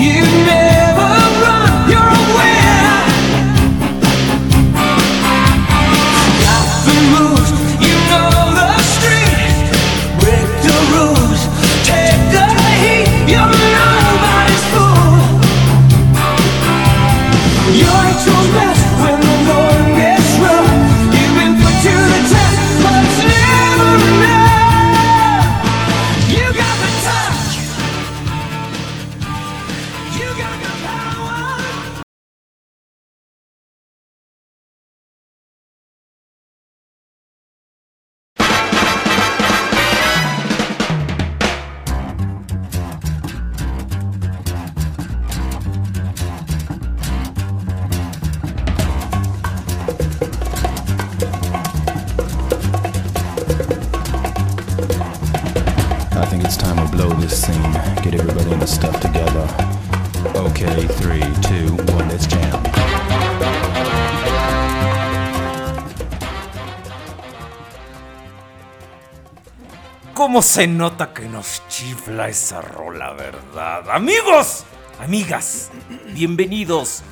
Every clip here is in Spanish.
You ¿Cómo se nota que nos chifla esa rola, verdad? Amigos, amigas, bienvenidos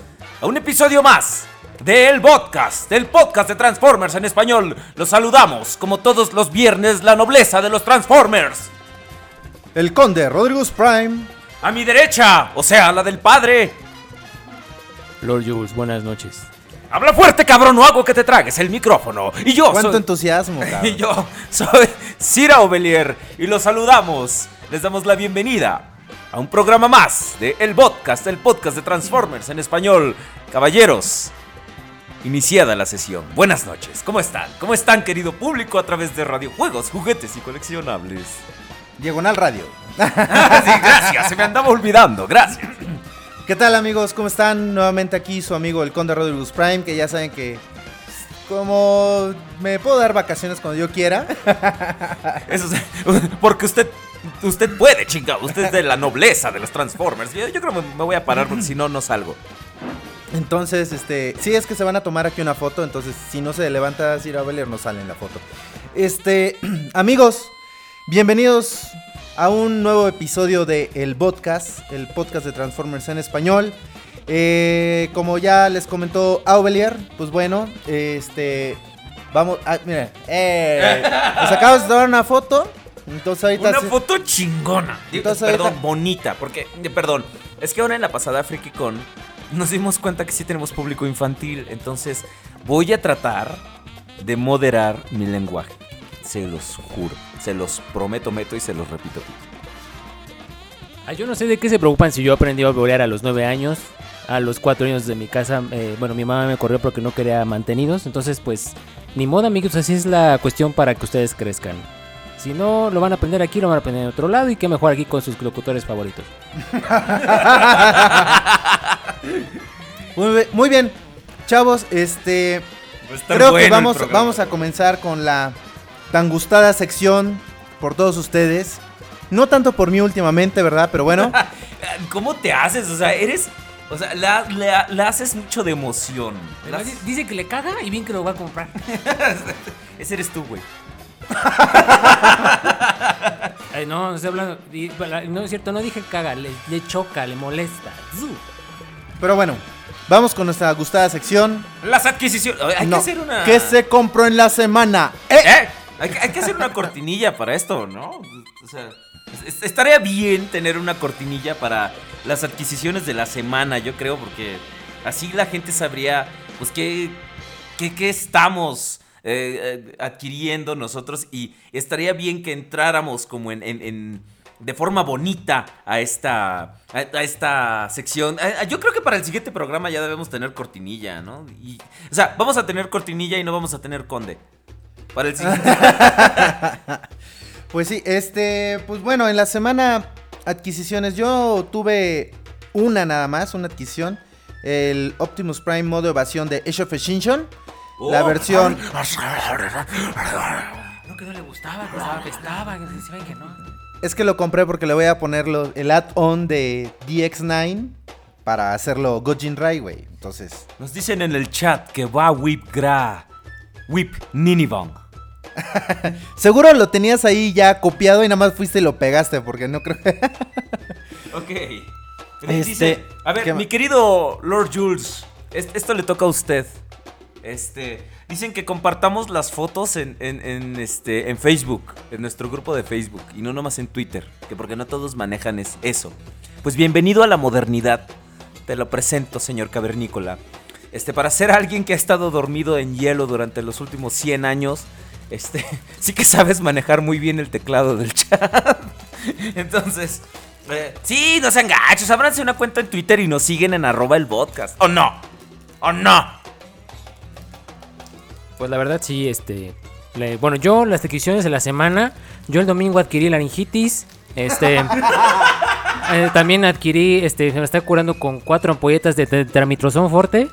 a un episodio más del podcast, del podcast de Transformers en español. Los saludamos, como todos los viernes, la nobleza de los Transformers. El conde Rodrigus Prime. A mi derecha, o sea, la del padre. Lord Jules, buenas noches. Habla fuerte, cabrón, no hago que te tragues el micrófono. Y yo Cuánto soy... entusiasmo, Y cabrón. yo soy Cira Ovelier y los saludamos. Les damos la bienvenida a un programa más de El Podcast, el podcast de Transformers en español. Caballeros, iniciada la sesión. Buenas noches, ¿cómo están? ¿Cómo están, querido público, a través de radiojuegos, juguetes y coleccionables? Diagonal Radio. Ah, sí, gracias, se me andaba olvidando, gracias. ¿Qué tal amigos? ¿Cómo están? Nuevamente aquí su amigo el conde Rodrigus Prime, que ya saben que como me puedo dar vacaciones cuando yo quiera. Eso es- porque usted, usted puede, chinga, usted es de la nobleza de los Transformers. Yo, yo creo que me, voy a parar porque si no, no salgo. Entonces, este, sí es que se van a tomar aquí una foto, entonces si no se levanta Sir Aubelier no sale en la foto. Este, amigos, bienvenidos a un nuevo episodio de El Podcast, el podcast de Transformers en español. Eh, como ya les comentó Aubelier, pues bueno, este, vamos, ah, mira, eh, nos acabamos de tomar una foto, entonces ahorita Una foto chingona. Entonces, perdón, ahorita- bonita. Porque, perdón, es que ahora en la pasada FreakyCon nos dimos cuenta que sí tenemos público infantil. Entonces, voy a tratar de moderar mi lenguaje. Se los juro. Se los prometo, meto y se los repito. Ah, yo no sé de qué se preocupan si yo aprendí a volear a los 9 años. A los 4 años de mi casa, eh, bueno, mi mamá me corrió porque no quería mantenidos. Entonces, pues, ni modo, amigos, así es la cuestión para que ustedes crezcan. Si no lo van a aprender aquí, lo van a aprender en otro lado. Y qué mejor aquí con sus locutores favoritos. Muy, bien, chavos, este... Estar Creo bueno que vamos, vamos a comenzar con la tan gustada sección por todos ustedes. No tanto por mí últimamente, ¿verdad? Pero bueno, ¿Cómo te haces? O sea, eres. O sea, la, la- la haces mucho de emoción. La Dice que le caga y bien que lo va a comprar. Ese eres tú, güey. Ay, no, no estoy hablando. No es cierto, no dije caga, le, le choca, le molesta. Pero bueno, vamos con nuestra gustada sección. Las adquisiciones. Hay No, que hacer una. ¿Qué se compró en la semana? ¡Eh! ¿Eh? Hay, que- hacer una cortinilla para esto, ¿no? O sea, es- estaría bien tener una cortinilla para las adquisiciones de la semana, yo creo, porque así la gente sabría, pues, qué, qué, qué estamos eh, eh, adquiriendo nosotros y estaría bien que entráramos como en... en- de forma bonita a esta, a, esta sección. A- yo creo que para el siguiente programa ya debemos tener cortinilla, ¿no? O sea, vamos a tener cortinilla y no vamos a tener conde. Para el siguiente. Pues sí, este, pues bueno, en la semana adquisiciones yo tuve una nada más, una adquisición, el Optimus Prime modo evasión de Age of Extinction, la Oh. versión No, que no le gustaba, que estaba, apestaba, que se ven que no. es que lo compré porque le voy a poner lo- el add-on de DX9 para hacerlo Gojin Rai, güey. Entonces, Nos dicen en el chat que va Whip Gra. Whip Ninibong. seguro lo tenías ahí ya copiado y nada más fuiste y lo pegaste porque no creo Ok. Este, Dice, a ver, ¿qué mi querido Lord Jules, es- esto le toca a usted. Este, dicen que compartamos las fotos en, en- en, este, en Facebook, en nuestro grupo de Facebook, y no nomás en Twitter, que porque no todos manejan es eso. Pues bienvenido a la modernidad. Te lo presento, señor cavernícola. Este, para ser alguien que ha estado dormido en hielo durante los últimos 100 años, este, sí que sabes manejar muy bien el teclado del chat. Entonces, eh, sí, no sean gachos, ábranse una cuenta en Twitter y nos siguen en arroba el podcast. ¿O no? ¿O no? Pues la verdad sí, este... le- bueno, yo las adquisiciones de la semana, yo el domingo adquirí laringitis, este... eh, también adquirí, este, se me está curando con cuatro ampolletas de tramitrozón forte.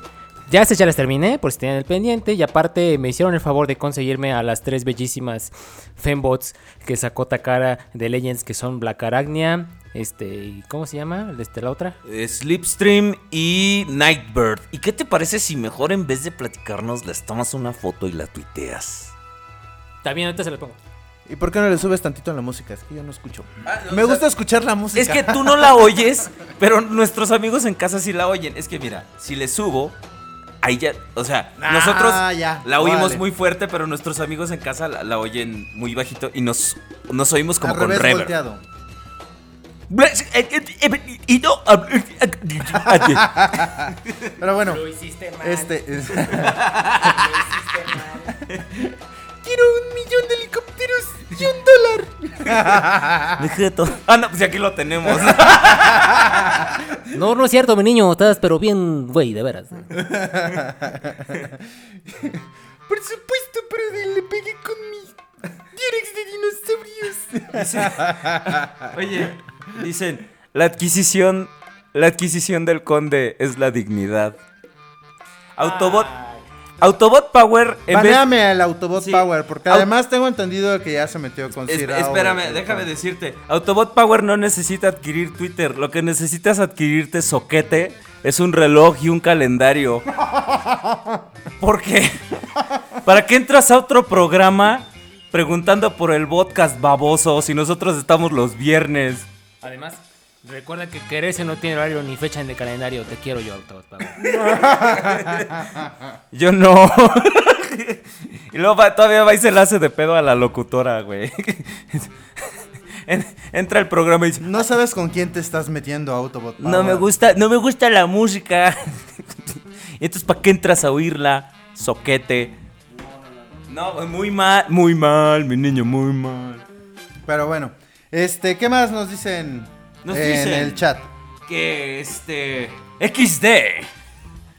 Ya estas ya las terminé, por si tenían el pendiente. Y aparte me hicieron el favor de conseguirme a las tres bellísimas fembots que sacó Takara de Legends, que son Black Arachnia, este, y ¿cómo se llama? Este, la otra. Eh, Slipstream y Nightbird. ¿Y qué te parece si mejor en vez de platicarnos les tomas una foto y la tuiteas? También ahorita se la pongo. ¿Y por qué no le subes tantito a la música? Es que yo no escucho. Ah, Me gusta escuchar la música. Es que tú no la oyes, pero nuestros amigos en casa sí la oyen. Es que mira, si le subo, ahí ya, o sea, Ah, nosotros ya, la oímos órale. muy fuerte, pero nuestros amigos en casa la, la oyen muy bajito y nos, nos oímos como al con revés reverb. volteado. Y no- Pero bueno, hiciste mal. este es- Quiero un millón de helicópteros y un dólar. Dejé todo. Ah, no, pues aquí lo tenemos. No, no es cierto, mi niño, estás pero bien, güey, de veras. Por supuesto, pero le pegué con mi T-Rex de dinosaurios. Oye, dicen, la adquisición, la adquisición del conde es la dignidad. Autobot, Autobot Power vez- Baneame al Autobot Sí. Power, porque además tengo entendido que ya se metió con Es- Auer, espérame, déjame decirte. Autobot Power no necesita adquirir Twitter. Lo que necesitas adquirirte soquete es un reloj y un calendario. ¿Por qué? ¿Para qué entras a otro programa preguntando por el podcast baboso si nosotros estamos los viernes? Además, recuerda que quererse no tiene horario ni fecha en el calendario. Te quiero yo, Autobot Power. Yo no. y luego va- todavía va y se le hace de pedo a la locutora, güey. En- Entra el programa y dice, No sabes con quién te estás metiendo, Autobot Power. No me gusta, no me gusta la música. Y Entonces, ¿para qué entras a oírla? Soquete. No, muy mal, muy mal, mi niño, muy mal. Pero bueno, este, ¿qué más nos dicen Nos en dicen- el chat? Que este. XD.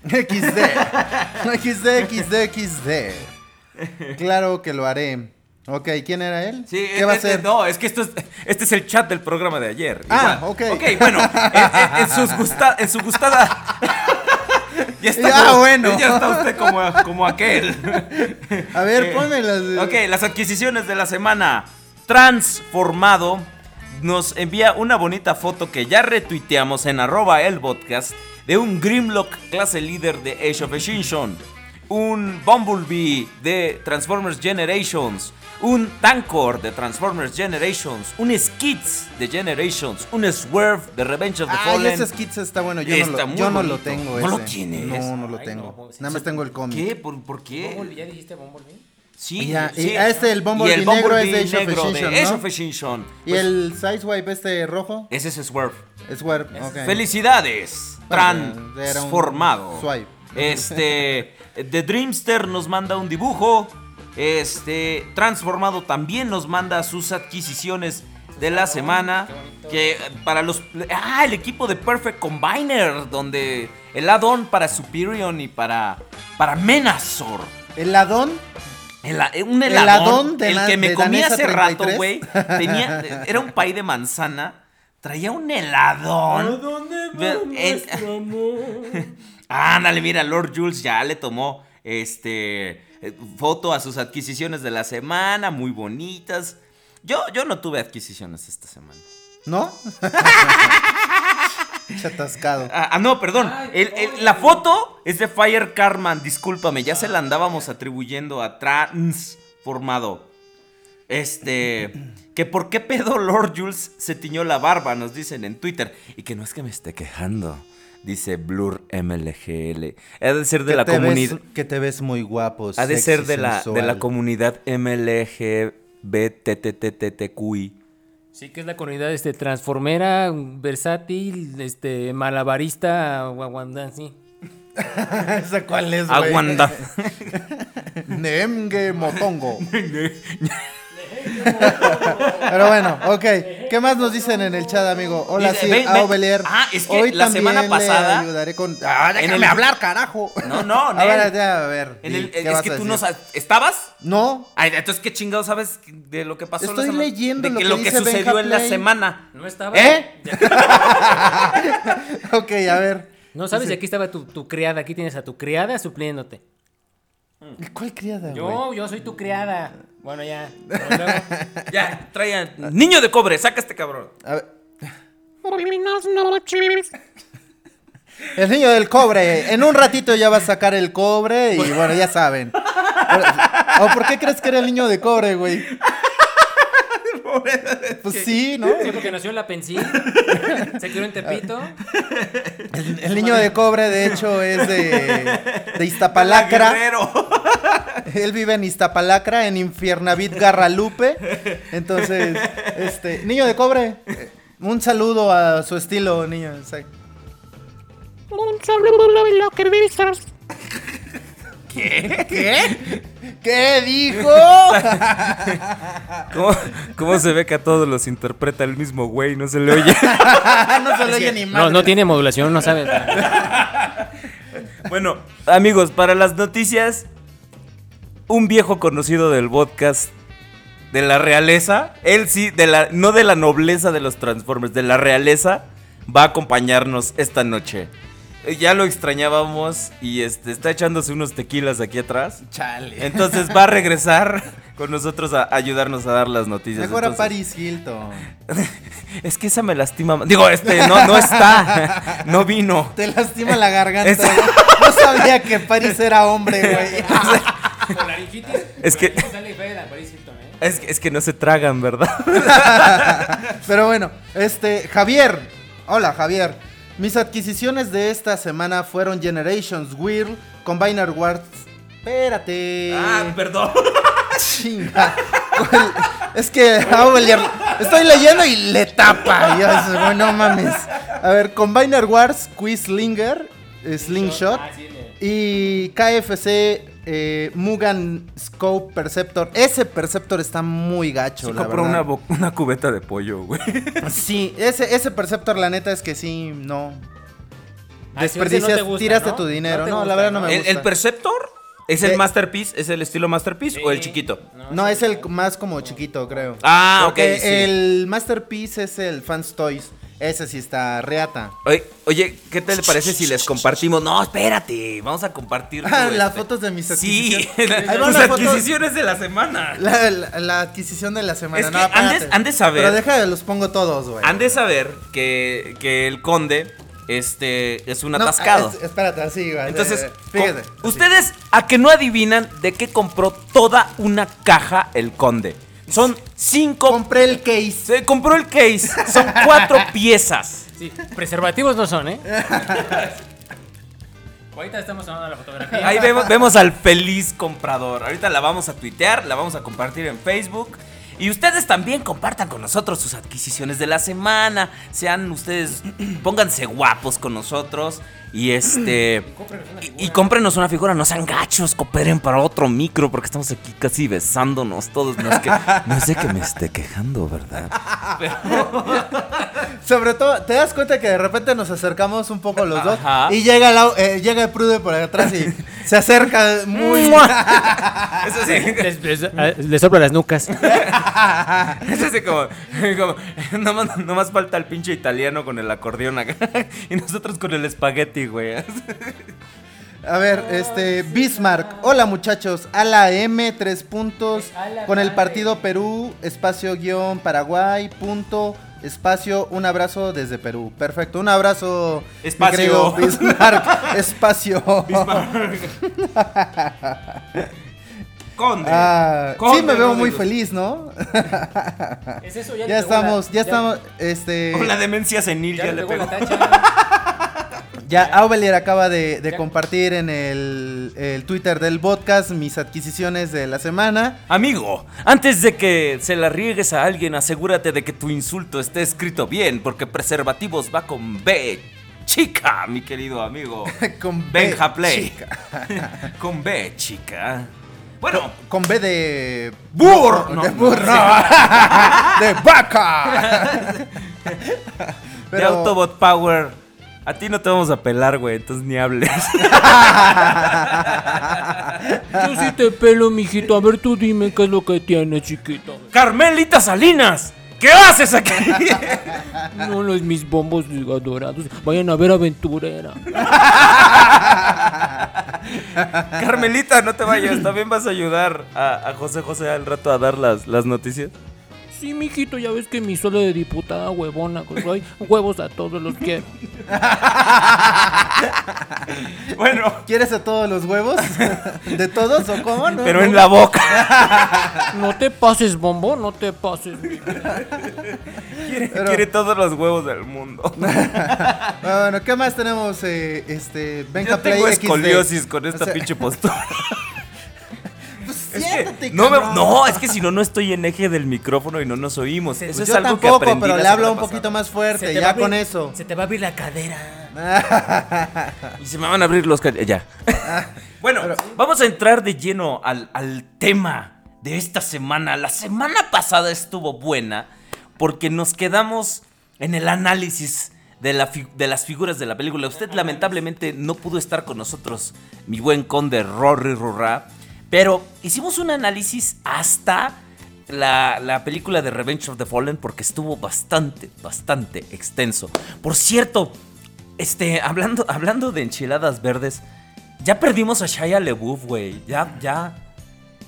XD. XD, XD, XD. Claro que lo haré. Ok, ¿quién era él? Sí, ¿Qué va a ser? No, es que esto es, este es el chat del programa de ayer. Ah, Igual. ok. Ok, bueno, en, en- en sus gusta- en su gustada. ya está, Ah, como- bueno. Ya está usted como, como aquel. A ver, Eh, ponme las. Ok, las adquisiciones de la semana. Transformado nos envía una bonita foto que ya retuiteamos en arroba el podcast de un Grimlock clase líder de Age of Extinction, un Bumblebee de Transformers Generations, un Tankor de Transformers Generations, un Skids de Generations, un Swerve de Revenge of the Ay, Fallen. ese skits está bueno. Yo, Está no, lo, muy yo no lo bonito. tengo. ¿No lo tienes? No, no lo Ay, tengo. no, Nada más tengo el cómic. ¿Qué? ¿Por, por qué? ¿Ya dijiste Bumblebee? Sí, ya, sí. y a este, el Bumblebee Y negro es de Age of negro de of Extinction. ¿Y Pues, el Sideswipe este rojo? Ese es Swerve. Warp. ok. Felicidades, Bueno, transformado. swipe. Este, The Dreamster nos manda un dibujo. Este, transformado también nos manda sus adquisiciones de la semana. Que para los. Ah, el equipo de Perfect Combiner. Donde el add-on para Superior y para. Para Menazor. El ladón Hela- eh, un Heladón el que me comí hace rato, 33. güey. Tenía. Era un pay de manzana. Traía un heladón. Ve- en- Ándale, mira, Lord Jules ya le tomó este eh, foto a sus adquisiciones de la semana, muy bonitas. Yo, yo no tuve adquisiciones esta semana. ¿No? Pinche atascado. Ah, ah, no, perdón. El- el- la foto es de Fire Carman, discúlpame, ya se la andábamos atribuyendo a transformado. Este, que por qué pedo Lord Jules se tiñó la barba, nos dicen en Twitter. Y que no es que me esté quejando, dice Blur MLGL. Ha de ser de Que la te ves- comunidad. Que te ves muy guapo. Ha de sexy, ser de la, de la comunidad MLGBTTTTQI. Sí, que es la comunidad este, transformera, versátil, este, malabarista, guaguandán, sí. ¿Esa cuál es, güey? Aguanta. Nemge Motongo. Pero bueno, ok. ¿Qué más nos dicen en el chat, amigo? Hola, Dice, sí, ven, a ven. Ovelier. Ah, es que Hoy la también semana le ayudaré con. Ah, En déjame el- hablar, carajo. No, no, A Nel. ver, ya, a ver. En di, el- ¿qué es vas que a tú no sabes. ¿Estabas? No. Ay, entonces, ¿qué chingado sabes de lo que pasó? la Estoy semana? leyendo de lo que lo que dice sucedió Benja en la semana. No estaba. ¿Eh? Ok, a ver. No sabes, y aquí estaba tu, tu criada. Aquí tienes a tu criada supliéndote. ¿Cuál criada? Yo, yo soy tu criada. Bueno, ya. Ya, traía. Niño de cobre, saca este cabrón. A ver. El niño del cobre. En un ratito ya va a sacar el cobre y bueno, ya saben. ¿O por qué crees que era el niño de cobre, güey? Pues sí, ¿no? Sí, porque nació en la pensil. Se crió en Tepito. El, el niño de cobre, de hecho, es de, de Iztapalacra. Él vive en Iztapalacra, en Infiernavit Garralupe. Entonces, este, niño de cobre, eh, un saludo a su estilo, niño. sí. ¿Qué? ¿Qué dijo? ¿Cómo, cómo se ve que a todos los interpreta el mismo güey? No se le oye. no se le oye ni No, madre. no tiene modulación, no sabes. Bueno, amigos, para las noticias, un viejo conocido del podcast de la realeza, él sí, de la, no de la nobleza de los Transformers, de la realeza, va a acompañarnos esta noche. Eh, Ya lo extrañábamos y este, está echándose unos tequilas aquí atrás. Chale. Entonces va a regresar con nosotros a ayudarnos a dar las noticias. Mejor a Entonces- Paris Hilton. Es que esa me lastima. ma- Digo, este, no, no está. No vino. Te lastima la garganta. No sabía que Paris era hombre, güey. Laringitis. Es que- ¿eh? Es, que- es que no se tragan, ¿verdad? Pero bueno, este, Javier. Hola, Javier. Mis adquisiciones de esta semana fueron Generations Wheel, Combiner Wars. Espérate. Ah, perdón. Chinga. Es que Aurelier, estoy leyendo y le tapa. Güey, no mames. A ver, Combiner Wars, Quizlinger, eh, Slingshot Ah, sí, y KFC eh, Mugan Scope Perceptor. Ese Perceptor está muy gacho, Se la compró verdad. una, cubeta de pollo, güey. Sí, ese, ese Perceptor, la neta es que sí, no. Ah, sí, Desperdicias, no te gusta, tiraste ¿no? tu dinero. No la verdad no ¿no? me ¿El, gusta. el Perceptor es el Eh, Masterpiece? ¿Es el estilo Masterpiece o el Sí. chiquito? No, es el más como chiquito, creo. Ah, Porque ok. sí. el Masterpiece es el Fans Toys. Ese sí está reata. Oye, oye, ¿qué te le parece si les compartimos? No, espérate, vamos a compartir. Ah, las este- fotos de mis Sí, adquisiciones. Ahí va tus una foto- adquisiciones de la semana. La, la- la adquisición de la semana. Es que no, han han de saber- Pero deja de los pongo todos, güey. Han de saber que, que el conde este, es un No, atascado. es- espérate, así, güey. Entonces, eh, fíjate. ustedes a que no adivinan de qué compró toda una caja el conde. Son cinco. Compré el case. se compró el case. Son cuatro piezas. Sí, preservativos no son, ¿eh? Ahorita estamos hablando de la fotografía. Ahí vemos, vemos al feliz comprador. Ahorita la vamos a tuitear, la vamos a compartir en Facebook. Y ustedes también compartan con nosotros sus adquisiciones de la semana. Sean ustedes, pónganse guapos con nosotros. Y este. Y, y cómprenos una figura, no sean gachos, cooperen para otro micro, porque estamos aquí casi besándonos todos. No es, que, no es de que me esté quejando, ¿verdad? Sobre todo, te das cuenta que de repente nos acercamos un poco los dos. Ajá. Y llega eh, llega el Prude por atrás y. Se acerca muy. Eso sí. Les, les- a- les sopla las nucas. Es así como, como nomás, nomás falta el pinche italiano con el acordeón acá. Y nosotros con el espagueti, güey. A ver, este, Bismarck. Hola muchachos, a la M, tres puntos. Con el partido Perú, espacio guion Paraguay, punto, espacio, un abrazo desde Perú. Perfecto, un abrazo. Espacio. Bismarck, espacio. Conde. Ah, sí, me veo muy feliz, ¿no? Es eso, Ya estamos, ya estamos, este. Con la demencia senil ya, le pegó. Ya Aubelier acaba de, de compartir en el, el Twitter del podcast mis adquisiciones de la semana. Amigo, antes de que se la riegues a alguien, asegúrate de que tu insulto esté escrito bien, porque preservativos va con B. Chica, mi querido amigo. Con B, Benja Play. chica. con B, chica. Bueno, Con B de. burro. de No, burro. de vaca. De Autobot Power. A ti no te vamos a pelar, güey, entonces ni hables. Yo sí te pelo, mijito. A ver, tú dime qué es lo que tienes, chiquito. Carmelita Salinas, ¿qué haces aquí? No los mis bombos adorados. Vayan a ver aventurera. Carmelita, no te vayas, también vas a ayudar a, a José José al rato a dar las, las noticias. Sí, mijito, ya ves que mi suelo de diputada huevona, pues, huevos a todos los quiero. Bueno, ¿Quieres a todos los huevos? ¿De todos o cómo? No, pero no. en la boca. No te pases, bombo, no te pases. Quiere, Pero- quiere todos los huevos del mundo. Bueno, ¿qué más tenemos? Eh, este, Benja Yo tengo Play XD. escoliosis con esta O sea, pinche postura. Es que siéntate, no, me- no, es que si no, no estoy en eje del micrófono y no nos oímos. Eso Pues es yo algo que tampoco, aprendí pero le hablo un pasada. poquito más fuerte, ya a abrir- con eso. Se te va a abrir la cadera. Y se me van a abrir los Ya. bueno, vamos a entrar de lleno al, al tema de esta semana. La semana pasada estuvo buena porque nos quedamos en el análisis de, la de las figuras de la película. Usted lamentablemente no pudo estar con nosotros, mi buen conde Rory Rurra. Pero hicimos un análisis hasta la, la película de Revenge of the Fallen porque estuvo bastante, bastante extenso. Por cierto, este, hablando, hablando de enchiladas verdes, ya perdimos a Shia LeBouf, güey. Ya, ya.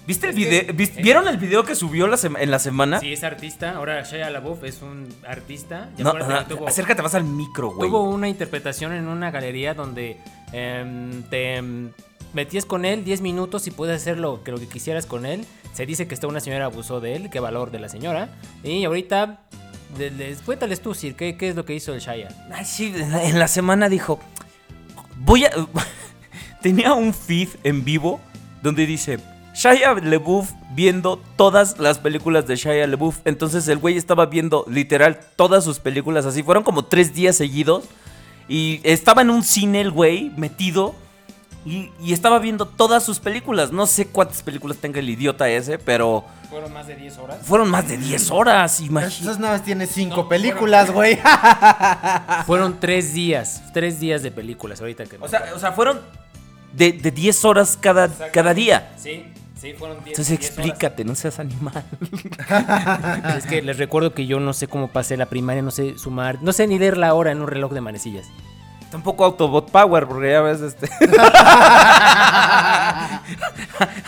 ¿Viste el video? ¿Vieron el video que subió la en la semana? Sí, es artista. Ahora Shia LaBeouf es un artista. Ya No, no, tuvo- acércate más al micro, güey. Tuvo una interpretación en una galería donde em, te em, metías con él 10 minutos y puedes hacer lo que, lo que quisieras con él. Se dice que esta una señora abusó de él, qué valor de la señora. Y ahorita, de- de- cuéntales tú, Sir, ¿qué, ¿qué es lo que hizo el Shaya? Ay, sí, en la- en la semana dijo, voy a... Tenía un feed en vivo donde dice, Shia LeBouf viendo todas las películas de Shia LeBouf. Entonces el güey estaba viendo literal todas sus películas así. Fueron como tres días seguidos. Y estaba en un cine el güey metido. Y, y estaba viendo todas sus películas. No sé cuántas películas tenga el idiota ese, pero Fueron más de 10 horas. fueron más de 10 horas. Imagínate. Entonces nada más tiene cinco películas, güey. Fueron 3 días, 3 días de películas ahorita que... O sea, o sea, fueron de, de 10 horas cada, cada día. Sí, sí, fueron 10 Entonces explícate, no seas animal. Es que les recuerdo que yo no sé cómo pasé la primaria, no sé sumar, no sé ni leer la hora en un reloj de manecillas. Tampoco Autobot Power, porque ya ves este.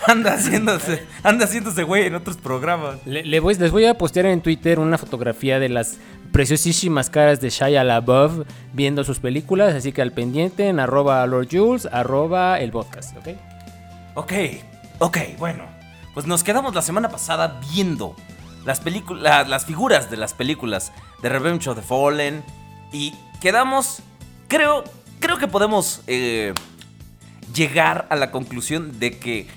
anda haciéndose, anda haciéndose güey en otros programas. Le, le voy- les voy a postear en Twitter una fotografía de las preciosísimas caras de Shia LaBeouf viendo sus películas, así que al pendiente en arroba Lord Jules, arroba el podcast, ¿ok? Ok, ok, bueno. Pues nos quedamos la semana pasada viendo las películas, las figuras de las películas de Revenge of the Fallen. Y quedamos, creo, creo que podemos eh, llegar a la conclusión de que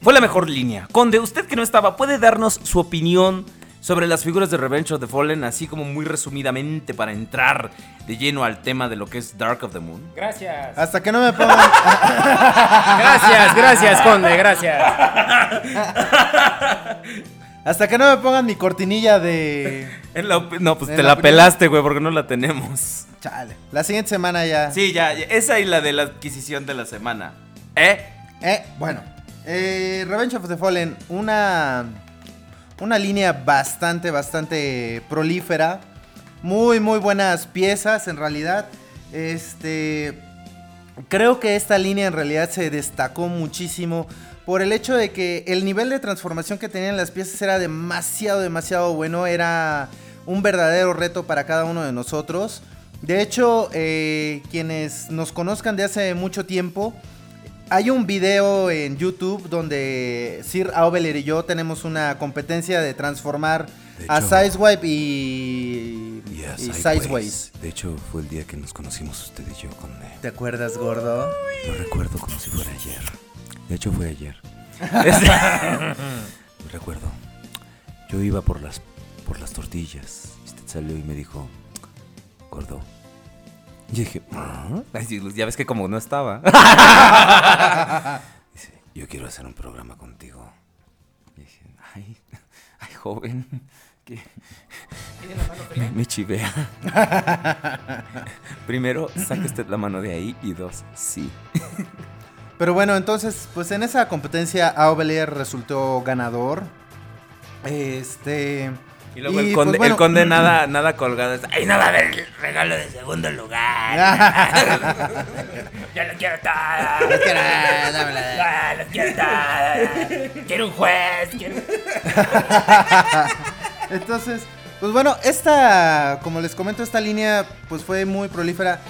fue la mejor línea. Conde, usted que no estaba, ¿puede darnos su opinión sobre las figuras de Revenge of the Fallen, así como muy resumidamente para entrar de lleno al tema de lo que es Dark of the Moon? Gracias. Hasta que no me pongan. Gracias, gracias, Conde, gracias. Hasta que no me pongan mi cortinilla de. La no, pues te la pelaste, güey, porque no la tenemos. Chale. La siguiente semana ya. Sí, ya, ya, esa y la de la adquisición de la semana. ¿Eh? Eh, bueno, eh, Revenge of the Fallen, una, una línea bastante, bastante prolífera. Muy, muy buenas piezas en realidad. Este, creo que esta línea en realidad se destacó muchísimo por el hecho de que el nivel de transformación que tenían las piezas era demasiado, demasiado bueno. Era un verdadero reto para cada uno de nosotros. De hecho, eh, quienes nos conozcan de hace mucho tiempo, hay un video en YouTube donde Sir Aubeler y yo tenemos una competencia de transformar De a Sizewipe y, Y. Sideways. De hecho, fue el día que nos conocimos usted y yo con él. ¿Te acuerdas, gordo? Lo recuerdo como si fuera ayer. De hecho, fue ayer. recuerdo. Yo iba por las, por las tortillas. y Usted salió y me dijo, gordo. Y dije, "¿Ah?". Sí, ya ves que como no estaba. Dice, yo quiero hacer un programa contigo. Y dije, ay, ay, joven. que me, me chivea. Primero, saque usted la mano de ahí. Y dos, sí. Pero bueno, entonces, pues en esa competencia Aubelier resultó ganador. Este. Y luego el, pues, bueno, el conde nada, nada colgado. Ay, no va a haber el regalo de segundo lugar. Yo lo quiero todo. Ah, lo quiero todo. Quiero un juez. Quiero... Entonces, pues bueno, esta, como les comento, esta línea pues fue muy prolífera.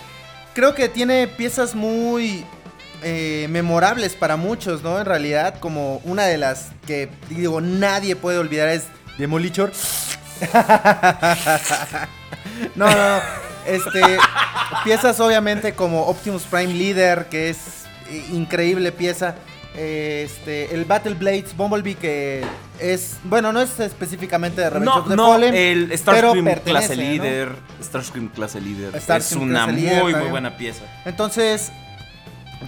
Creo que tiene piezas muy eh, memorables para muchos, ¿no? En realidad, como una de las que digo nadie puede olvidar es Demolition. no, no, no. Este, piezas obviamente como Optimus Prime Leader, que es increíble pieza. Este, el Battle Blades Bumblebee que es, bueno, no es específicamente de Revenge No, of the no, Fallen, el Starscream clase ¿no? líder. Starscream clase líder. Es una muy, muy buena pieza. Entonces,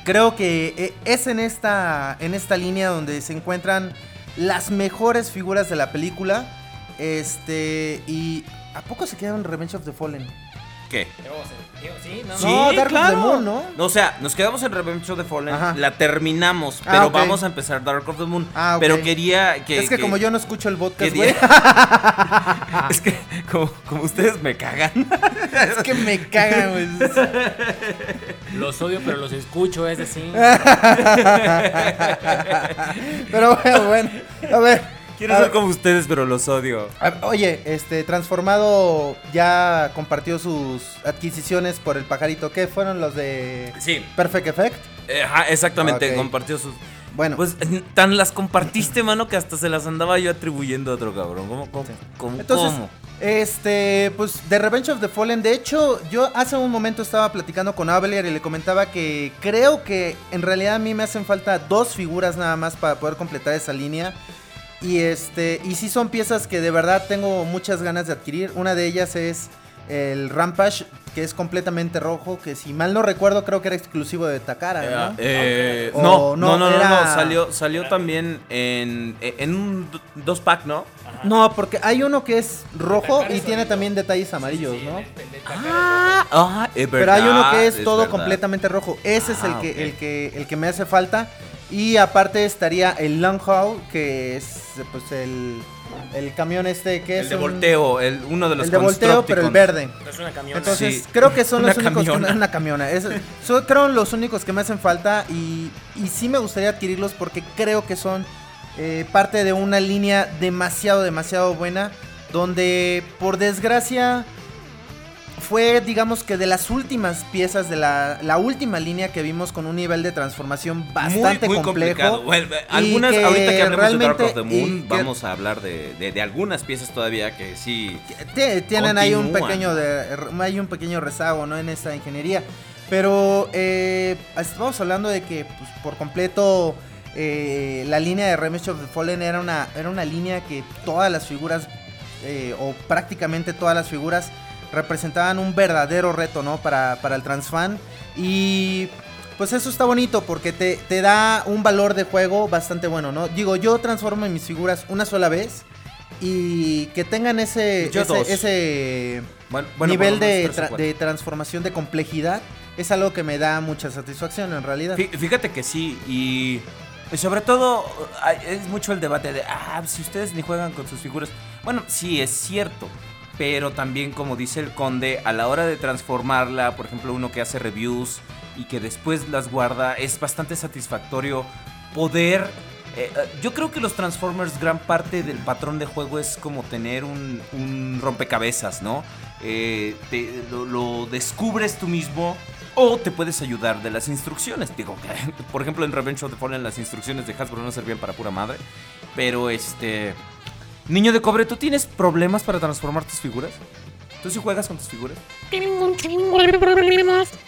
creo que eh, es en esta, en esta línea donde se encuentran las mejores figuras de la película. Este, y ¿a poco se quedaron Revenge of the Fallen? ¿Qué? Sí, no, No, Dark of the Moon, ¿no? O sea, nos quedamos en Revenge of the Fallen, Ajá. la terminamos, Ah, pero vamos a empezar Dark of the Moon. Ah, ok. Pero quería que... es que, como yo no escucho el podcast, quería- güey. es que como, como ustedes me cagan. es que me cagan, güey. Los odio, pero los escucho, es decir. Pero bueno, bueno. A ver. Quiero ser como ustedes, pero los odio. Oye, este, Transformado ya compartió sus adquisiciones por el pajarito. ¿Qué fueron los de Sí, Perfect Effect? ajá, exactamente, compartió sus... Bueno, Pues tan las compartiste, mano, que hasta se las andaba yo atribuyendo a otro cabrón. ¿Cómo? ¿Cómo? Sí. cómo- Entonces, cómo? este, pues, The Revenge of the Fallen. De hecho, yo hace un momento estaba platicando con Avelier y le comentaba que creo que en realidad a mí me hacen falta dos figuras nada más para poder completar esa línea. Y este, y sí son piezas que de verdad tengo muchas ganas de adquirir. Una de ellas es el Rampage, que es completamente rojo, que si mal no recuerdo creo que era exclusivo de Takara, ¿no? Eh, O no, no, no, no, no, era- no, salió, salió también en, en un do- dos pack, ¿no? No, porque hay uno que es rojo y tiene también detalles amarillos, ¿no? Ah, ah, es Pero hay uno que es, todo verdad. completamente rojo. Ese es el Ah, que, el que, el que me hace falta. Y aparte estaría el Long Haul, que es pues el, el camión este que es El de un- volteo, el, uno de los el de volteo, pero el verde. Es una camión. Entonces, Sí. creo que son los Una únicos que una camiona. Es- son creo los únicos que me hacen falta y, y sí me gustaría adquirirlos porque creo que son eh, parte de una línea demasiado, demasiado buena. Donde, por desgracia, fue, digamos que de las últimas piezas de la, la última línea que vimos con un nivel de transformación bastante muy, muy complejo. complicado. Bueno, algunas, que ahorita que hablemos de Dark of the Moon, vamos a hablar de, de, de algunas piezas todavía que sí. Tie- tienen ahí un pequeño de, hay un pequeño rezago no en esta ingeniería pero eh, estamos hablando de que pues, por completo eh, la línea de Revenge of the Fallen era una era una línea que todas las figuras eh, o prácticamente todas las figuras representaban un verdadero reto no para, para el transfan y pues eso está bonito porque te, te da un valor de juego bastante bueno no digo yo transformo mis figuras una sola vez y que tengan ese, Yo ese, ese Bueno, bueno, nivel de, tra- de transformación de complejidad es algo que me da mucha satisfacción en realidad. Fí- Fíjate que sí, y y sobre todo es mucho el debate de, ah, si ustedes ni juegan con sus figuras. Bueno, sí, es cierto, pero también como dice el conde, a la hora de transformarla, por ejemplo, uno que hace reviews y que después las guarda, es bastante satisfactorio poder... eh, eh, yo creo que los Transformers, gran parte del patrón de juego es como tener un, un rompecabezas, ¿no? Eh, lo, lo descubres tú mismo o te puedes ayudar de las instrucciones. Digo, por ejemplo, en Revenge of the Fallen las instrucciones de Hasbro no servían para pura madre. Pero este. Niño de cobre, ¿tú tienes problemas para transformar tus figuras? ¿Tú sí juegas con tus figuras? Tengo un chingo de problemas.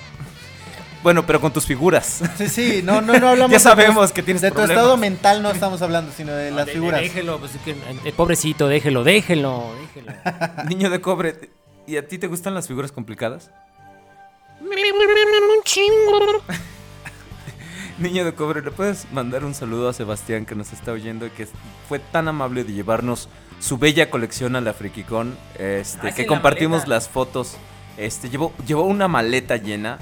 Bueno, pero con tus figuras. Sí, sí, no, no, no hablamos Ya de sabemos que tienes de tu estado mental no estamos hablando, sino de las De- de- figuras. Déjelo, pues es que, eh, pobrecito, déjelo, déjelo, déjelo. Niño de cobre, ¿y a ti te gustan las figuras complicadas? Niño de cobre, ¿le puedes mandar un saludo a Sebastián que nos está oyendo y que fue tan amable de llevarnos su bella colección a la FrikiCon? Este, Ah, que compartimos las fotos. Este, llevó, llevó una maleta llena.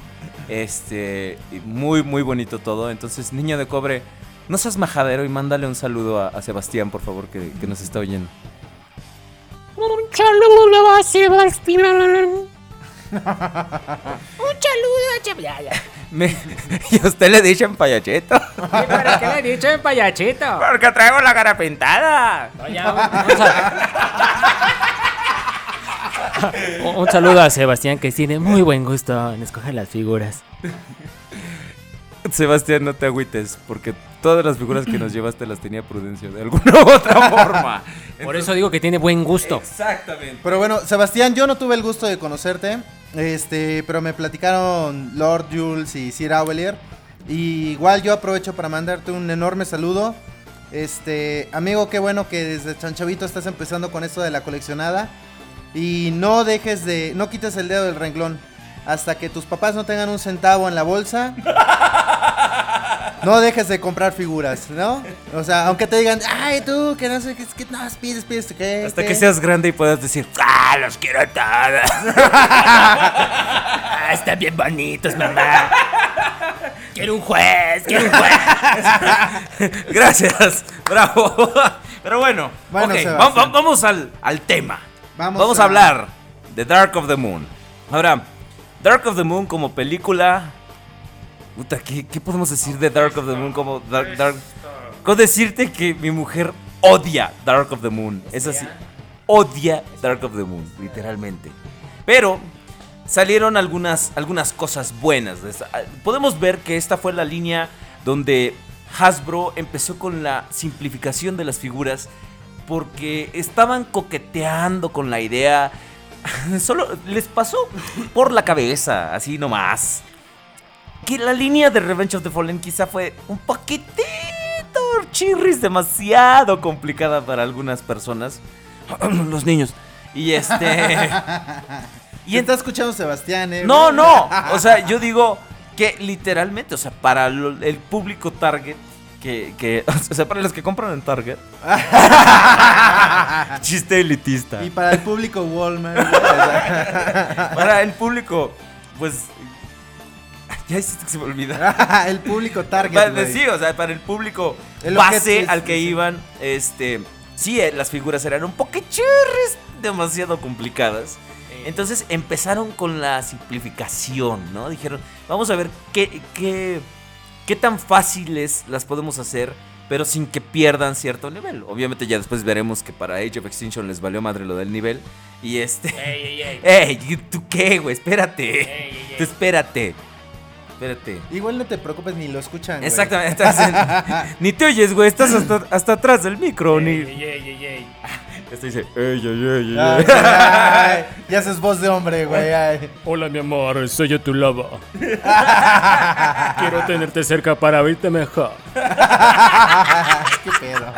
Este, muy, muy bonito todo. Entonces, niño de cobre, no seas majadero y mándale un saludo a, a Sebastián, por favor, que, que nos está oyendo. Un saludo a Sebastián. Un saludo a Sebastián. Me- y a usted le dicen payacheto. ¿Para qué le he dicho en payachito? Porque traigo la cara pintada. Oye, vamos a- Un- Un saludo a Sebastián que tiene muy buen gusto en escoger las figuras. Sebastián, no te agüites, porque todas las figuras que nos llevaste las tenía Prudencio de alguna u otra forma. Por eso digo que tiene buen gusto. Exactamente. Pero bueno, Sebastián, yo no tuve el gusto de conocerte, este, pero me platicaron Lord Jules y Sir Aubelier. Y igual yo aprovecho para mandarte un enorme saludo. Este, amigo, qué bueno que desde Chanchavito estás empezando con esto de la coleccionada. Y no dejes de, no quites el dedo del renglón. Hasta que tus papás no tengan un centavo en la bolsa. No dejes de comprar figuras, ¿no? O sea, aunque te digan, ay, tú, que no sé, qué, que no, pides, pides, ¿qué? Hasta qué?". que seas grande y puedas decir, ¡ah, los quiero todas! Ah, están bien bonitos, mamá. Quiero un juez, quiero un juez. Gracias, bravo. Pero bueno, Bueno, ok, Sebastián. va- va- vamos al, al tema. Vamos Vamos, a... a- hablar de Dark of the Moon. Ahora, Dark of the Moon como película... Puta, ¿qué, qué podemos decir de Dark of the Moon como Dark... Dark... Con decirte que mi mujer odia Dark of the Moon. Es así. Odia Dark of the Moon, literalmente. Pero salieron algunas, algunas cosas buenas. esta- Podemos ver que esta fue la línea donde Hasbro empezó con la simplificación de las figuras porque estaban coqueteando con la idea. Solo les pasó por la cabeza, así nomás. Que la línea de Revenge of the Fallen quizá fue un poquitito chirris, demasiado complicada para algunas personas. Los niños. Y este. Y está escuchando Sebastián, eh. No, no. O sea, yo digo que literalmente, o sea, para el público target, que, que- o sea, para los que compran en Target. Chiste elitista. Y para el público Walmart. Para el público, pues. Ya hiciste que se me olvida. el público target. Para- sí, o sea, para el público El base objeto, al que sí. iban, este. Sí, eh, las figuras eran un poquechirres demasiado complicadas. Entonces empezaron con la simplificación, ¿no? Dijeron, vamos a ver qué, qué, qué tan fáciles las podemos hacer, pero sin que pierdan cierto nivel. Obviamente ya después veremos que para Age of Extinction les valió madre lo del nivel. Y este... Ey, ey, ey. ¡Ey! ¿Tú qué, güey? Espérate. Ey, ey, ey. Tú espérate. Espérate. Igual no te preocupes ni lo escuchan. güey. Exactamente. estás en- ni te oyes, güey. Estás hasta, hasta atrás del micro. Ni... Este dice, ey, ey, ey, ey, Ay, ey". ay, ya haces voz de hombre, güey. ay. Hola, mi amor, soy yo tu lobo. Quiero tenerte cerca para oírte mejor. Qué pedo.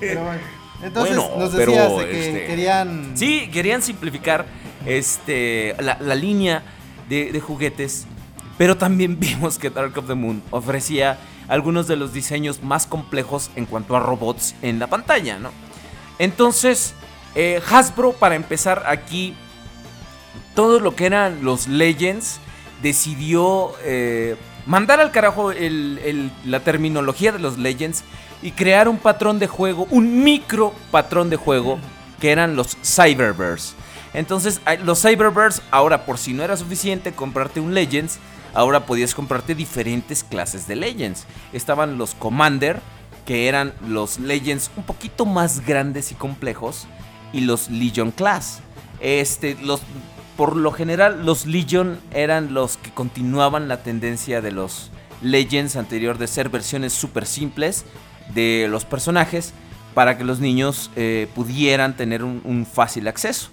Pero bueno. Entonces Bueno, nos pero, decías de que este, querían. Sí, querían simplificar este, la, la línea de, de juguetes, pero también vimos que Dark of the Moon ofrecía algunos de los diseños más complejos en cuanto a robots en la pantalla, ¿no? Entonces, eh, Hasbro, para empezar aquí, todo lo que eran los Legends, decidió eh, mandar al carajo la terminología de los Legends y crear un patrón de juego, un micro patrón de juego, que eran los Cyberverse. Entonces, los Cyberverse, ahora por si no era suficiente comprarte un Legends, ahora podías comprarte diferentes clases de Legends. Estaban los Commander, que eran los Legends un poquito más grandes y complejos, y los Legion Class. Este, los, por lo general, los Legion eran los que continuaban la tendencia de los Legends anterior de ser versiones súper simples de los personajes para que los niños eh, pudieran tener un, fácil acceso.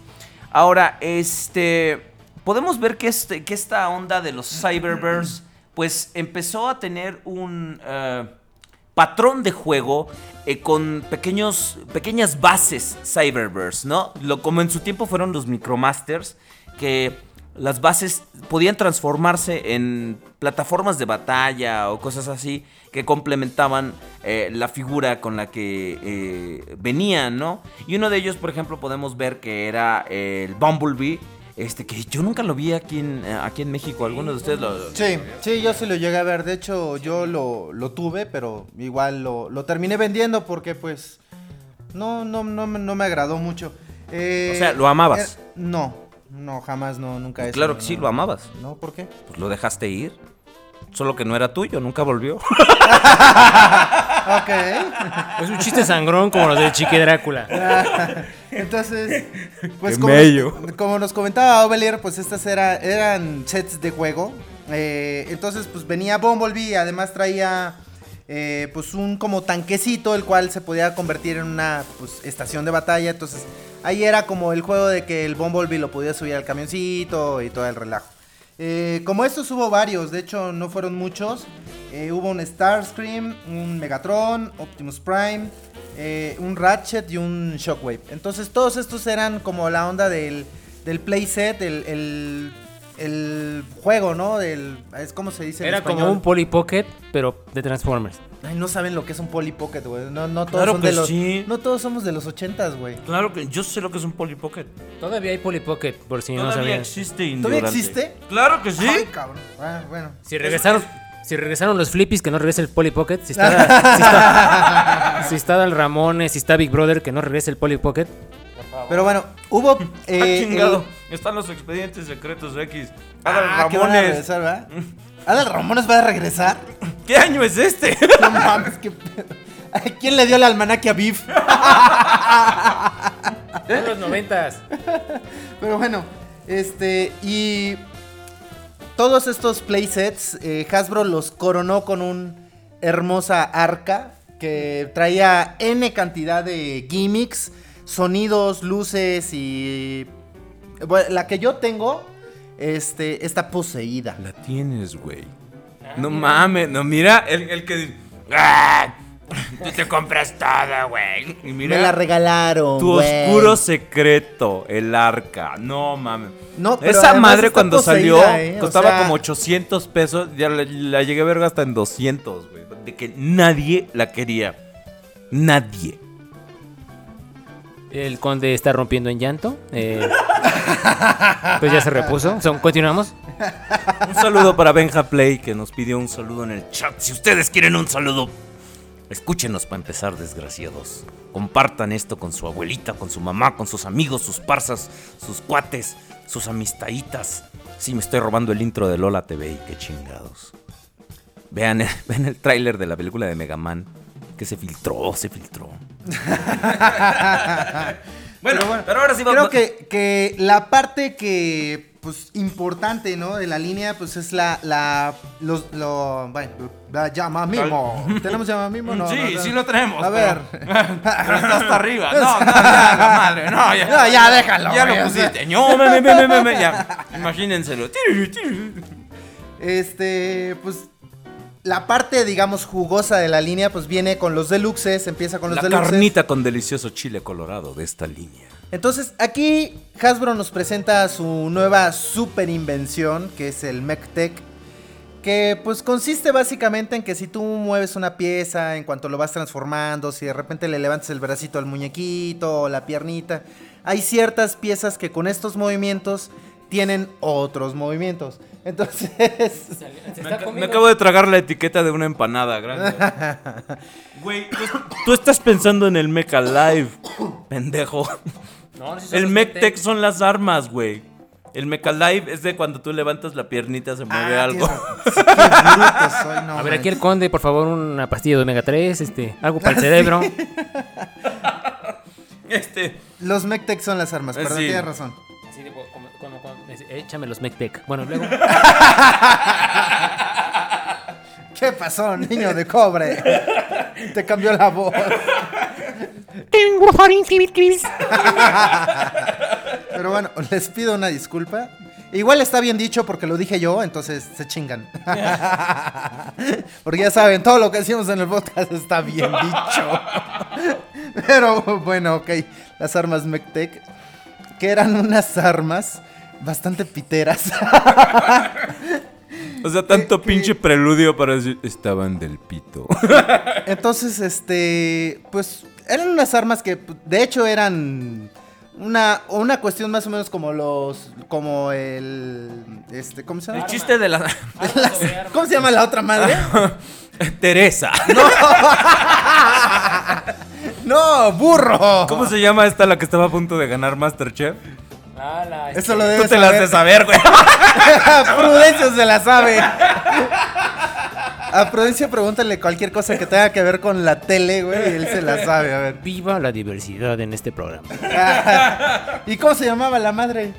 Ahora, este. Podemos ver que, este, que esta onda de los Cyberverse, pues empezó a tener un eh, patrón de juego eh, con pequeños, pequeñas bases Cyberverse, ¿no? Lo, como en su tiempo fueron los Micromasters, que las bases podían transformarse en plataformas de batalla o cosas así que complementaban eh, la figura con la que eh, venían, ¿no? Y uno de ellos, por ejemplo, podemos ver que era el Bumblebee, este que yo nunca lo vi aquí en, eh, aquí en México. ¿Alguno de ustedes lo...? Sí, sí, yo sí lo llegué a ver. De hecho, yo lo, lo tuve, pero igual lo, lo terminé vendiendo porque pues no, no, no, me- no me agradó mucho. Eh, O sea, ¿lo amabas? eh, no, no, jamás, no, nunca. eso, Claro que sí, no. lo amabas. No, ¿por qué? Pues lo dejaste ir. Solo que no era tuyo, nunca volvió. Ok. Es un chiste sangrón como los de Chique Drácula. Entonces, pues Qué como, como nos comentaba Ovelier, pues estas era, eran sets de juego. Eh, entonces, pues venía Bumblebee, además traía eh, pues un como tanquecito, el cual se podía convertir en una pues, estación de batalla. Entonces, ahí era como el juego de que el Bumblebee lo podía subir al camioncito y todo el relajo. Eh, como estos hubo varios, de hecho no fueron muchos. Eh, hubo un Starscream, un Megatron, Optimus Prime, eh, un Ratchet y un Shockwave. Entonces todos estos eran como la onda del, del playset, el, el, el juego, ¿no? Del, es como se dice Era como un Polly Pocket, pero de Transformers. Ay, no saben lo que es un Polly Pocket, güey. No, no todos Claro son que de los, sí. No todos somos de los ochentas, güey. Claro que yo sé lo que es un Polly Pocket. Todavía hay Polly Pocket, por si no Todavía sabían. existe ¿Todavía existe? Claro que sí. Ay, cabrón. Ah, bueno. Si regresaron, si regresaron los flippies, que no regrese el Polly Pocket. Si está, si está, si está Dal Ramones, si está Big Brother, que no regrese el Polly Pocket. Pero bueno, hubo... Ah, eh, chingado. Están los expedientes secretos X. Ah, que van a Ramones. regresar, ¿verdad? ¿Adal Ramones va a regresar? ¿Qué año es este? No mames, qué pedo. ¿Quién le dio el almanaque a Beef? En los noventas. Pero bueno, este, y todos estos playsets, eh, Hasbro los coronó con un hermosa arca que traía N cantidad de gimmicks, sonidos, luces y... Bueno, la que yo tengo, este, está poseída. La tienes, güey. No mames, no, mira, el, el que. ¡Ah! Tú te compras todo, güey. Y mira. Me la regalaron. Tu oscuro secreto, el arca. No mames. No, pero Esa madre cuando poseída, salió ¿eh? O costaba sea- como 800 pesos. Ya la, la llegué a ver hasta en 200, güey. De que nadie la quería. Nadie. El conde está rompiendo en llanto. eh, pues ya se repuso. Continuamos. Un saludo para Benja Play que nos pidió un saludo en el chat. Si ustedes quieren un saludo, escúchenos para empezar, desgraciados. Compartan esto con su abuelita, con su mamá, con sus amigos, sus parsas, sus cuates, sus amistaditas. Sí, me estoy robando el intro de Lola TV y qué chingados. Vean, vean el tráiler de la película de Mega Man que se filtró, se filtró. bueno, pero, ahora sí Creo vamos. que, que la parte que, pues, importante, ¿no? De la línea, pues, es la, la, los, lo, bueno, la llama mimo. ¿Tenemos llama mimo? No, sí, no, no. sí lo tenemos. A pero- ver. Pero está hasta arriba. No, no, ya, la madre. No, ya. No, ya déjalo, Ya lo pusiste. No, me, me, me, me, me, ya. Imagínenselo. Este, pues, la parte, digamos, jugosa de la línea, pues, viene con los deluxes, empieza con los La deluxes. carnita con delicioso chile colorado de esta línea. Entonces, aquí Hasbro nos presenta su nueva super invención, que es el MechTech. Que pues consiste básicamente en que si tú mueves una pieza, en cuanto lo vas transformando, si de repente le levantas el bracito al muñequito o la piernita, hay ciertas piezas que con estos movimientos tienen otros movimientos. Entonces, Me, aca- me acabo de tragar la etiqueta de una empanada grande. Güey, tú, tú estás pensando en el Mecha Live, pendejo. El Mectec son las armas, güey. El Mecha Live es de cuando tú levantas la piernita, se mueve Ah, algo. tienes- sí, qué bruto soy, no A ver, aquí el conde, por favor, una pastilla de omega 3, este, algo para el cerebro. Este, Los Mectec son las armas, Eh, perdón, sí. tienes razón. Como, échame los Mectec. Bueno, luego. ¿Qué pasó, niño de cobre? Te cambió la voz. Tengo faringitis. Pero bueno, les pido una disculpa. Igual está bien dicho porque lo dije yo, entonces se chingan. porque ya saben, todo lo que decimos en el podcast está bien dicho. Pero bueno, ok. Las armas Mectec, que eran unas armas bastante piteras. o sea, tanto que- pinche preludio para decir. Estaban del pito. Entonces, este, pues eran unas armas que pues, de hecho eran una, una cuestión más o menos como los, como el, este, ¿cómo se llama? El chiste de la. Las- ¿Cómo se llama la otra madre? Teresa. No, burro. ¿Cómo se llama esta la que estaba a punto de ganar Masterchef? Eso lo Tú debes te la has de saber, güey. Prudencio se la sabe. A Prudencio pregúntale cualquier cosa que tenga que ver con la tele, güey, y él se la sabe, a ver. Viva la diversidad en este programa. ¿Y cómo se llamaba la madre?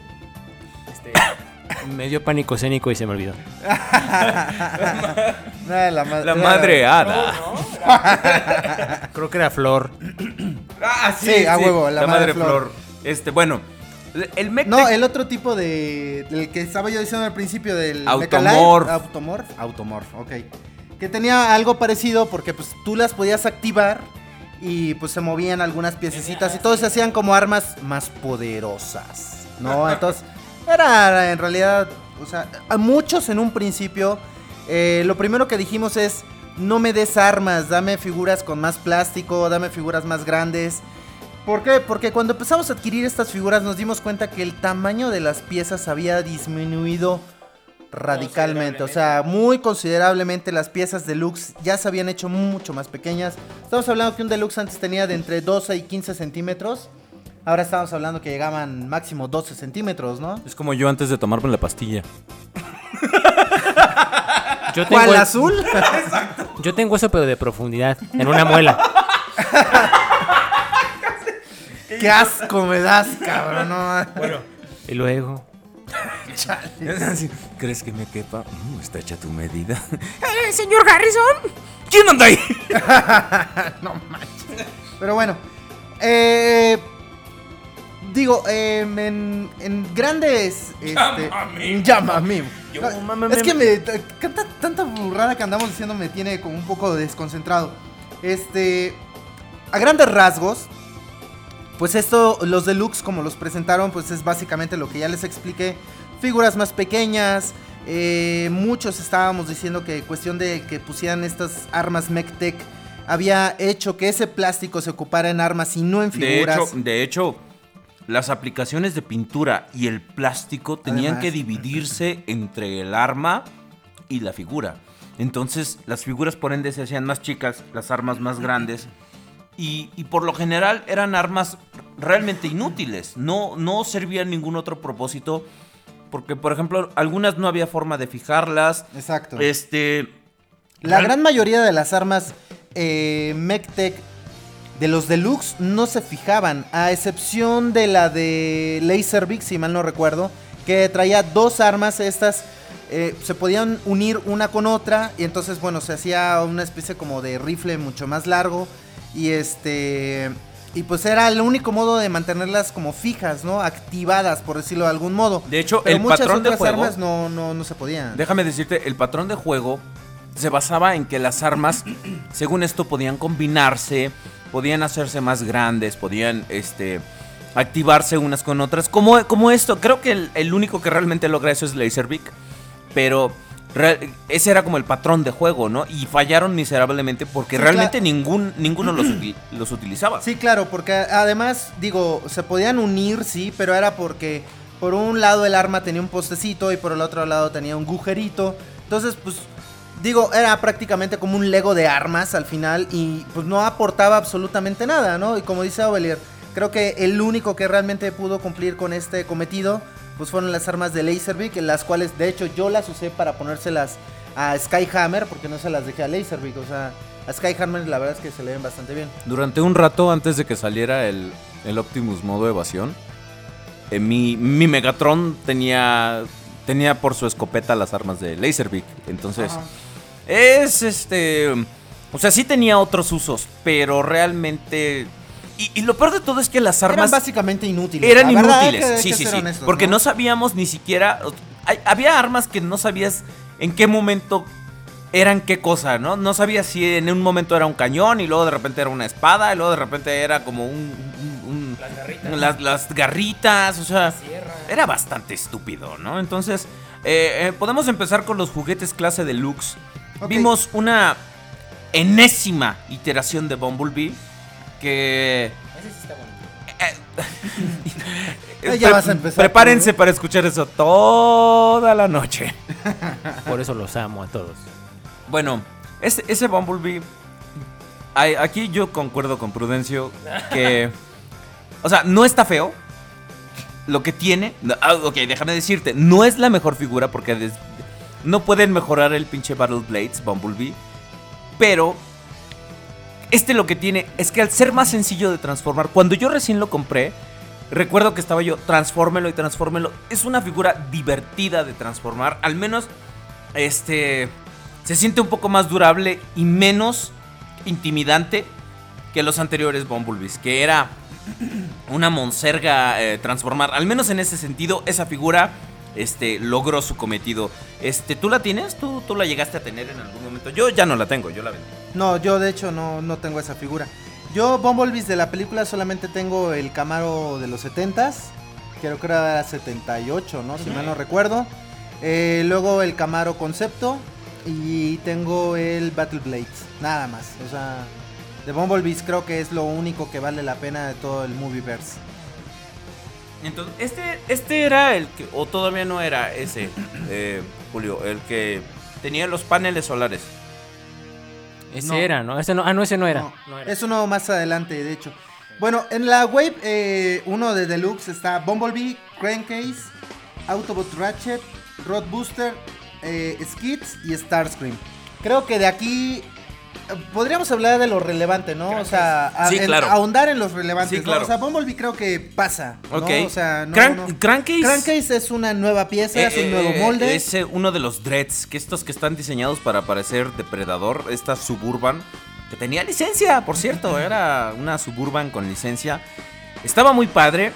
Me dio pánico escénico y se me olvidó. La, ma- La era- madre hada. Creo que era Flor. Ah, Sí, a huevo, la madre madre Flor. Flor. Este, bueno. El Mectec. No, el otro tipo de. Del que estaba yo diciendo al principio del. Automorph. Mechalite. Automorph. Automorph, ok. Que tenía algo parecido porque pues tú las podías activar y pues se movían algunas piececitas y todos se hacían como armas más poderosas. ¿No? Entonces, era en realidad. O sea, a muchos en un principio. eh, lo primero que dijimos es. No me des armas, dame figuras con más plástico, dame figuras más grandes. ¿Por qué? Porque cuando empezamos a adquirir estas figuras nos dimos cuenta que el tamaño de las piezas había disminuido radicalmente. O sea, muy considerablemente las piezas deluxe ya se habían hecho mucho más pequeñas. Estamos hablando que un deluxe antes tenía de entre 12 y 15 centímetros. Ahora estamos hablando que llegaban máximo 12 centímetros, ¿no? Es como yo antes de tomarme la pastilla. Yo tengo, ¿Cuál el- azul? yo tengo eso, pero de profundidad, en una muela. ¡Qué asco me das, cabrón! No. Y luego. ¿Crees que me quepa? Mm, está hecha tu medida. Eh, señor Harrison. ¿Quién anda ahí? Pero bueno, eh, digo, eh, en, en grandes... Este, llama a mí. No, es que me, tanta, tanta burrada que andamos diciendo me tiene como un poco desconcentrado. Este, a grandes rasgos, pues esto, los deluxe como los presentaron, pues es básicamente lo que ya les expliqué. Figuras más pequeñas. eh, muchos estábamos diciendo que cuestión de que pusieran estas armas MechTech había hecho que ese plástico se ocupara en armas y no en De figuras. hecho, de hecho, las aplicaciones de pintura y el plástico tenían Además. que dividirse entre el arma y la figura. Entonces, las figuras por ende se hacían más chicas, las armas más grandes. Y, y por lo general eran armas realmente inútiles. No, no servían ningún otro propósito. Porque, por ejemplo, algunas no había forma de fijarlas. Exacto. Este. La gran mayoría de las armas eh, MechTech de los deluxe no se fijaban, a excepción de la de Laserbeak, si mal no recuerdo, que traía dos armas, estas eh, se podían unir una con otra y entonces, bueno, se hacía una especie como de rifle mucho más largo y este... Y pues era el único modo de mantenerlas como fijas, ¿no? Activadas, por decirlo de algún modo. De hecho, Pero el muchas patrón de otras juego- armas no, no, no se podían. Déjame decirte, el patrón de juego se basaba en que las armas, según esto, podían combinarse, podían hacerse más grandes, podían este, activarse unas con otras. Como, como esto, creo que el, el único que realmente logra eso es Laserbeak. Pero real- ese era como el patrón de juego, ¿no? Y fallaron miserablemente porque Sí, realmente ningún, ninguno los, los utilizaba. Sí, claro, porque además, digo, se podían unir, sí, pero era porque por un lado el arma tenía un postecito y por el otro lado tenía un agujerito. Entonces, pues, digo, era prácticamente como un Lego de armas al final y pues no aportaba absolutamente nada, ¿no? Y como dice Ovelier, creo que el único que realmente pudo cumplir con este cometido, pues fueron las armas de Laserbeak, en las cuales de hecho yo las usé para ponérselas a Skyhammer, porque no se las dejé a Laserbeak, o sea, a Skyhammer la verdad es que se le ven bastante bien. Durante un rato antes de que saliera el, el Optimus modo evasión, eh, mi, mi Megatron tenía, tenía por su escopeta las armas de Laserbeak. Entonces, es este... O sea, sí tenía otros usos, pero realmente... Y, y lo peor de todo es que las Eran armas básicamente inútiles. eran La inútiles. que- sí, que sí, sí. honestos, porque ¿no? sabíamos ni siquiera... hay- había armas que no sabías en qué momento eran qué cosa, ¿no? No sabías si en un momento era un cañón y luego de repente era una espada y luego de repente era como un... un- un- Las garritas. las, las garritas, o sea, era bastante estúpido, ¿no? Entonces, eh, eh, podemos empezar con los juguetes clase deluxe. Vimos una enésima iteración de Bumblebee que... Eh, ya Pre- vas a empezar, Prepárense ¿no? para escuchar eso toda la noche. Por eso los amo a todos. Bueno, ese, ese Bumblebee. aquí yo concuerdo con Prudencio que. O sea, no está feo. Lo que tiene. no, ah, ok, déjame decirte. No es la mejor figura porque des- no pueden mejorar el pinche Battle Blades Bumblebee. Pero. Este lo que tiene es que al ser más sencillo de transformar, cuando yo recién lo compré, recuerdo que estaba yo, transfórmelo y transfórmelo. Es una figura divertida de transformar. Al menos, este, se siente un poco más durable y menos intimidante que los anteriores Bumblebees, que era una monserga eh, transformar. Al menos en ese sentido, esa figura este, logró su cometido. Este, ¿Tú la tienes? ¿Tú, ¿Tú la llegaste a tener en algún momento? Yo ya no la tengo, yo la vendí. No, yo de hecho no, no tengo esa figura. Yo, Bumblebees de la película, solamente tengo el Camaro de los 70s. Creo que era 78, ¿no? Si mal no recuerdo. Eh, luego el Camaro Concepto. Y tengo el Battle Blades. Nada más. O sea, de Bumblebees creo que es lo único que vale la pena de todo el Movieverse. Entonces, este, este era el que, o todavía no era ese, eh, Julio, el que tenía los paneles solares. Ese No. era, ¿no? Ese no. Ah, no, ese no era. No, No era. Es uno más adelante, de hecho. Bueno, en la Wave 1 de Deluxe está Bumblebee, Crankcase, Autobot Ratchet, Rod Booster, eh, Skids y Starscream. Creo que de aquí eh, podríamos hablar de lo relevante, ¿no? O sea, a- Sí, en- claro. ahondar en los relevantes. Sí, ¿no? claro. O sea, Bumblebee creo que pasa. ¿no? Ok. O sea, no, Crank- no. Crankcase- Crankcase es una nueva pieza, es un Eh, nuevo eh, molde. Es eh, uno de los dreads, que estos que están diseñados para parecer depredador, esta Suburban, que tenía licencia, por cierto, era una Suburban con licencia. Estaba muy padre.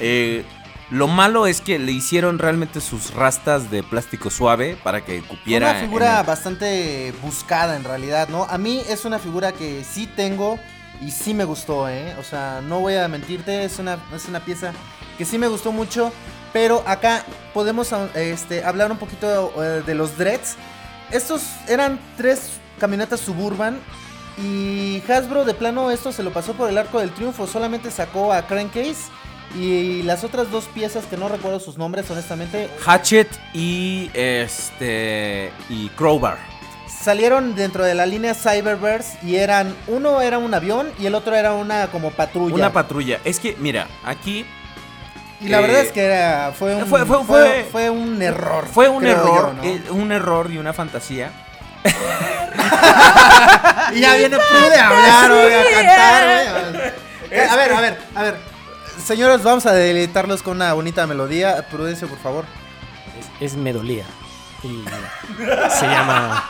eh, lo malo es que le hicieron realmente sus rastas de plástico suave para que cupiera. una figura el- bastante buscada en realidad, ¿no? A mí es una figura que sí tengo y sí me gustó, ¿eh? O sea, no voy a mentirte, es una, es una pieza que sí me gustó mucho, pero acá podemos ah, este, hablar un poquito eh, de los dreads. Estos eran tres camionetas suburban y Hasbro de plano esto se lo pasó por el arco del triunfo, solamente sacó a Crankcase y las otras dos piezas que no recuerdo sus nombres honestamente Hatchet y este. y Crowbar. salieron dentro de la línea Cyberverse y eran uno era un avión y el otro era una como patrulla. Una patrulla. Es que, mira, aquí y la eh, verdad es que era fue un fue- fue- fue, un error. Fue un error, yo, ¿no? eh, un error y una fantasía. y ya viene Prude a hablar, güey, a cantar. Eh, A ver, a ver, a ver. Señores, vamos a deleitarlos con una bonita melodía. Prudencio, por favor. Es, es Medolía. Y se llama.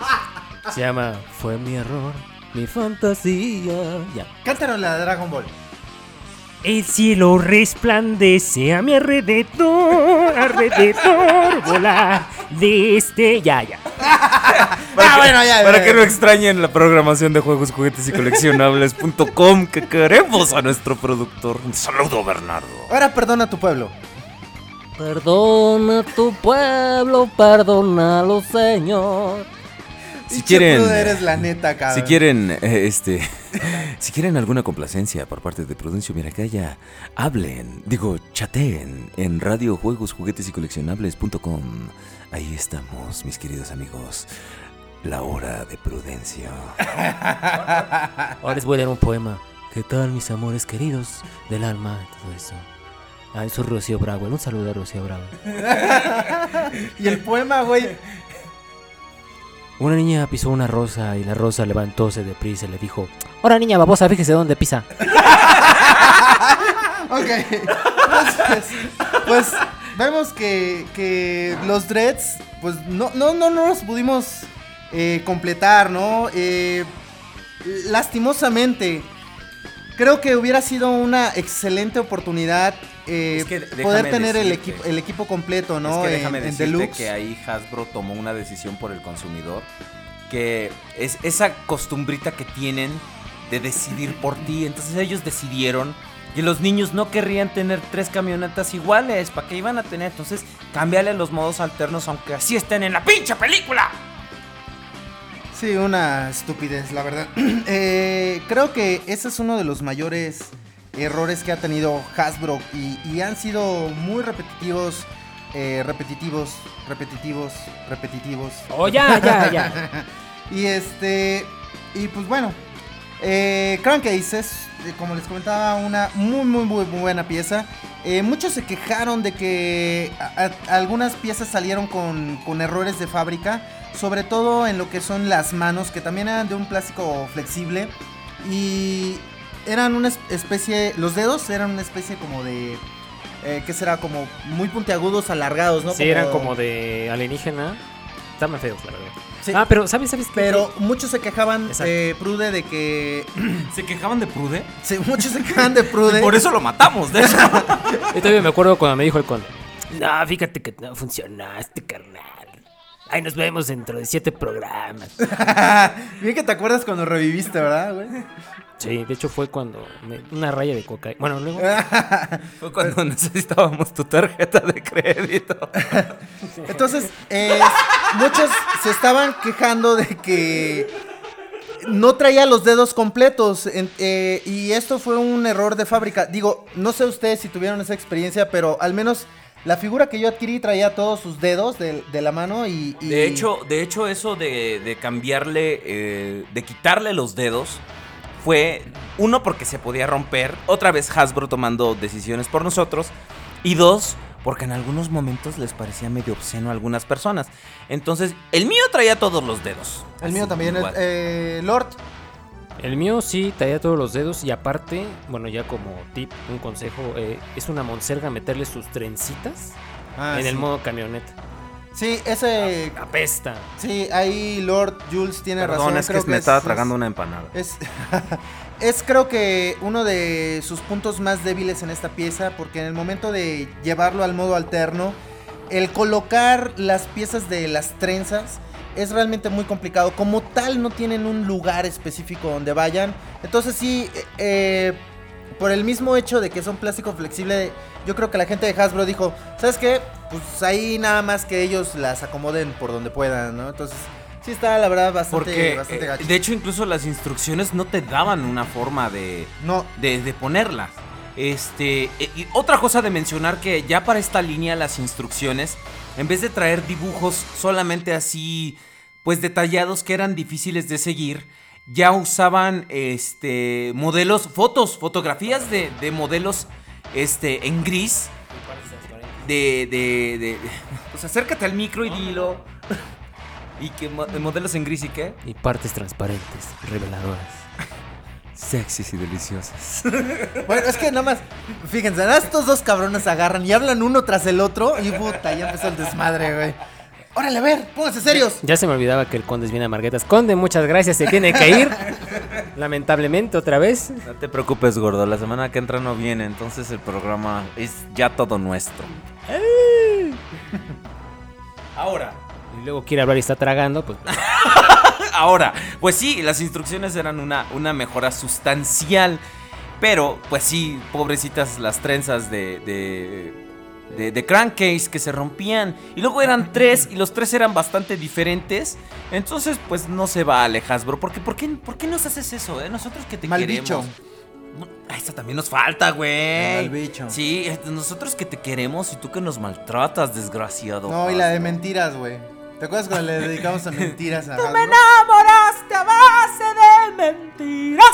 Se llama. Fue mi error, mi fantasía. Ya. Cántanos la de Dragon Ball. El cielo resplandece a mi alrededor, alrededor, volar desde ya, ya. Ah, bueno, ya, Para ya, que ya. no extrañen la programación de juegos, juguetes y coleccionables.com que queremos a nuestro productor. Un saludo, Bernardo. Ahora perdona a tu pueblo. Perdona tu pueblo, perdónalo, Señor. Si quieren- Prude, eres la neta, cabrón. Si quieren, eh, este, si quieren alguna complacencia por parte de Prudencio Miracaya, hablen, digo, chateen en Radio Juegos, Juguetes y Coleccionables.com. Ahí estamos, mis queridos amigos. La hora de Prudencio. Ahora les voy a leer un poema. ¿Qué tal, mis amores queridos del alma todo eso? Ay, soy Rocío Bravo. Un saludo a Rocío Bravo. Y el poema, güey. Una niña pisó una rosa y la rosa levantóse deprisa y le dijo: Ahora, niña babosa, fíjese dónde pisa. Ok. Entonces, pues vemos que, que los dreads, pues no, no, no, no los pudimos eh, completar, ¿no? Eh, lastimosamente, creo que hubiera sido una excelente oportunidad eh, Es que déjame poder tener el equipo, el equipo completo, ¿no? Es que déjame en, decirte Deluxe. que ahí Hasbro tomó una decisión por el consumidor. Que es esa costumbrita que tienen de decidir por ti. Entonces ellos decidieron que los niños no querrían tener tres camionetas iguales. ¿Para qué iban a tener? Entonces cámbiale los modos alternos aunque así estén en la pinche película. Sí, una estupidez, la verdad. Eh, creo que ese es uno de los mayores errores que ha tenido Hasbro y, y han sido muy repetitivos, eh, repetitivos, repetitivos, repetitivos. Oh, ya, ya, ya. Y este, y pues bueno, eh, Crankcase es, eh, como les comentaba, una muy, muy, muy, muy buena pieza. Eh, muchos se quejaron de que a- a- algunas piezas salieron con, con errores de fábrica, sobre todo en lo que son las manos, que también eran de un plástico flexible y eran una es- especie, los dedos eran una especie como de, eh, ¿qué será? Como muy puntiagudos, alargados, ¿no? Sí, eran como de alienígena. Estaban feos, la verdad. Sí. Ah, pero ¿sabes, sabes qué? Pero muchos se quejaban, eh, Prude, de que ¿Se quejaban de Prude? Sí, muchos se quejan de Prude. Por eso lo matamos, de hecho. Yo todavía me acuerdo cuando me dijo el conde. No, fíjate que no funcionaste, carnal. Ahí nos vemos dentro de siete programas. Bien que te acuerdas cuando reviviste, ¿verdad, güey? Sí, de hecho fue cuando me- una raya de coca. Bueno, luego. Fue cuando necesitábamos tu tarjeta de crédito. Entonces, eh, muchos se estaban quejando de que no traía los dedos completos. en- eh, y esto fue un error de fábrica. Digo, no sé ustedes si tuvieron esa experiencia, pero al menos la figura que yo adquirí traía todos sus dedos de, de la mano y, y- De hecho, de hecho eso de, de cambiarle, eh, de quitarle los dedos, fue uno porque se podía romper, otra vez Hasbro tomando decisiones por nosotros, y dos, porque en algunos momentos les parecía medio obsceno a algunas personas. Entonces, el mío traía todos los dedos. el mío también, eh, Lord. El mío sí traía todos los dedos y aparte, bueno, ya como tip, un consejo, eh, es una monserga meterle sus trencitas Ah, en sí. el modo camioneta. Sí, ese. Apesta. Sí, ahí Lord Jules tiene Perdón, razón. es que creo me estaba es- tragando una empanada. Es, es creo que uno de sus puntos más débiles en esta pieza, porque en el momento de llevarlo al modo alterno, el colocar las piezas de las trenzas es realmente muy complicado. Como tal, no tienen un lugar específico donde vayan. Entonces sí, eh, por el mismo hecho de que son plástico flexible, yo creo que la gente de Hasbro dijo, ¿sabes qué? Pues ahí nada más que ellos las acomoden por donde puedan, ¿no? Entonces... Sí está, la verdad, bastante, Porque, bastante eh, gacho. de hecho, incluso las instrucciones no te daban una forma de, No, de, de ponerlas. Este, e- y otra cosa de mencionar que ya para esta línea las instrucciones, en vez de traer dibujos solamente así, pues detallados que eran difíciles de seguir, ya usaban este modelos, fotos, fotografías de, de modelos este en gris. De, de, de, pues acércate al micro y dilo. Y que mo- modelos en gris y qué? Y partes transparentes, reveladoras. Sexys y deliciosas. Bueno, es que nada más, fíjense, nada más estos dos cabrones agarran y hablan uno tras el otro y puta, ya empezó el desmadre, güey. Órale, a ver, pónganse serios. Ya se me olvidaba que el conde es bien amarguetas. Conde, muchas gracias, se tiene que ir. Lamentablemente, otra vez. No te preocupes, gordo. La semana que entra no viene, entonces el programa es ya todo nuestro. Ahora. Y luego quiere hablar y está tragando, pues. Ahora, pues sí, las instrucciones eran una, una mejora sustancial. Pero, pues sí, pobrecitas las trenzas de, de, de, de crankcase que se rompían. Y luego eran tres y los tres eran bastante diferentes. Entonces, pues no se vale, Hasbro. Porque, ¿por, qué, ¿Por qué nos haces eso? eh? Nosotros que te Mal queremos. bicho. No, esta también nos falta, güey. Bicho. Sí, eh, nosotros que te queremos y tú que nos maltratas, desgraciado. No, y la de mentiras, güey. ¿Te acuerdas cuando le dedicamos a mentiras a Hasbro? enamoraste a base de mentiras.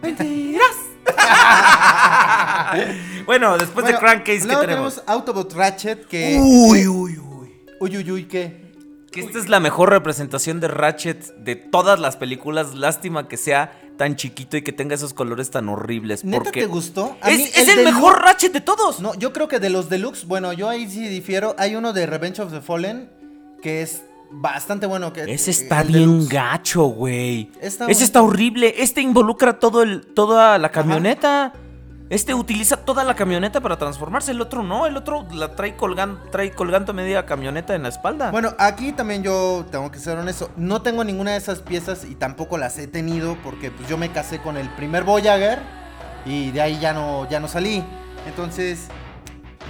Mentiras. bueno, después Bueno, de Crankcase, ¿qué luego tenemos? Autobot Ratchet que... Uy, uy, uy. Uy, uy, uy, ¿qué? Que esta es la mejor representación de Ratchet de todas las películas. Lástima que sea tan chiquito y que tenga esos colores tan horribles. ¿Neta porque te gustó? A Es, mí es el, deluxe- mejor Ratchet de todos. No, yo creo que de los deluxe, bueno, yo ahí sí difiero. Hay uno de Revenge of the Fallen que es bastante bueno. Que, Ese está bien gacho, güey. Ese bueno. está horrible. Este involucra todo el, toda la camioneta. Este utiliza toda la camioneta para transformarse. El otro no. El otro la trae, colgan, trae colgando media camioneta en la espalda. Bueno, aquí también yo tengo que ser honesto. No tengo ninguna de esas piezas y tampoco las he tenido porque pues yo me casé con el primer Voyager y de ahí ya no, ya no salí. Entonces,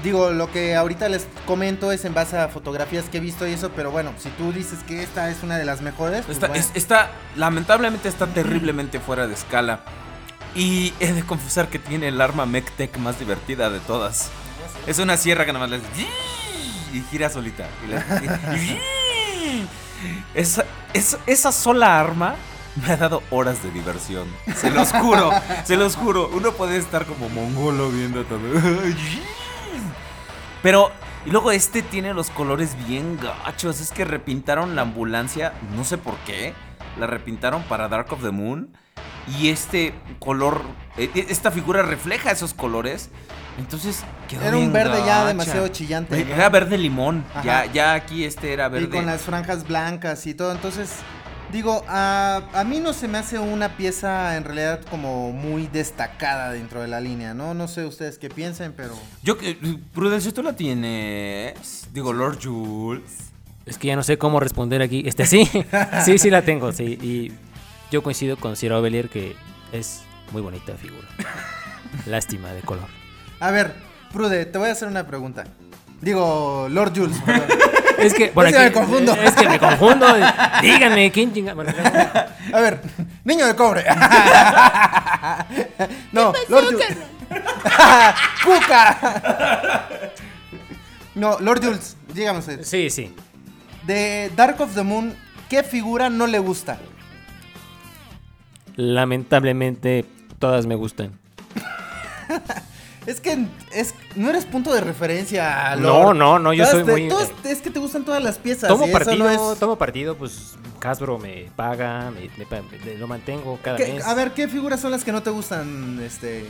digo, lo que ahorita les comento es en base a fotografías que he visto y eso, pero bueno, si tú dices que esta es una de las mejores, pues Está, bueno. es- está- lamentablemente está terriblemente fuera de escala. Y he de confesar que tiene el arma MechTech más divertida de todas. Es una sierra que nada más le y gira solita. Y le- esa, esa, esa sola arma me ha dado horas de diversión. Se los juro, se los juro. Uno puede estar como mongolo viendo todo. Pero, y luego este tiene los colores bien gachos. Es que repintaron la ambulancia, no sé por qué. La repintaron para Dark of the Moon. Y este color, e- e- esta figura refleja esos colores. Entonces quedó Era un verde ya demasiado chillante, ¿no? Era verde limón. Ajá. Ya, ya aquí este era verde. Y con las franjas blancas y todo. Entonces, digo, a, a mí no se me hace una pieza en realidad como muy destacada dentro de la línea, ¿no? No sé ustedes qué piensen, pero... Yo, que- Prudencio, tú la tienes. Digo, Lord Jules. Es que ya no sé cómo responder aquí. Este sí, sí, sí la tengo, sí. Y yo coincido con Ciro Belier que es muy bonita figura. Lástima de color. A ver, Prude, te voy a hacer una pregunta. Digo, Lord Jules. Es que, bueno, aquí- me confundo. Es que me confundo. Díganme, ¿quién chinga? Bueno, A ver, niño de cobre. no, Lord Jules. ¡Cuca! no, Lord Jules, dígame usted. sí, sí. De Dark of the Moon, ¿qué figura no le gusta? Lamentablemente, todas me gustan. Es que es, no eres punto de referencia, No, Lord. no, no, yo Todas soy te- muy- todas- es que te gustan todas las piezas. Tomo partido, no es- tomo partido, pues Hasbro me paga, me, me lo mantengo cada ¿Qué- mes. a ver, ¿qué figuras son las que no te gustan este,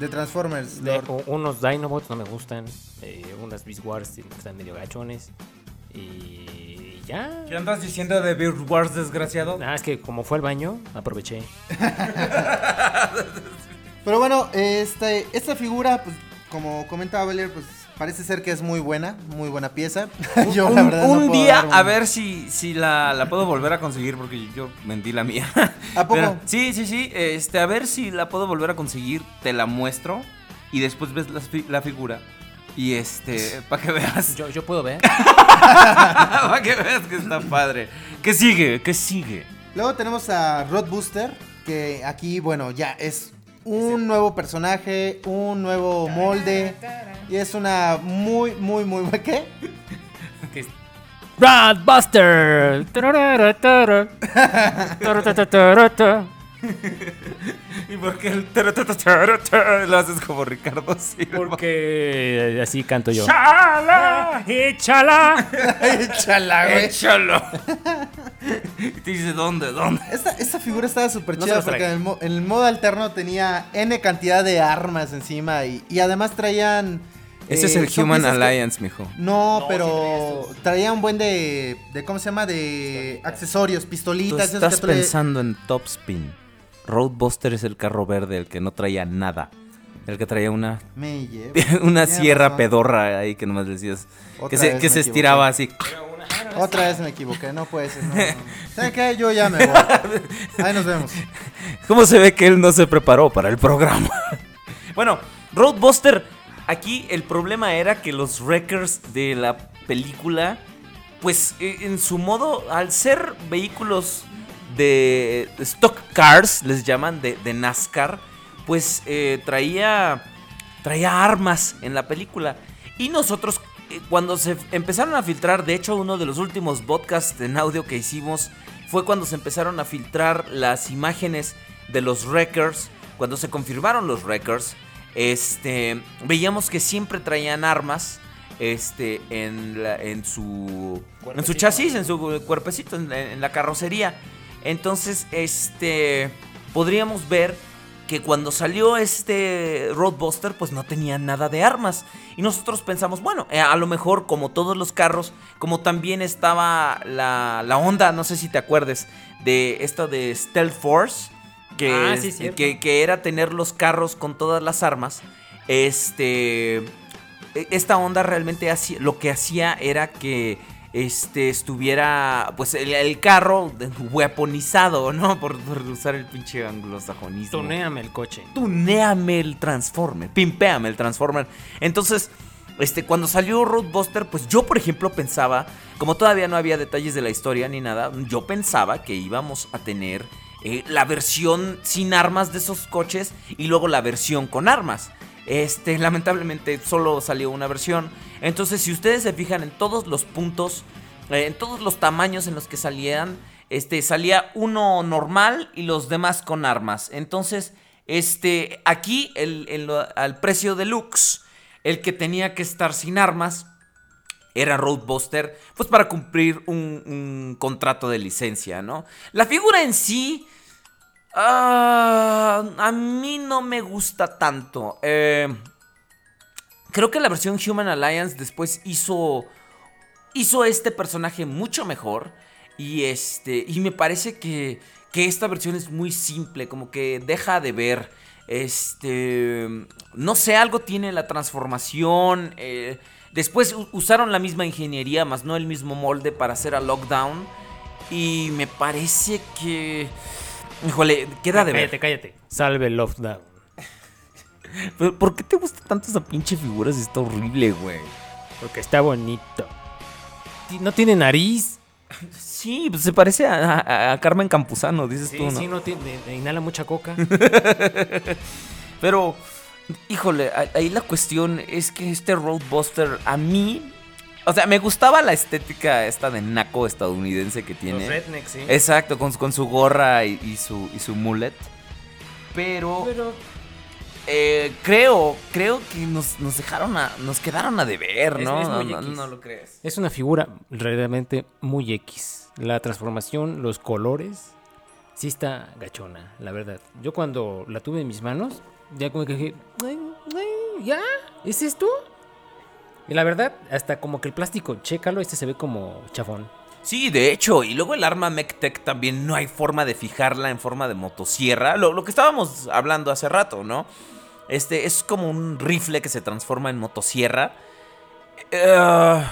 de Transformers, De- unos Dinobots no me gustan, eh, unas Beast Wars están medio gachones. Y ya. ¿Qué andas diciendo de Beer Wars, desgraciado? Nada, es que como fue al baño, aproveché. Pero bueno, este, esta figura, pues, como comentaba Belier, pues parece ser que es muy buena, muy buena pieza. Yo, un la verdad, no un puedo día a ver si, si la, la puedo volver a conseguir porque yo vendí la mía. ¿A poco? Pero- sí, sí, sí. Este, a ver si la puedo volver a conseguir. Te la muestro y después ves la, la figura. Y este, para que veas. Yo, yo puedo ver. para que veas que está padre. ¿Qué sigue? ¿Qué sigue? Luego tenemos a Rod Booster, que aquí, bueno, ya es un nuevo personaje, un nuevo molde. Y es una muy, muy, muy buena. ¿Qué? Buster. ¿Y por qué el lo haces como Ricardo Silva? Porque así canto yo. ¡Chala! ¡Échala! Échala, güey. ¡Échalo! y te dice, ¿dónde? ¿Dónde? Esta, esta figura estaba súper No chida porque en el, mo- en el modo alterno tenía N cantidad de armas encima y, y además traían... Ese es eh, el Human piezas que- Alliance, mijo. No, pero traía un buen de, de ¿cómo se llama? De accesorios, Tú pistolitas. esos estás que tú le- pensando en Topspin. Roadbuster es el carro verde, el que no traía nada. El que traía una, Me llevo. una sierra razón. pedorra ahí que nomás decías. Otra Que se, que se estiraba así. Otra vez me equivoqué, no puede ser. No, no. Yo ya me voy. Ahí nos vemos. ¿Cómo se ve que él no se preparó para el programa? bueno, Roadbuster aquí el problema era que los wreckers de la película, pues eh, en su modo, al ser vehículos de stock cars, les llaman, de, de NASCAR, pues eh, traía, traía armas en la película. Y nosotros, eh, cuando se empezaron a filtrar, de hecho uno de los últimos podcasts en audio que hicimos fue cuando se empezaron a filtrar las imágenes de los wreckers, cuando se confirmaron los wreckers, este, veíamos que siempre traían armas este, en, la- en su en su chasis, en su cuerpecito, en, en la carrocería. Entonces, este, podríamos ver que cuando salió este Roadbuster, pues no tenía nada de armas. Y nosotros pensamos, bueno, eh, a lo mejor como todos los carros, como también estaba la, la onda, no sé si te acuerdes, de esta de Stealth Force, que, Ah, sí, que, que era tener los carros con todas las armas. Este, e- esta onda realmente hacía, lo que hacía era que este estuviera pues el, el carro weaponizado, ¿no? Por, por usar el pinche anglosajonismo. Tuneame el coche. Tuneame el Transformer, pimpéame el Transformer. Entonces, este, cuando salió Roadbuster, pues yo, por ejemplo, pensaba, como todavía no había detalles de la historia ni nada, yo pensaba que íbamos a tener eh, la versión sin armas de esos coches y luego la versión con armas. Este, lamentablemente solo salió una versión. Entonces, si ustedes se fijan en todos los puntos, eh, en todos los tamaños en los que salían, este, salía uno normal y los demás con armas. Entonces, este, aquí, al precio deluxe, el que tenía que estar sin armas era Roadbuster, pues para cumplir un, un contrato de licencia, ¿no? La figura en sí, ah, a mí no me gusta tanto. Eh, creo que la versión Human Alliance después hizo, hizo este personaje mucho mejor. Y este. Y me parece que. Que esta versión es muy simple. Como que deja de ver. Este. No sé, algo tiene la transformación. eh, después usaron la misma ingeniería, más no el mismo molde para hacer a Lockdown. Y me parece que. Híjole, queda de ver. Cállate, cállate. Salve Lockdown. Pero, ¿Por qué te gusta tanto esa pinche figura si está horrible, güey? Porque está bonito. Ti- No tiene nariz. Sí, pues se parece a, a- a Carmen Campuzano, dices tú, ¿no? sí, no tiene. Inhala mucha coca. Pero, híjole, a- ahí la cuestión es que este Roadbuster a mí... O sea, me gustaba la estética esta de naco estadounidense que tiene. Los rednecks, sí. Exacto, con, con su gorra y, y su, y su mullet. Pero, Pero eh, creo, creo que nos, nos dejaron a, nos quedaron a deber, ¿no? es no, muy no- X. no lo crees. es una figura realmente muy X. La transformación, los colores, sí está gachona, la verdad. Yo cuando la tuve en mis manos, ya como que dije, "Ay, ay, ¿ya? ¿Es esto? Y la verdad, hasta como que el plástico, chécalo, este se ve como chafón. Sí, de hecho, y luego el arma MechTech también no hay forma de fijarla en forma de motosierra. Lo, lo que estábamos hablando hace rato, ¿no? Este es como un rifle que se transforma en motosierra. Eh,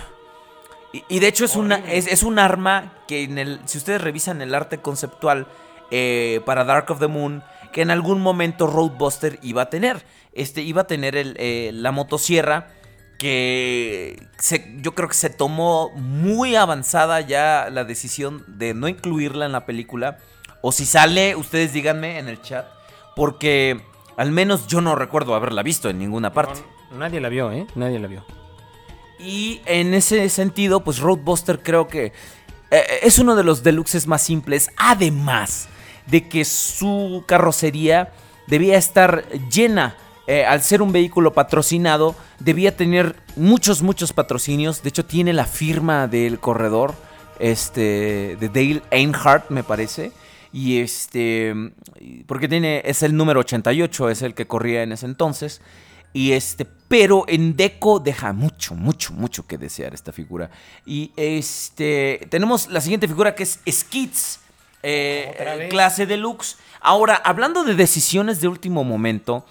y, y de hecho es, una, es, es un arma que en el, si ustedes revisan el arte conceptual eh, para Dark of the Moon, que en algún momento Roadbuster iba a tener. Este iba a tener el, eh, la motosierra que se- yo creo que se tomó muy avanzada ya la decisión de no incluirla en la película. O si sale, ustedes díganme en el chat. Porque al menos yo no recuerdo haberla visto en ninguna parte. Nadie la vio, ¿eh? Nadie la vio. Y en ese sentido, pues Roadbuster creo que eh, es uno de los deluxes más simples. Además de que su carrocería debía estar llena. Eh, al ser un vehículo patrocinado, debía tener muchos, muchos patrocinios. De hecho, tiene la firma del corredor, este, de Dale Earnhardt, me parece. Y este, porque tiene, es el número 88, es el que corría en ese entonces. Y este, pero en Deco deja mucho, mucho, mucho que desear esta figura. Y este, tenemos la siguiente figura que es Skids, eh, clase deluxe. Ahora, hablando de decisiones de último momento,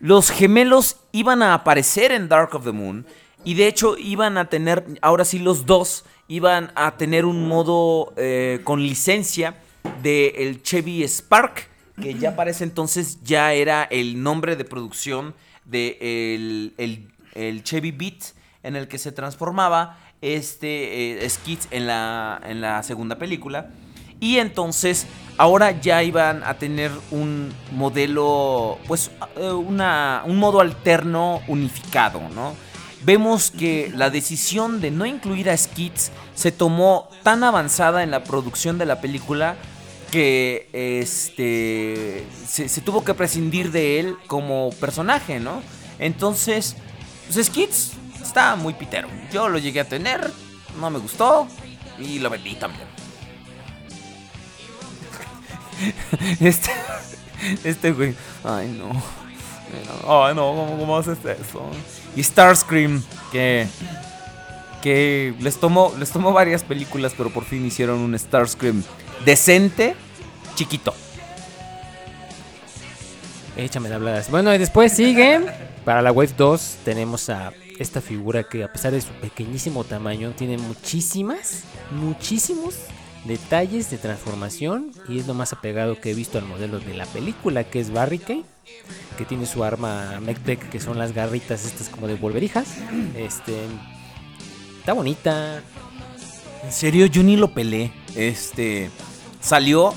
los gemelos iban a aparecer en Dark of the Moon. Y de hecho iban a tener, ahora sí los dos, iban a tener un modo eh, con licencia del Chevy Spark, que ya para ese entonces ya era el nombre de producción de el, el- el Chevy Beat en el que se transformaba este eh, en la, en la segunda película. Y entonces ahora ya iban a tener un modelo, pues eh, una, un modo alterno unificado, ¿no? Vemos que la decisión de no incluir a Skids se tomó tan avanzada en la producción de la película que este se, se tuvo que prescindir de él como personaje, ¿no? Entonces, pues Skids está muy pitero. Yo lo llegué a tener, no me gustó y lo vendí también. Este, este güey, ay no, ay no, ¿cómo, haces eso? Y Starscream, que, que les tomó, les tomó varias películas, pero por fin hicieron un Starscream decente, chiquito. Échame de habladas. Bueno, y después sigue. Para la Wave 2 tenemos a esta figura que a pesar de su pequeñísimo tamaño tiene muchísimas, muchísimos detalles de transformación y es lo más apegado que he visto al modelo de la película que es Barricade, que tiene su arma Mech que son las garritas estas como de volverijas. Este está bonita. En serio, yo ni lo pelé. Este salió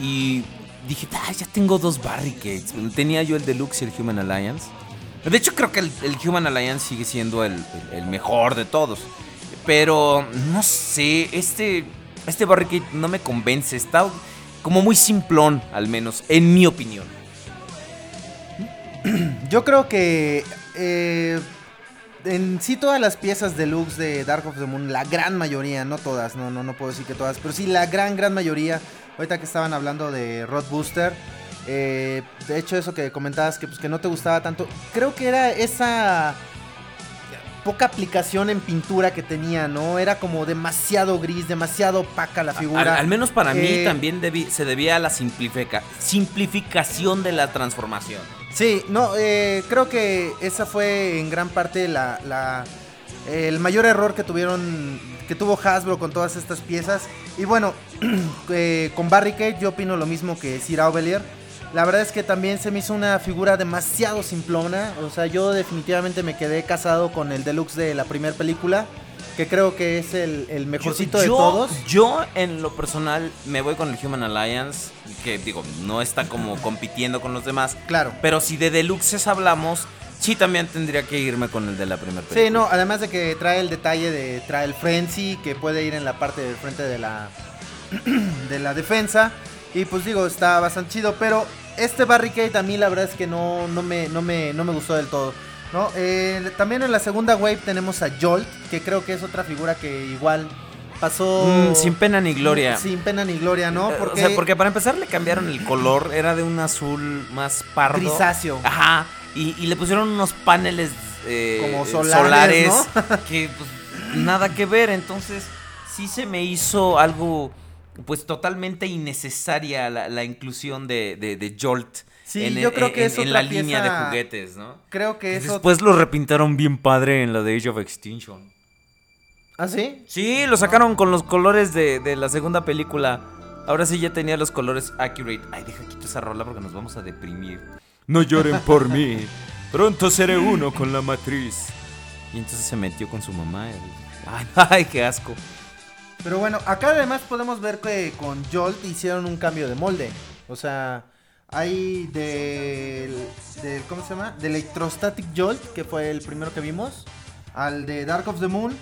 y dije, ah, ya tengo dos barricades. Tenía yo el Deluxe y el Human Alliance. De hecho, creo que el, Human Alliance sigue siendo el mejor de todos. Pero no sé, este, este barricade no me convence. Está como muy simplón, al menos, en mi opinión. Yo creo que eh, en sí todas las piezas deluxe de Dark of the Moon, la gran mayoría, no todas, no, no, no puedo decir que todas, pero sí la gran, gran mayoría, ahorita que estaban hablando de Rod Booster, eh, de hecho eso que comentabas que, pues, que no te gustaba tanto, creo que era esa poca aplicación en pintura que tenía, ¿no? Era como demasiado gris, demasiado opaca la figura. al menos para mí Eh, también debi- se debía a la simplifica- simplificación de la transformación. Sí, no, eh, creo que esa fue en gran parte la, la- el mayor error que tuvieron, que tuvo Hasbro con todas estas piezas. Y bueno, eh, con Barricade yo opino lo mismo que Sir Aubelier. La verdad es que también se me hizo una figura demasiado simplona. O sea, yo definitivamente me quedé casado con el deluxe de la primera película, que creo que es el, el mejorcito de yo, todos. Yo, en lo personal, me voy con el Human Alliance, que digo, no está como compitiendo con los demás. Claro. Pero si de deluxes hablamos, sí también tendría que irme con el de la primera película. Sí, no, además de que trae el detalle de trae el frenzy que puede ir en la parte del frente de la de la defensa y pues digo, está bastante chido, pero este barricade a mí la verdad es que no, no, me, no, me, no me gustó del todo. ¿no? Eh, también en la segunda wave tenemos a Jolt, que creo que es otra figura que igual pasó Mm, sin pena ni gloria. Sin pena ni gloria, ¿no? Eh, Porque, O sea, porque para empezar le cambiaron el color, era de un azul más pardo. grisáceo. Ajá. Y, y le pusieron unos paneles eh, Como eh, solares, que pues, nada que ver. Entonces, sí se me hizo algo, pues totalmente innecesaria la, la inclusión de, de, de Jolt. Sí, en, yo creo en- que es en otra la línea de juguetes, ¿no? creo que eso... Después lo repintaron bien padre en la de Age of Extinction. ¿Ah, sí? Sí, lo sacaron con los colores de, de la segunda película. Ahora sí ya tenía los colores accurate. Ay, deja quito esa rola porque nos vamos a deprimir. No lloren por mí. Pronto seré uno con la matriz. Y entonces se metió con su mamá. y- Ay, ay, qué asco. Pero bueno, acá además podemos ver que con Jolt hicieron un cambio de molde. O sea, hay del, del ¿cómo se llama? Del Electrostatic Jolt, que fue el primero que vimos, al de Dark of the Moon.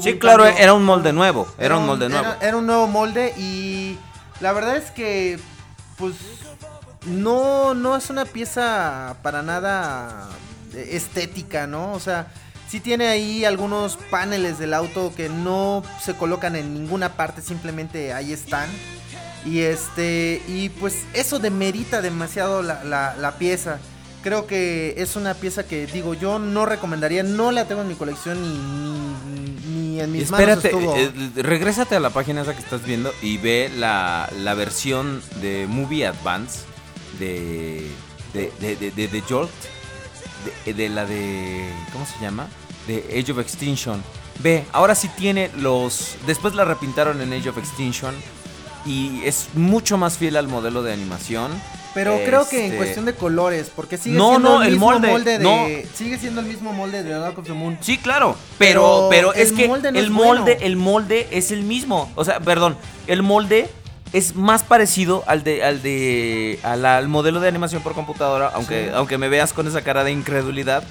Sí, un claro, cambio- era un molde nuevo. Era un molde nuevo. Era, era un nuevo molde y la verdad es que, pues, no, no es una pieza para nada estética, ¿no? O sea, sí tiene ahí algunos paneles del auto que no se colocan en ninguna parte, simplemente ahí están. Y este, y pues eso demerita demasiado la, la- la pieza. Creo que es una pieza que digo, yo no recomendaría, no la tengo en mi colección ni, ni, ni en mis Espérate, manos estuvo. eh, regrésate a la página esa que estás viendo y ve la, la versión de Movie Advance de, de, de, de, de- de Jolt, de, de la de, ¿cómo se llama? De Age of Extinction. Ve, ahora sí tiene los, después la repintaron en Age of Extinction y es mucho más fiel al modelo de animación. Pero creo que en Este, cuestión de colores, porque sigue No, siendo no, el el mismo molde, de, no. sigue siendo el mismo molde de Dark of the Moon. Sí, claro. Pero, Pero pero, es el que molde el molde, bueno. el molde es el mismo. O sea, perdón, el molde es más parecido al de, al de, al, al modelo de animación por computadora, aunque, Sí. aunque me veas con esa cara de incredulidad.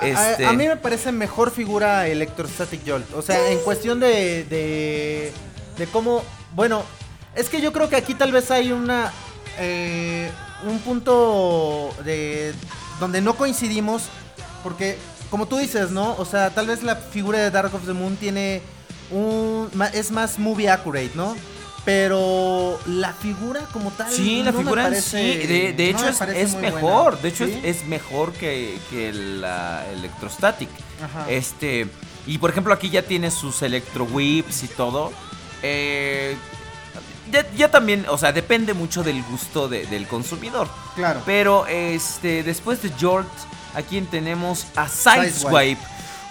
A- Este, A, a mí me parece mejor figura Electrostatic Jolt. O sea, en cuestión de, de, de cómo... Bueno, es que yo creo que aquí tal vez hay una... eh, un punto de donde no coincidimos. Porque, como tú dices, ¿no? O sea, tal vez la figura de Dark of the Moon tiene un... Es más movie accurate, ¿no? Pero la figura como tal... Sí, la no me figura parece- sí, de, de no hecho me es, mejor, buena. de hecho ¿Sí? es, es mejor que, que la Electrostatic. Ajá. Este, y por ejemplo aquí ya tiene sus Electro Whips y todo. Eh, ya, ya también, o sea, depende mucho del gusto de- del consumidor. Claro. Pero este, después de Jolt, aquí tenemos a Sideswipe.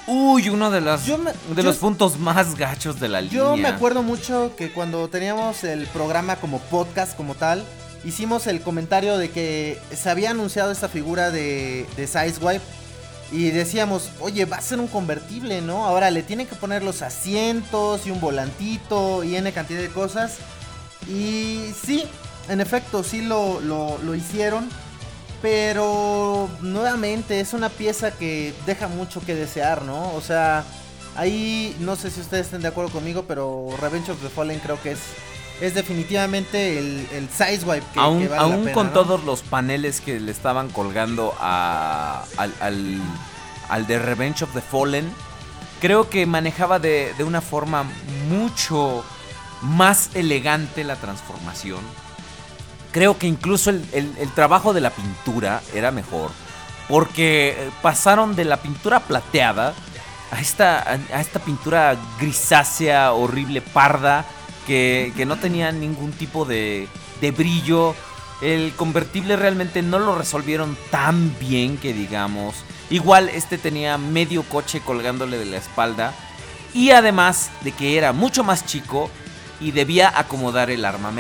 Uy, uno de, las, me- de yo- los puntos más gachos de la línea. Yo me acuerdo mucho que cuando teníamos el programa como podcast como tal, hicimos el comentario de que se había anunciado esta figura de, de Sideswipe y decíamos, oye, va a ser un convertible, ¿no? Ahora le tienen que poner los asientos y un volantito y N cantidad de cosas. Y sí, en efecto, sí lo, lo, lo hicieron. Pero nuevamente es una pieza que deja mucho que desear, ¿no? O sea, ahí no sé si ustedes estén de acuerdo conmigo, pero Revenge of the Fallen creo que es, es definitivamente el, el Sideswipe que, aún que vale la aún pena, con ¿no? todos los paneles que le estaban colgando a, al, al, al de Revenge of the Fallen, creo que manejaba de, de una forma mucho más elegante la transformación. Creo que incluso el, trabajo de la pintura era mejor. Porque eh, pasaron de la pintura plateada a esta, a, esta pintura grisácea, horrible, parda, que, no tenía ningún tipo de, brillo. El convertible realmente no lo resolvieron tan bien que digamos. Igual este tenía medio coche colgándole de la espalda. Y además de que era mucho más chico y debía acomodar el arma.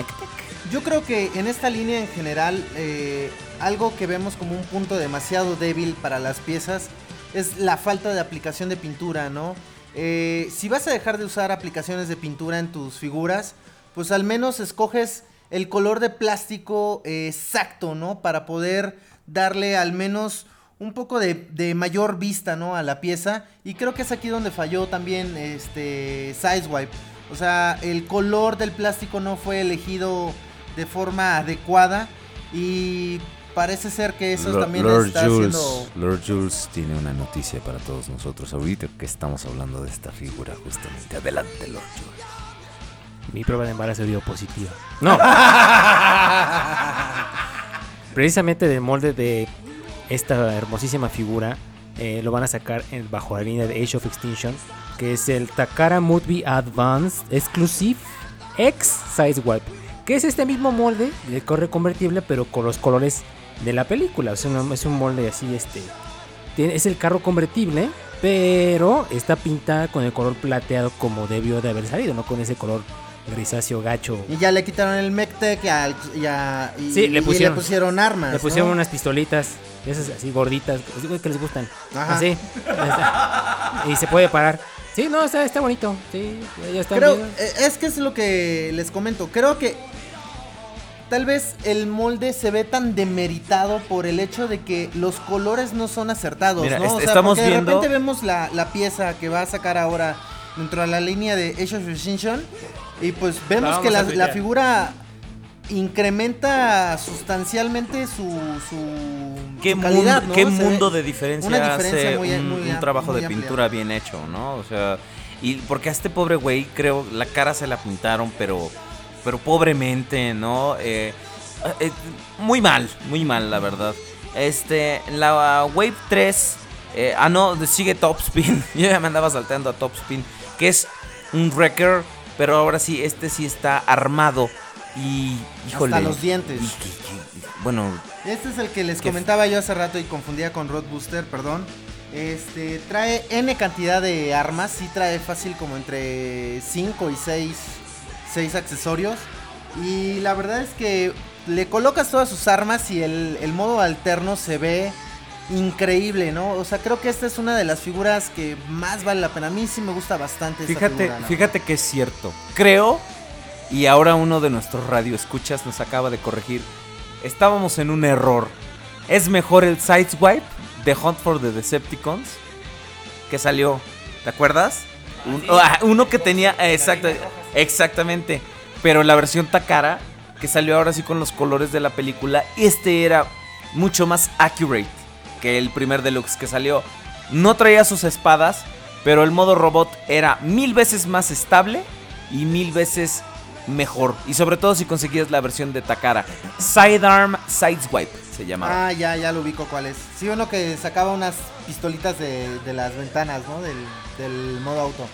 Yo creo que en esta línea en general, eh, algo que vemos como un punto demasiado débil para las piezas es la falta de aplicación de pintura, ¿no? Eh, si vas a dejar de usar aplicaciones de pintura en tus figuras, pues al menos escoges el color de plástico eh, exacto, ¿no? Para poder darle al menos un poco de, mayor vista, ¿no? A la pieza. Y creo que es aquí donde falló también este Sideswipe. O sea, el color del plástico no fue elegido de forma adecuada. Y parece ser que eso Lo- también Lord está Jules, haciendo... Lord Jules tiene una noticia para todos nosotros ahorita que estamos hablando de esta figura justamente. Adelante, Lord Jules. Mi prueba de embarazo dio positiva. No. Precisamente del molde de esta hermosísima figura eh, lo van a sacar en- bajo la línea de Age of Extinction, que es el Takara Movie Advanced Exclusive X Sizewipe, que es este mismo molde de corre convertible, pero con los colores de la película. O sea, es un molde así, este. tiene- es el carro convertible, pero está pintada con el color plateado como debió de haber salido, no con ese color grisáceo gacho. Y ya le quitaron el Mectec y, al- y a- y- Sí, le y pusieron- pusieron armas. Le pusieron ¿no? unas pistolitas, esas así gorditas, que les gustan. Ajá. Así. Y se puede parar. Sí, no, está, está bonito. Sí, ya está. Creo, bien. eh, es que es lo que les comento. Creo que tal vez el molde se ve tan demeritado por el hecho de que los colores no son acertados, Mira, ¿no? est- O sea, estamos porque viendo- de repente vemos la, la pieza que va a sacar ahora dentro de la línea de Age of Extinction y pues vemos que la figura incrementa sustancialmente su, su, ¿Qué, su calidad, mundo, ¿no? qué mundo de diferencia, una diferencia hace muy- un, muy un am- trabajo muy de amplia. pintura bien hecho, ¿no? O sea, y porque a este pobre güey, creo, la cara se la pintaron, pero, pero pobremente, ¿no? Eh, eh, muy mal, muy mal, la verdad. Este, la Wave 3, eh, ah, no, sigue Topspin. Yo ya me andaba saltando a Topspin, que es un wrecker, pero ahora sí, este sí está armado. Y, híjole. los dientes. y- y- y- bueno, Este es el que les comentaba yo hace rato y confundía con Road Booster, perdón. Este trae N cantidad de armas, sí trae fácil como entre 5 y 6, accesorios. Y la verdad es que le colocas todas sus armas y el, el modo alterno se ve increíble, ¿no? O sea, creo que esta es una de las figuras que más vale la pena. A mí sí me gusta bastante esta Fíjate, figura, ¿no? fíjate que es cierto. Creo, y ahora uno de nuestros radioescuchas nos acaba de corregir. Estábamos en un error. Es mejor el Sideswipe de Hunt for the Decepticons que salió. ¿Te acuerdas? Un- ah, uno que tenía. exacto, exactamente. Pero la versión Takara, que salió ahora sí con los colores de la película, este era mucho más accurate que el primer deluxe que salió. No traía sus espadas, pero el modo robot era mil veces más estable y mil veces mejor. Y sobre todo si conseguías la versión de Takara. Sidearm Sideswipe se llamaba. Ah, ya, ya lo ubico cuál es. Sí, uno que sacaba unas pistolitas de, de las ventanas, ¿no? Del, del modo auto.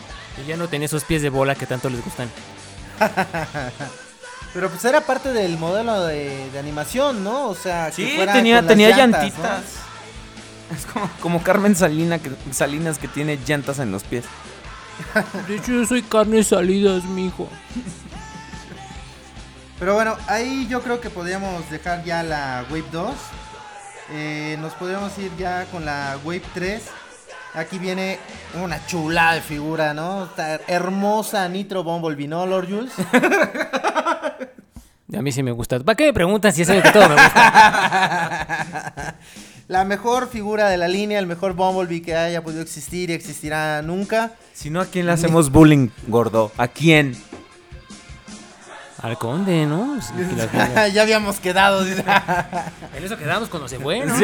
Y ya no tenía esos pies de bola que tanto les gustan. Pero pues era parte del modelo de, de animación, ¿no? O sea, que Sí, fuera tenía, con las tenía llantas, llantitas. Es como, como Carmen Salina que, Salinas que tiene llantas en los pies. De hecho, yo soy carne salidas, mijo. Pero bueno, ahí yo creo que podríamos dejar ya la Wave 2. Eh, nos podríamos ir ya con la Wave 3. Aquí viene una chulada de figura, ¿no? Está hermosa Nitro Bumblebee, ¿no, Lord Jules? A mí sí me gusta. ¿Para qué me preguntan si es algo que todo me gusta? La mejor figura de la línea, el mejor Bumblebee que haya podido existir y existirá nunca. Si no, ¿a quién le hacemos bullying, gordo? ¿A quién? Al conde, ¿no? Sí, que ya habíamos quedado. En eso quedamos cuando se fue, ¿no? En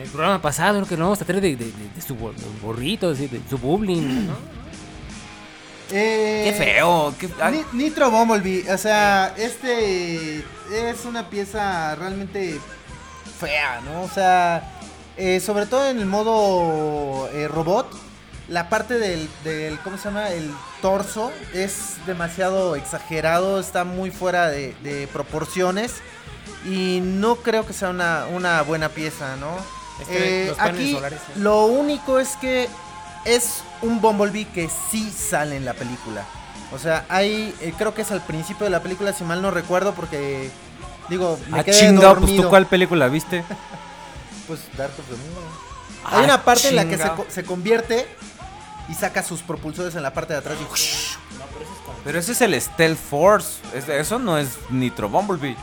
el programa pasado, ¿no? que lo vamos a traer de, de- de- de su bor- borrito, de su bubbling, ¿no? Eh, Qué feo. qué- Nitro Bumblebee, o sea, este es una pieza realmente fea, ¿no? O sea, eh, sobre todo en el modo eh, robot, la parte del, del, ¿cómo se llama? El torso es demasiado exagerado, está muy fuera de, de proporciones y no creo que sea una, una buena pieza, ¿no? Este, Eh, los aquí solares, ¿eh? lo único es que es un Bumblebee que sí sale en la película. O sea, hay, eh, creo que es al principio de la película, si mal no recuerdo, porque digo, me Ah, quedé chingado, pues tú cuál película viste? Pues Dark of the Moon. Ah, Hay una parte en la que se, se convierte y saca sus propulsores en la parte de atrás y Pero ese es el Stealth Force. Es- eso no es Nitro Bumblebee.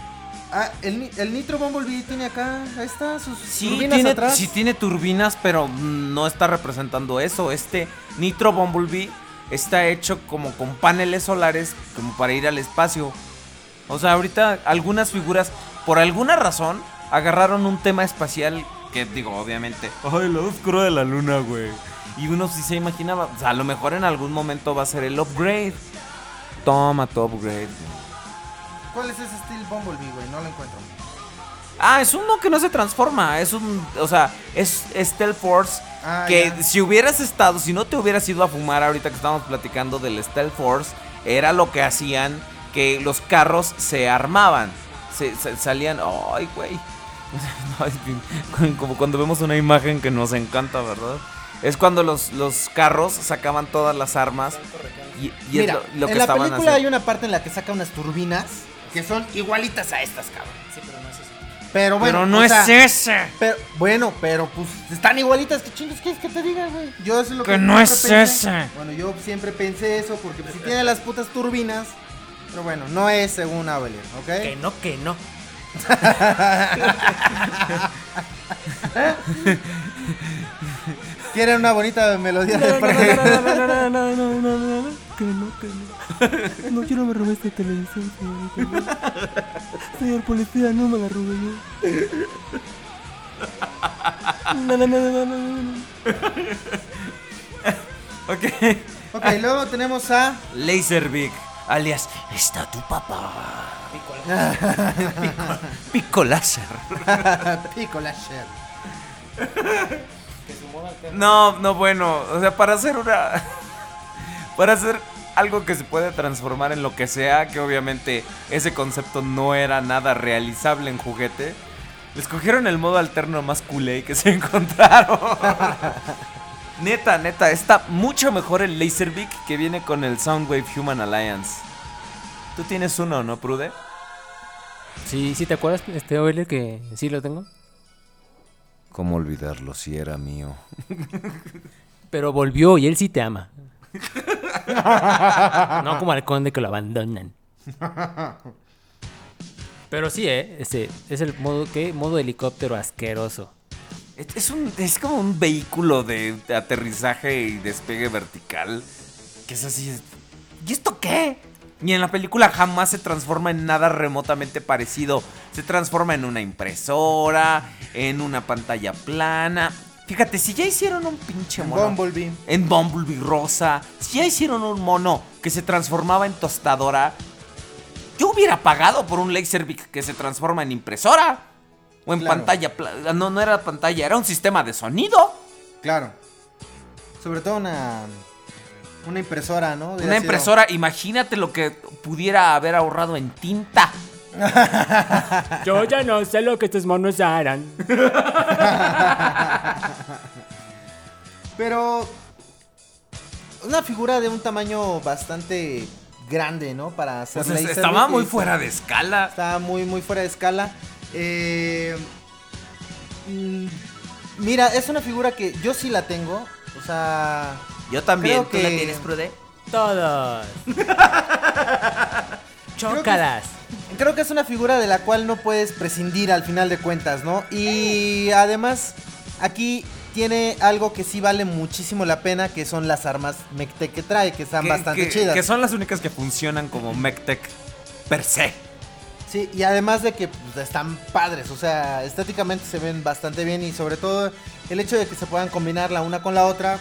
Ah, el, el Nitro Bumblebee tiene acá, ahí está, sus Sí turbinas tiene, atrás. sí tiene turbinas, pero no está representando eso. Este Nitro Bumblebee está hecho como con paneles solares, como para ir al espacio. O sea, ahorita algunas figuras, por alguna razón, agarraron un tema espacial que digo, obviamente, ay, lado oscuro de la luna, güey. Y uno sí se imaginaba, o sea, a lo mejor en algún momento va a ser el upgrade. Toma tu upgrade. güey. ¿Cuál es ese Steel Bumblebee, güey? No lo encuentro. Ah, es uno que no se transforma. Es un. O sea, es Stealth Force. Ah, que ya. si hubieras estado, si no te hubieras ido a fumar ahorita que estamos platicando del Stealth Force, era lo que hacían que los carros se armaban. Se, se- salían. Ay, güey. Como cuando vemos una imagen que nos encanta, ¿verdad? Es cuando los, los carros sacaban todas las armas. Y, y Mira, es lo, lo que en la estaban película hay una parte en la que saca unas turbinas que son igualitas a estas, cabrón. pero bueno. Pero no o es sea, ese. Pero, bueno, pero pues están igualitas. ¿Qué chingos quieres que te diga, güey? Yo eso es lo que, Que no es pensé. ese. Bueno, yo siempre pensé eso porque pues, si tiene las putas turbinas. Pero bueno, no es según Avelier, ¿ok? Que no, que no. Quieren una bonita melodía de parte. Que no, que no. No, yo no me robé esta televisión, señorita. Señor policía, no me la robé yo. No, no, no, no, no, no, no. Ok. Ok, luego tenemos a. Laserbeak, alias está tu papá. Pico láser. Pico Lasher. No, no, bueno, o sea, para hacer una. Para hacer algo que se puede transformar en lo que sea, que obviamente ese concepto no era nada realizable en juguete, les cogieron el modo alterno más culé que se encontraron. neta, neta, está mucho mejor el Laserbeak que viene con el Soundwave Human Alliance. Tú tienes uno, ¿no, Prude? Sí, sí, ¿te acuerdas, este Oiler, que sí lo tengo? ¿Cómo olvidarlo si era mío? Pero volvió y él sí te ama. no como al conde que lo abandonan. Pero sí, ¿eh? Este, es el modo, ¿qué? Modo helicóptero asqueroso. Es, es un, es como un vehículo de, aterrizaje y despegue vertical. Que es así. ¿Y esto qué? Y en la película jamás se transforma en nada remotamente parecido. Se transforma en una impresora, en una pantalla plana. Fíjate, si ya hicieron un pinche mono. Bumblebee. En Bumblebee Rosa. Si ya hicieron un mono que se transformaba en tostadora. Yo hubiera pagado por un Laserbeak que se transforma en impresora. O en Claro. pantalla. No, no era pantalla, era un sistema de sonido. Claro. Sobre todo una. Una impresora, ¿no? Hubiera Una sido- impresora, imagínate lo que pudiera haber ahorrado en tinta. Yo ya no sé lo que estos monos harán. Pero. Una figura de un tamaño bastante grande, ¿no? Para hacer Laserbeak estaba muy fuera de escala. Está muy, muy fuera de escala. Eh, mm, mira, es una figura que yo sí la tengo. O sea. Yo también. Creo ¿Tú la tienes, Prude? Todos. Chócalas. Creo que es una figura de la cual no puedes prescindir al final de cuentas, ¿no? Y además, aquí tiene algo que sí vale muchísimo la pena, que son las armas Mectec que trae, que están Que- bastante que- chidas. Que son las únicas que funcionan como Mectec per se. Sí, y además de que pues, están padres, o sea, estéticamente se ven bastante bien y sobre todo el hecho de que se puedan combinar la una con la otra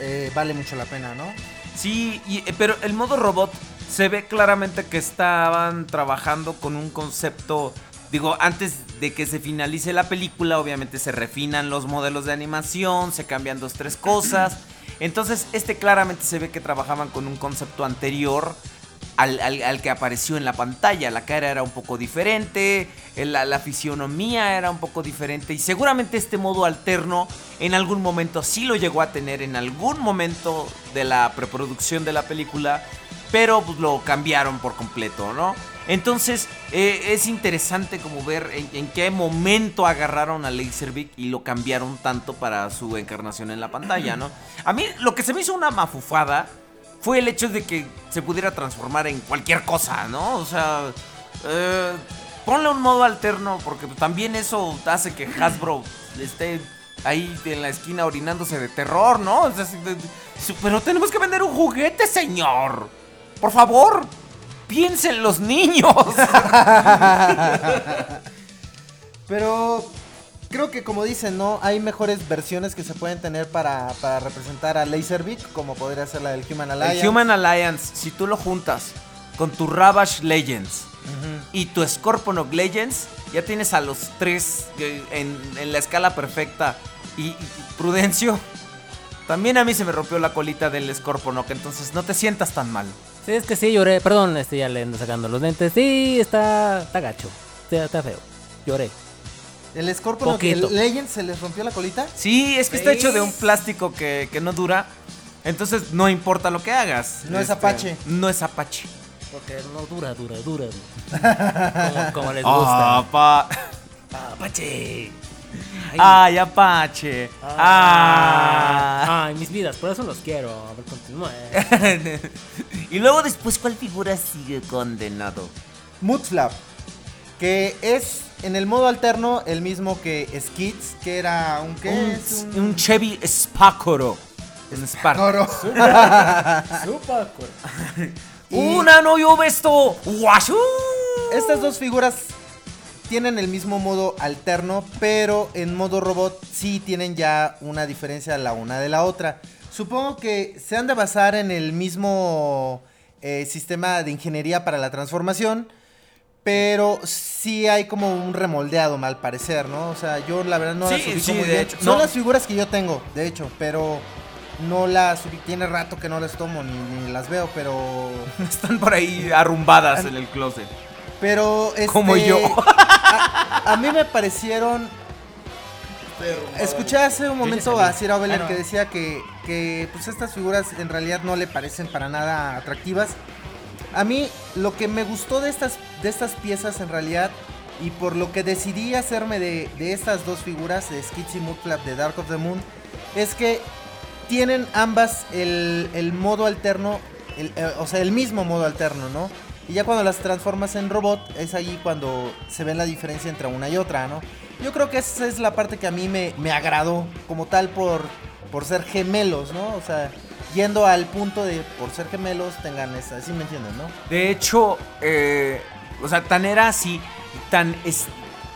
eh, vale mucho la pena, ¿no? Sí, y- eh, pero el modo robot se ve claramente que estaban trabajando con un concepto. Digo, antes de que se finalice la película, obviamente se refinan los modelos de animación, se cambian dos, tres cosas. Entonces, este claramente se ve que trabajaban con un concepto anterior al, al- que apareció en la pantalla. La cara era un poco diferente, el- la, la fisionomía era un poco diferente y seguramente este modo alterno en algún momento sí lo llegó a tener en algún momento de la preproducción de la película, pero pues, lo cambiaron por completo, ¿no? Entonces eh, es interesante como ver en, qué momento agarraron a Laserbeak y lo cambiaron tanto para su encarnación en la pantalla, ¿no? A mí lo que se me hizo una mafufada fue el hecho de que se pudiera transformar en cualquier cosa, ¿no? O sea, eh, ponle un modo alterno porque también eso hace que Hasbro esté ahí en la esquina orinándose de terror, ¿no? O sea, pero tenemos que vender un juguete, señor. Por favor, piensen los niños. Pero creo que como dicen, ¿no? Hay mejores versiones que se pueden tener para, para representar a Laserbeak, como podría ser la del Human Alliance. El Human Alliance, si tú lo juntas con tu Ravage Legends y tu Scorponok Legends, ya tienes a los tres en, en la escala perfecta. Y, y Prudencio, también a mí se me rompió la colita del Scorponok, entonces no te sientas tan mal. Sí, es que sí, lloré. Perdón, este ya le ando sacando los lentes. Sí, está, está gacho. Está, está feo. Lloré. El Scorpion, el Legend se les rompió la colita. Sí, es que está hecho de un plástico que, que no dura. Entonces no importa lo que hagas. Este, No es Apache. No es Apache. Porque no dura, dura, dura. como, como les gusta. Ah, Apa- Apache. Ay, Apache. Ah. Ay, mis vidas, por eso los quiero. A ver, continúa. y luego después, ¿cuál figura sigue condenado? Mudflap, que es en el modo alterno el mismo que Skids, que era un ¿qué Un, es? un Chevy Spacoro. Un. Toro. Y- Una no yo esto. Estas dos figuras tienen el mismo modo alterno, pero en modo robot sí tienen ya una diferencia la una de la otra. Supongo que se han de basar en el mismo eh, sistema de ingeniería para la transformación, pero sí hay como un remoldeado, mal parecer, ¿no? O sea, yo la verdad no Sí, las ubico sí, muy de bien. hecho, Son no. las figuras que yo tengo, de hecho, pero no las. Tiene rato que no las tomo ni, ni las veo, pero... Están por ahí arrumbadas en el closet. Pero este, Como yo. A, a mí me parecieron. Escuché hace un momento a Sir Oveler que decía que, que pues estas figuras en realidad no le parecen para nada atractivas. A mí lo que me gustó de estas, de estas piezas en realidad y por lo que decidí hacerme de, de estas dos figuras de Skits y Mudflap de Dark of the Moon es que tienen ambas el, el modo alterno, el- eh, o sea, el mismo modo alterno, ¿no? Y ya cuando las transformas en robot es allí cuando se ve la diferencia entre una y otra, ¿no? Yo creo que esa es la parte que a mí me, me agradó como tal por, por ser gemelos, ¿no? O sea, yendo al punto de por ser gemelos tengan esa, ¿sí me entienden, no? De hecho, eh, o sea, tan era así, tan, es,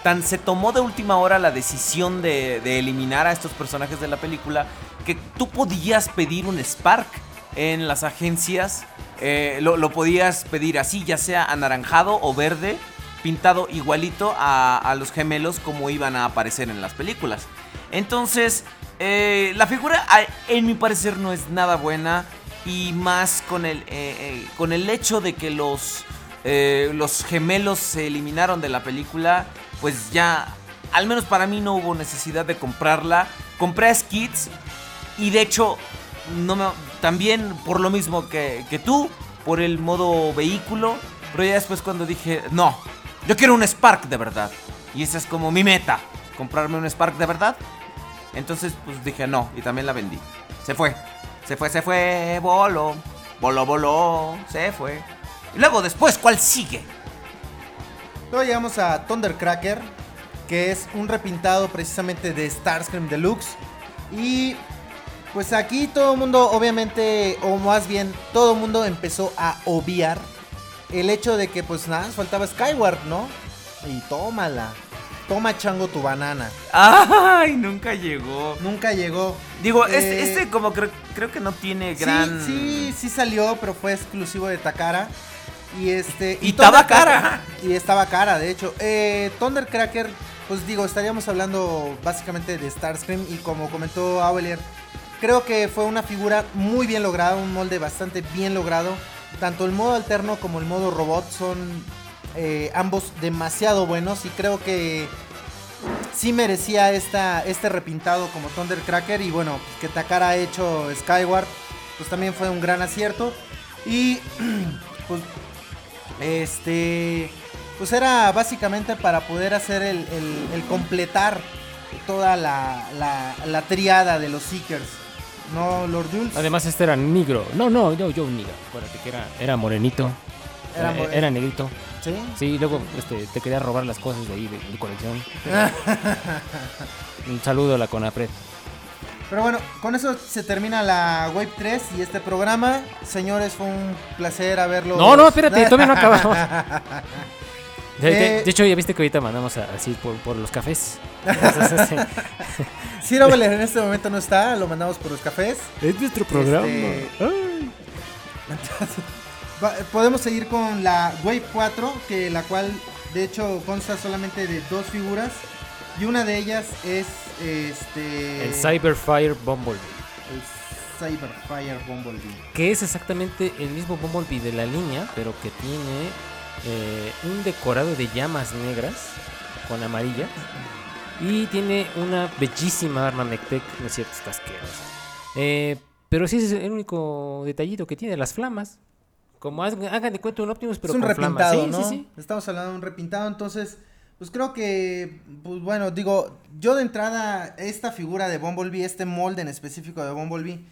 tan se tomó de última hora la decisión de, de eliminar a estos personajes de la película que tú podías pedir un Spark en las agencias. eh, lo, podías pedir así, ya sea anaranjado o verde, pintado igualito a, a los gemelos como iban a aparecer en las películas. Entonces, eh, la figura, en mi parecer, no es nada buena. Y más con el, eh, con el hecho de que los, los gemelos se eliminaron de la película, pues ya, al menos para mí no hubo necesidad de comprarla. Compré a Skids y de hecho, no me, también por lo mismo que, que tú, por el modo vehículo. Pero ya después cuando dije, no, yo quiero un Spark de verdad. Y esa es como mi meta, comprarme un Spark de verdad. Entonces pues dije no y también la vendí. Se fue, se fue, se fue, voló, voló, voló, se fue. Y luego después, ¿cuál sigue? Luego llegamos a Thundercracker, que es un repintado precisamente de Starscream Deluxe. Y pues aquí todo el mundo, obviamente, o más bien, todo el mundo empezó a obviar el hecho de que pues nada, faltaba Skyward, ¿no? Y tómala, toma chango tu banana. Ay, nunca llegó. Nunca llegó. Digo, este, Eh, este como creo, creo que no tiene gran... Sí, sí, sí salió, pero fue exclusivo de Takara. Y este. Y estaba cara. Y estaba cara, de hecho. Eh, Thundercracker, pues digo, estaríamos hablando básicamente de Starscream. Y como comentó Avelier, creo que fue una figura muy bien lograda, un molde bastante bien logrado. Tanto el modo alterno como el modo robot son eh, ambos demasiado buenos. Y creo que sí merecía esta, este repintado como Thundercracker. Y bueno, que Takara ha hecho Skyward, pues también fue un gran acierto. Y pues, este, pues era básicamente para poder hacer el, completar toda la, la triada de los Seekers. ¿No, Lord Jules? Además, este era negro. No, no, yo, yo negro. Acuérdate que era, era morenito. Era Era, more- era negrito. ¿Sí? Sí, luego este, te quería robar las cosas de ahí, de mi colección. Un saludo a la Conapred. Pero bueno, con eso se termina la Wave 3 y este programa. Señores, fue un placer haberlo. No, no, espérate, todavía no acabamos. De, de- Eh, de hecho, ya viste que ahorita mandamos a- así por, por los cafés. Ciro Beller en este momento no está, lo mandamos por los cafés. es nuestro programa. Este-. Va- podemos seguir con la Wave 4, que la cual de hecho consta solamente de dos figuras. Y una de ellas es este. El Cyberfire Bumblebee. el Cyberfire Bumblebee. Que es exactamente el mismo Bumblebee de la línea, pero que tiene eh, un decorado de llamas negras con amarillas. Y tiene una bellísima arma Mectec, no es cierto, está asquerosa. Eh, pero sí es el único detallito que tiene, las flamas. Como hagan de cuenta un Optimus, pero es un con flamas. repintado, Sí, ¿no? sí, sí. Estamos hablando de un repintado, entonces, pues creo que, pues bueno, digo, yo de entrada, esta figura de Bumblebee, este molde en específico de Bumblebee,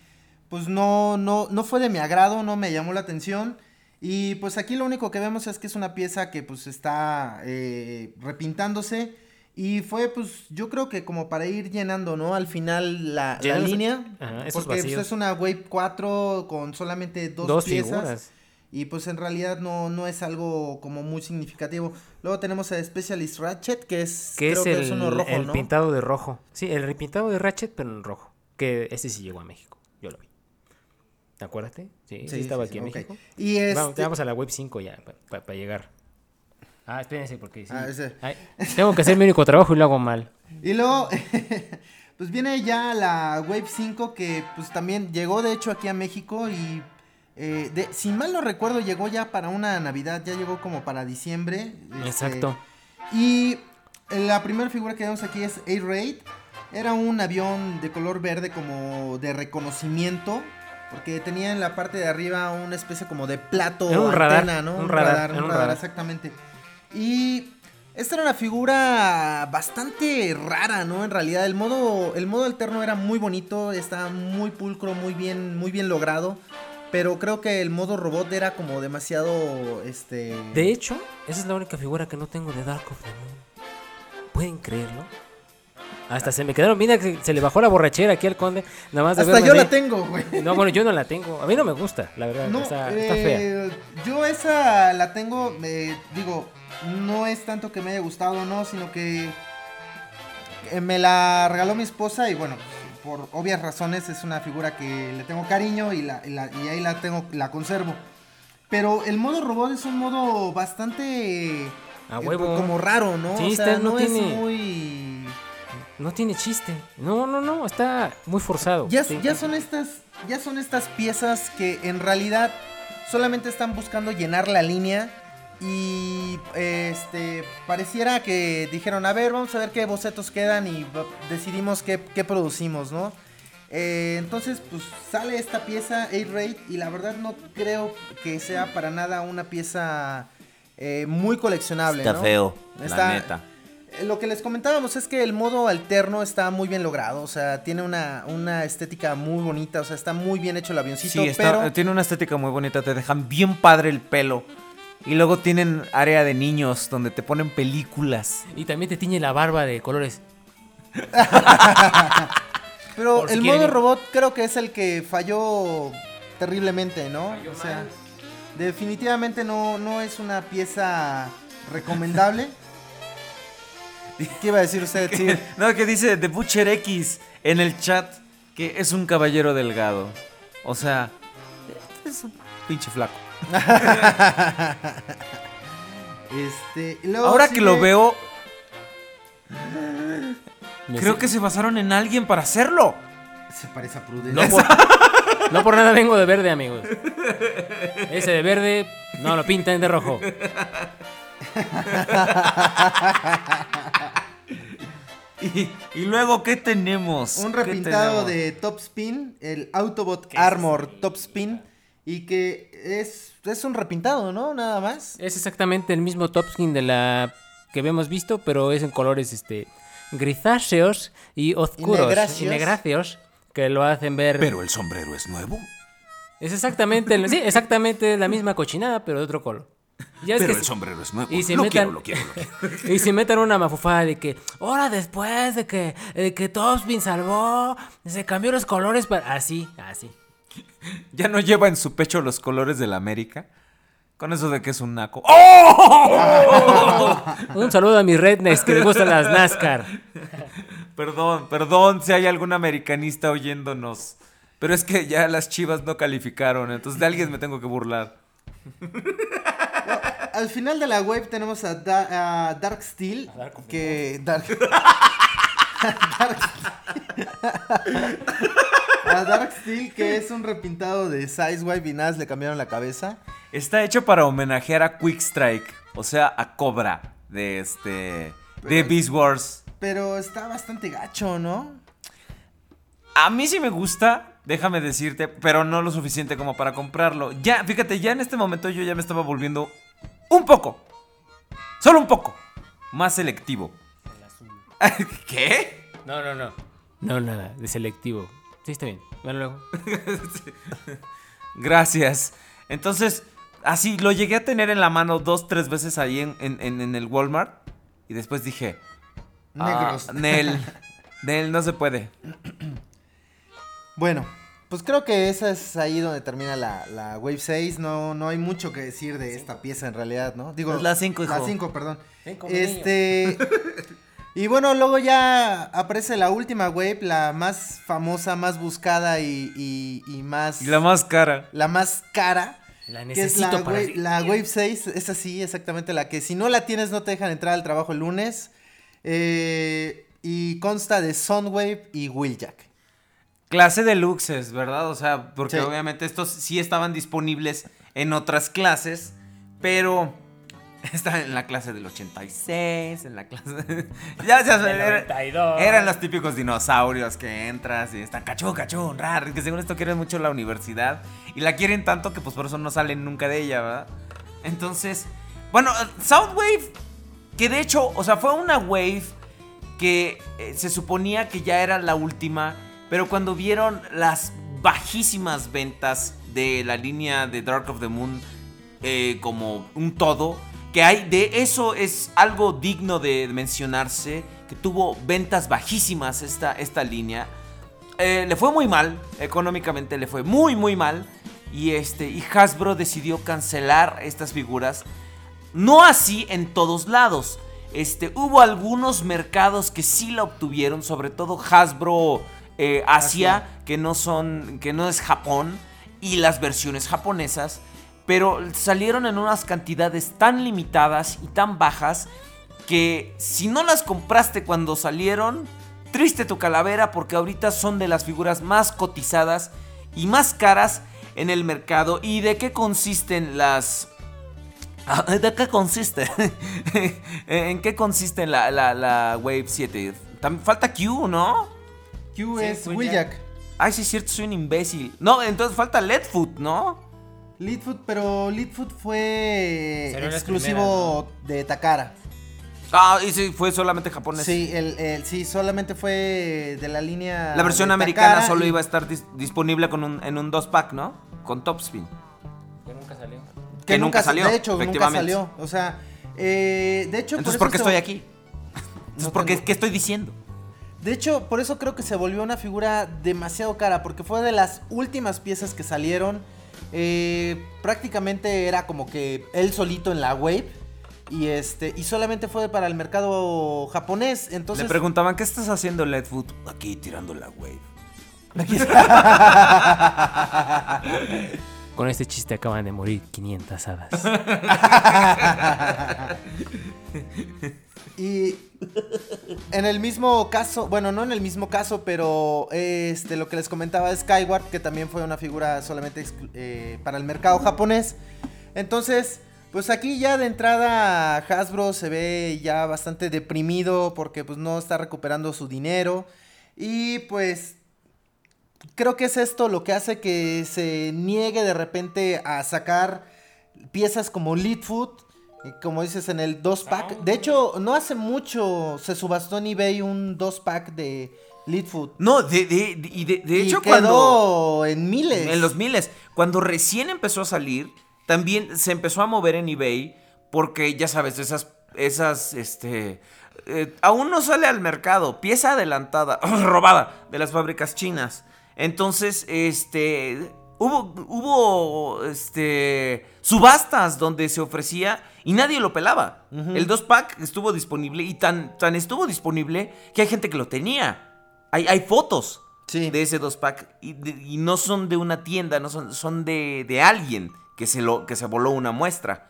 pues no, no, no fue de mi agrado, no me llamó la atención. Y pues aquí lo único que vemos es que es una pieza que pues está eh, repintándose. Y fue pues yo creo que como para ir llenando, ¿no? Al final la, la línea. Ajá, porque pues, es una Wave 4 con solamente dos, Dos piezas. figuras. Y pues en realidad no, no es algo como muy significativo. Luego tenemos a Specialist Ratchet, que es, Que creo es el, que es uno rojo, el ¿no? pintado de rojo. Sí, el repintado de Ratchet, pero en rojo. Que ese sí llegó a México. Yo lo vi. ¿Te acuerdas? Sí, sí, Sí, estaba aquí en. México. Y Vamos, este, vamos a la web 5 ya, para llegar. Ah, espérense, porque sí. Ah, ese. Ay, tengo que hacer mi único trabajo y lo hago mal. y luego, pues viene ya la Wave 5 que pues también llegó de hecho aquí a México y eh, de, si mal no recuerdo llegó ya para una Navidad, ya llegó como para diciembre. este, Exacto. Y la primera figura que vemos aquí es A-Raid. Era un avión de color verde como de reconocimiento. Porque tenía en la parte de arriba una especie como de plato Era un radar, antena, ¿no? un radar, era un radar. exactamente. Y esta era una figura bastante rara, ¿no? En realidad, el modo, el modo alterno era muy bonito, estaba muy pulcro, muy bien, muy bien logrado. Pero creo que el modo robot era como demasiado, este... De hecho, esa es la única figura que no tengo de Dark of the Moon. ¿Pueden creerlo? Hasta se me quedaron, mira que se le bajó la borrachera aquí al conde. Nada más de Hasta yo la tengo, güey. No, bueno, yo no la tengo. A mí no me gusta, la verdad. No, está, está fea. eh, yo esa la tengo, eh, digo, no es tanto que me haya gustado o no, sino que eh, me la regaló mi esposa y bueno, por obvias razones es una figura que le tengo cariño y, la, y, la- y ahí la tengo, la conservo. Pero el modo robot es un modo bastante A eh, huevo. como raro, ¿no? Sí, o sea, no no tiene- es muy No tiene chiste. No, no, no, está muy forzado. Ya, Sí. ya son estas, ya son estas piezas que en realidad solamente están buscando llenar la línea y este pareciera que dijeron a ver vamos a ver qué bocetos quedan y decidimos qué, qué producimos, ¿no? Eh, entonces pues sale esta pieza 8-Rate y la verdad no creo que sea para nada una pieza eh, muy coleccionable. Está ¿no? feo, Está- la neta. Eh, Lo que les comentábamos es que el modo alterno está muy bien logrado, o sea, tiene una, una estética muy bonita, o sea, está muy bien hecho el avioncito, Sí, está- pero tiene una estética muy bonita, te dejan bien padre el pelo. Y luego tienen área de niños donde te ponen películas. Y también te tiñe la barba de colores. pero por el quieren modo robot creo que es el que falló terriblemente, ¿no? o sea, definitivamente no, no es una pieza recomendable. ¿Qué iba a decir usted? Sí. No, que dice The Butcher X en el chat que es un caballero delgado. O sea, es un pinche flaco. Este, luego Ahora que lo veo, creo que se basaron en alguien para hacerlo. se parece a Prudence. No por, no por nada vengo de verde, amigos. Ese de verde no lo pintan de rojo. Y, y luego, ¿qué tenemos? Un ¿Qué repintado tenemos? de Top Spin, el Autobot Armor Top Spin, y que es, es un repintado, ¿no? Nada más. Es exactamente el mismo top skin de la que habíamos visto, pero es en colores este grisáceos y oscuros. negráceos. Y negráceos, que lo hacen ver. Pero el sombrero es nuevo. Es exactamente, el- sí, exactamente la misma cochinada, pero de otro color. Ya Pero que el se- sombrero es nuevo. y se lo metan- quiero, lo quiero, lo quiero. Y se metan una mafufada de que, ahora después de que, de que Topspin salvó, se cambió los colores para. Así, así. ¿Ya no lleva en su pecho los colores de la América? Con eso de que es un naco. ¡Oh! Un saludo a mis rednecks que les gustan las NASCAR. Perdón, perdón si hay algún americanista oyéndonos. Pero es que ya las chivas no calificaron, entonces de alguien me tengo que burlar. Al final de la web tenemos a, Da- a Dark Steel, que... Dark... Dark- a Dark Steel, que es un repintado de Sizewave y nada, le cambiaron la cabeza. Está hecho para homenajear a Quick Strike, o sea, a Cobra de este de Beast Wars. Pero está bastante gacho, ¿no? A mí sí me gusta, déjame decirte, pero no lo suficiente como para comprarlo. Ya, fíjate, ya en este momento yo ya me estaba volviendo un poco, solo un poco, más selectivo. ¿Qué? No, no, no. No, nada, de selectivo. Sí, está bien. Bueno, luego. Gracias. Entonces, así lo llegué a tener en la mano dos, tres veces ahí en, en- en- en el Walmart. Y después dije, Negros. ah, Nel, Nel, no se puede. Bueno, pues creo que esa es ahí donde termina la, la Wave 6. No, no hay mucho que decir de esta pieza en realidad, ¿no? Digo, Es la cinco, La hijo. 5, perdón. Cinco, este. y bueno, luego ya aparece la última wave, la más famosa, más buscada y, y- y más. Y la más cara. la más cara. La Que es la necesito para. wave, la wave 6, es así, exactamente la que si no la tienes no te dejan entrar al trabajo el lunes. Eh, y consta de Soundwave y Wheeljack. Clase de luxes, ¿verdad? O sea, porque Sí. obviamente estos sí estaban disponibles en otras clases, pero Está en la clase del 86, en la clase... ya, ya, Del era- 92. eran los típicos dinosaurios que entras y están cachón, cachón, rar, que según esto quieren mucho la universidad y la quieren tanto que pues por eso no salen nunca de ella, ¿verdad? Entonces, bueno, Soundwave, que de hecho, o sea, fue una wave que eh, se suponía que ya era la última, pero cuando vieron las bajísimas ventas de la línea de Dark of the Moon eh, como un todo, que hay de eso es algo digno de mencionarse, que tuvo ventas bajísimas esta, esta línea. Eh, le fue muy mal, económicamente le fue muy muy mal. Y, este, y Hasbro decidió cancelar estas figuras. No así en todos lados. Este, hubo algunos mercados que sí la obtuvieron, sobre todo Hasbro eh, Asia, que no son, que no es Japón, y las versiones japonesas, pero salieron en unas cantidades tan limitadas y tan bajas que si no las compraste cuando salieron, triste tu calavera porque ahorita son de las figuras más cotizadas y más caras en el mercado. ¿Y de qué consisten las... Ah, ¿De qué consiste? ¿En qué consiste la, la, la Wave 7? Tam- Falta Q, ¿no? Q Sí, es Wheeljack. Ay, sí es cierto, soy un imbécil. No, entonces falta Leadfoot, ¿no? Leadfoot, pero Leadfoot fue exclusivo de Takara. Ah, y sí, fue solamente japonés. Sí, el, el- sí, solamente fue de la línea. La versión de americana Takara solo y- iba a estar dis- disponible con un, en un 2-pack, ¿no? Con Topspin. Que nunca salió. Que, que nunca, salió, De hecho, nunca salió. O sea, eh, de hecho. Entonces, por ¿por qué estoy aquí? Entonces, No ¿por qué, qué estoy diciendo? De hecho, por eso creo que se volvió una figura demasiado cara, porque fue de las últimas piezas que salieron. Eh, prácticamente era como que él solito en la wave. Y este. Y solamente fue para el mercado japonés. Entonces. Le preguntaban, ¿qué estás haciendo, Leadfoot? Aquí tirando la wave. Con este chiste acaban de morir 500 hadas. Y en el mismo caso, bueno, no en el mismo caso, pero este lo que les comentaba Skyward, que también fue una figura solamente eh, para el mercado japonés. Entonces, pues aquí ya de entrada Hasbro se ve ya bastante deprimido porque pues no está recuperando su dinero. Y pues creo que es esto lo que hace que se niegue de repente a sacar piezas como Leadfoot. Y Como dices, en el 2-pack. De hecho, no hace mucho se subastó en eBay un 2-pack de Leadfoot. No, de, de, de- y de, de y hecho, quedó cuando. en miles. En los miles. Cuando recién empezó a salir, también se empezó a mover en eBay. Porque ya sabes, esas. Esas. Este. eh, aún no sale al mercado. Pieza adelantada. robada. De las fábricas chinas. Entonces, este. Hubo. Hubo. Este. Subastas donde se ofrecía. Y nadie lo pelaba. El 2-pack estuvo disponible. Y tan, tan estuvo disponible. Que hay gente que lo tenía. Hay, hay fotos Sí. de ese dos pack y, de- y no son de una tienda, no son, son de, de alguien que se, lo, que se voló una muestra,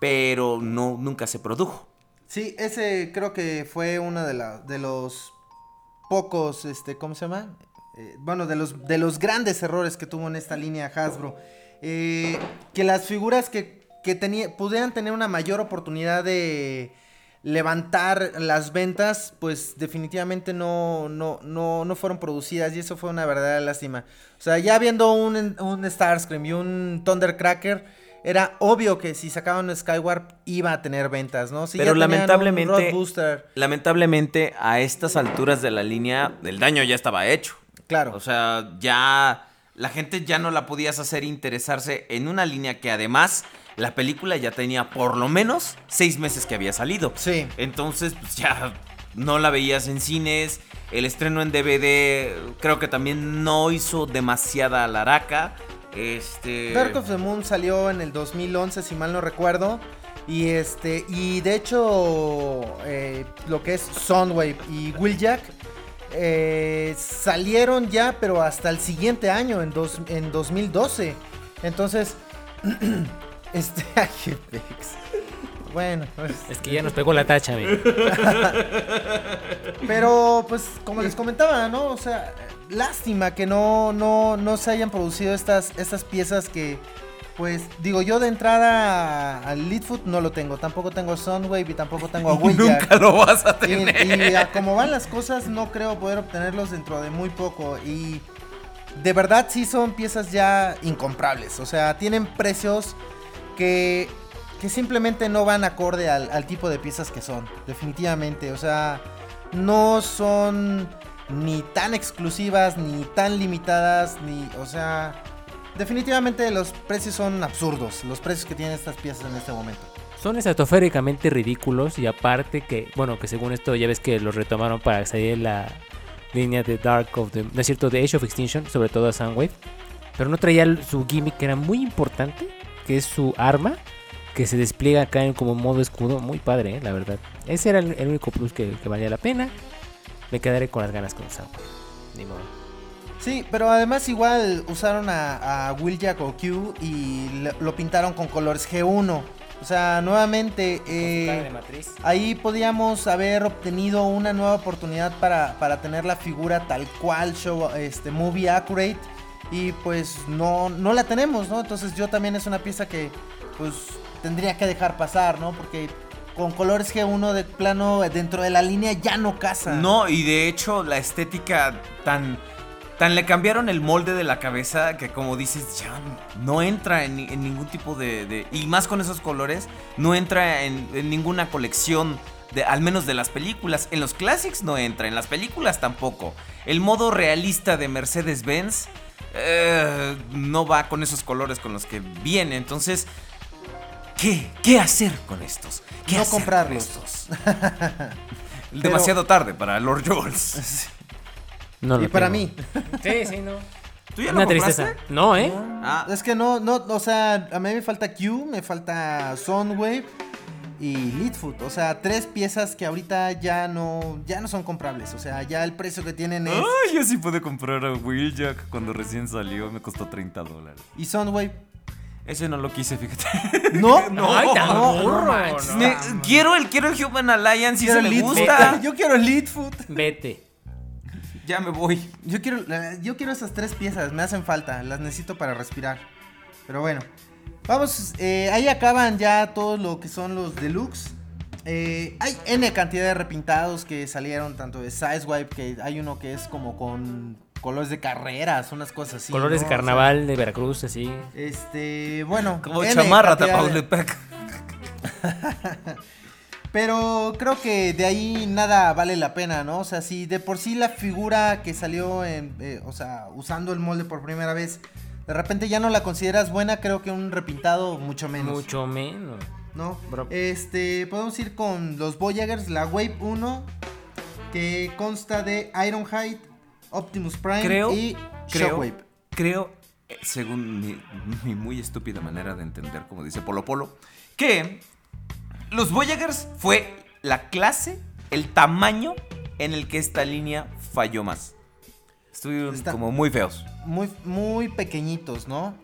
pero no, nunca se produjo. Sí, ese creo que fue uno de, la- de los pocos, este, ¿cómo se llama? Eh, bueno, de los, de los grandes errores que tuvo en esta línea Hasbro. Eh, que las figuras que, que tenía, pudieran tener una mayor oportunidad de levantar las ventas, pues definitivamente no, no, no, no fueron producidas y eso fue una verdadera lástima. O sea, ya viendo un, un Starscream y un Thundercracker, era obvio que si sacaban un Skyward iba a tener ventas, ¿no? Si Pero ya tenían un lamentablemente- Lamentablemente a estas alturas de la línea el daño ya estaba hecho. Claro. O sea, ya la gente ya no la podías hacer interesarse en una línea que además la película ya tenía por lo menos seis meses que había salido. Sí. Entonces, pues ya no la veías en cines. El estreno en DVD creo que también no hizo demasiada laraca. Este. Dark of the Moon salió en el 2011, si mal no recuerdo. Y este, y de hecho, eh, lo que es Soundwave y Wheeljack eh, salieron ya, pero hasta el siguiente año, en, dos, en 2012. Entonces, este. Bueno, pues, Es que ya nos pegó la tacha, amigo. Pero, pues, como les comentaba, ¿no? O sea, lástima que no, no, no se hayan producido estas, estas piezas que, pues digo, yo de entrada al Leadfoot no lo tengo. Tampoco tengo Soundwave y tampoco tengo a Wheeljack. Nunca lo vas a Y, tener. y a como van las cosas, no creo poder obtenerlos dentro de muy poco. Y de verdad sí son piezas ya incomprables. O sea, tienen precios que, que simplemente no van acorde al, al tipo de piezas que son. Definitivamente. O sea, no son ni tan exclusivas, ni tan limitadas, ni... O sea... Definitivamente los precios son absurdos, los precios que tienen estas piezas en este momento. Son estratosféricamente ridículos y aparte que, bueno, que según esto ya ves que los retomaron para salir la línea de Dark of the, no es cierto, de Age of Extinction, sobre todo a Soundwave. Pero no traía su gimmick que era muy importante, que es su arma, que se despliega acá en como modo escudo, muy padre, eh, la verdad. Ese era el, el único plus que, que valía la pena. Me quedaré con las ganas con Soundwave. Ni modo. Sí, pero además igual usaron a, a Wheeljack o Q y lo pintaron con colores G1. O sea, nuevamente eh, ahí podíamos haber obtenido una nueva oportunidad para, para tener la figura tal cual, show, este, movie accurate. Y pues no, no la tenemos, ¿no? Entonces yo también es una pieza que pues tendría que dejar pasar, ¿no? Porque con colores G1 de plano dentro de la línea ya no casa. No, y de hecho la estética tan... Tan le cambiaron el molde de la cabeza que como dices, ya no entra en, ni- en ningún tipo de, de- Y más con esos colores, no entra en, en ninguna colección, de, al menos de las películas. En los classics no entra, en las películas tampoco. El modo realista de Mercedes-Benz eh, no va con esos colores con los que viene. Entonces, ¿qué? ¿Qué hacer con estos? ¿Qué No hacer con comprarlos. estos? Demasiado tarde para Lord Jules. No y lo para tengo. mí. Sí, sí, no. ¿Tú ya Una compraste? tristeza. No, ¿eh? Ah, Es que no, no, o sea, a mí me falta Q, me falta Soundwave y Leadfoot. O sea, tres piezas que ahorita ya no, ya no son comprables. O sea, ya el precio que tienen es. Ay, yo sí pude comprar a Wheeljack cuando recién salió, me costó 30 dólares. Y Soundwave. Ese no lo quise, fíjate. No, No, Ay, tan no, burro, no manches. no. me- quiero el quiero el Human Alliance y Quiero se me Leadfoot. gusta. Yo quiero Leadfoot. Vete. Ya me voy. Yo quiero, la- yo quiero esas tres piezas, me hacen falta, las necesito para respirar. Pero bueno, vamos, eh, ahí acaban ya todo lo que son los deluxe. Eh, hay N cantidad de repintados que salieron, tanto de Sizewipe, que hay uno que es como con colores de carreras, unas cosas así. Colores ¿no? de O sea, carnaval de Veracruz, así. este, bueno. Como N chamarra de- Tapaultepec. Pero creo que de ahí nada vale la pena, ¿no? O sea, si de por sí la figura que salió, en, eh, o sea, usando el molde por primera vez, de repente ya no la consideras buena, creo que un repintado mucho menos. Mucho menos. ¿No? Bro. Este, podemos ir con los Voyagers, la Wave 1, que consta de Ironhide, Optimus Prime Creo, y creo, Shockwave. creo, eh, según mi, mi muy estúpida manera de entender, como dice Polo Polo, que los Voyagers fue la clase, el tamaño en el que esta línea falló más. Estuvieron Está- como muy feos. muy, muy pequeñitos, ¿no?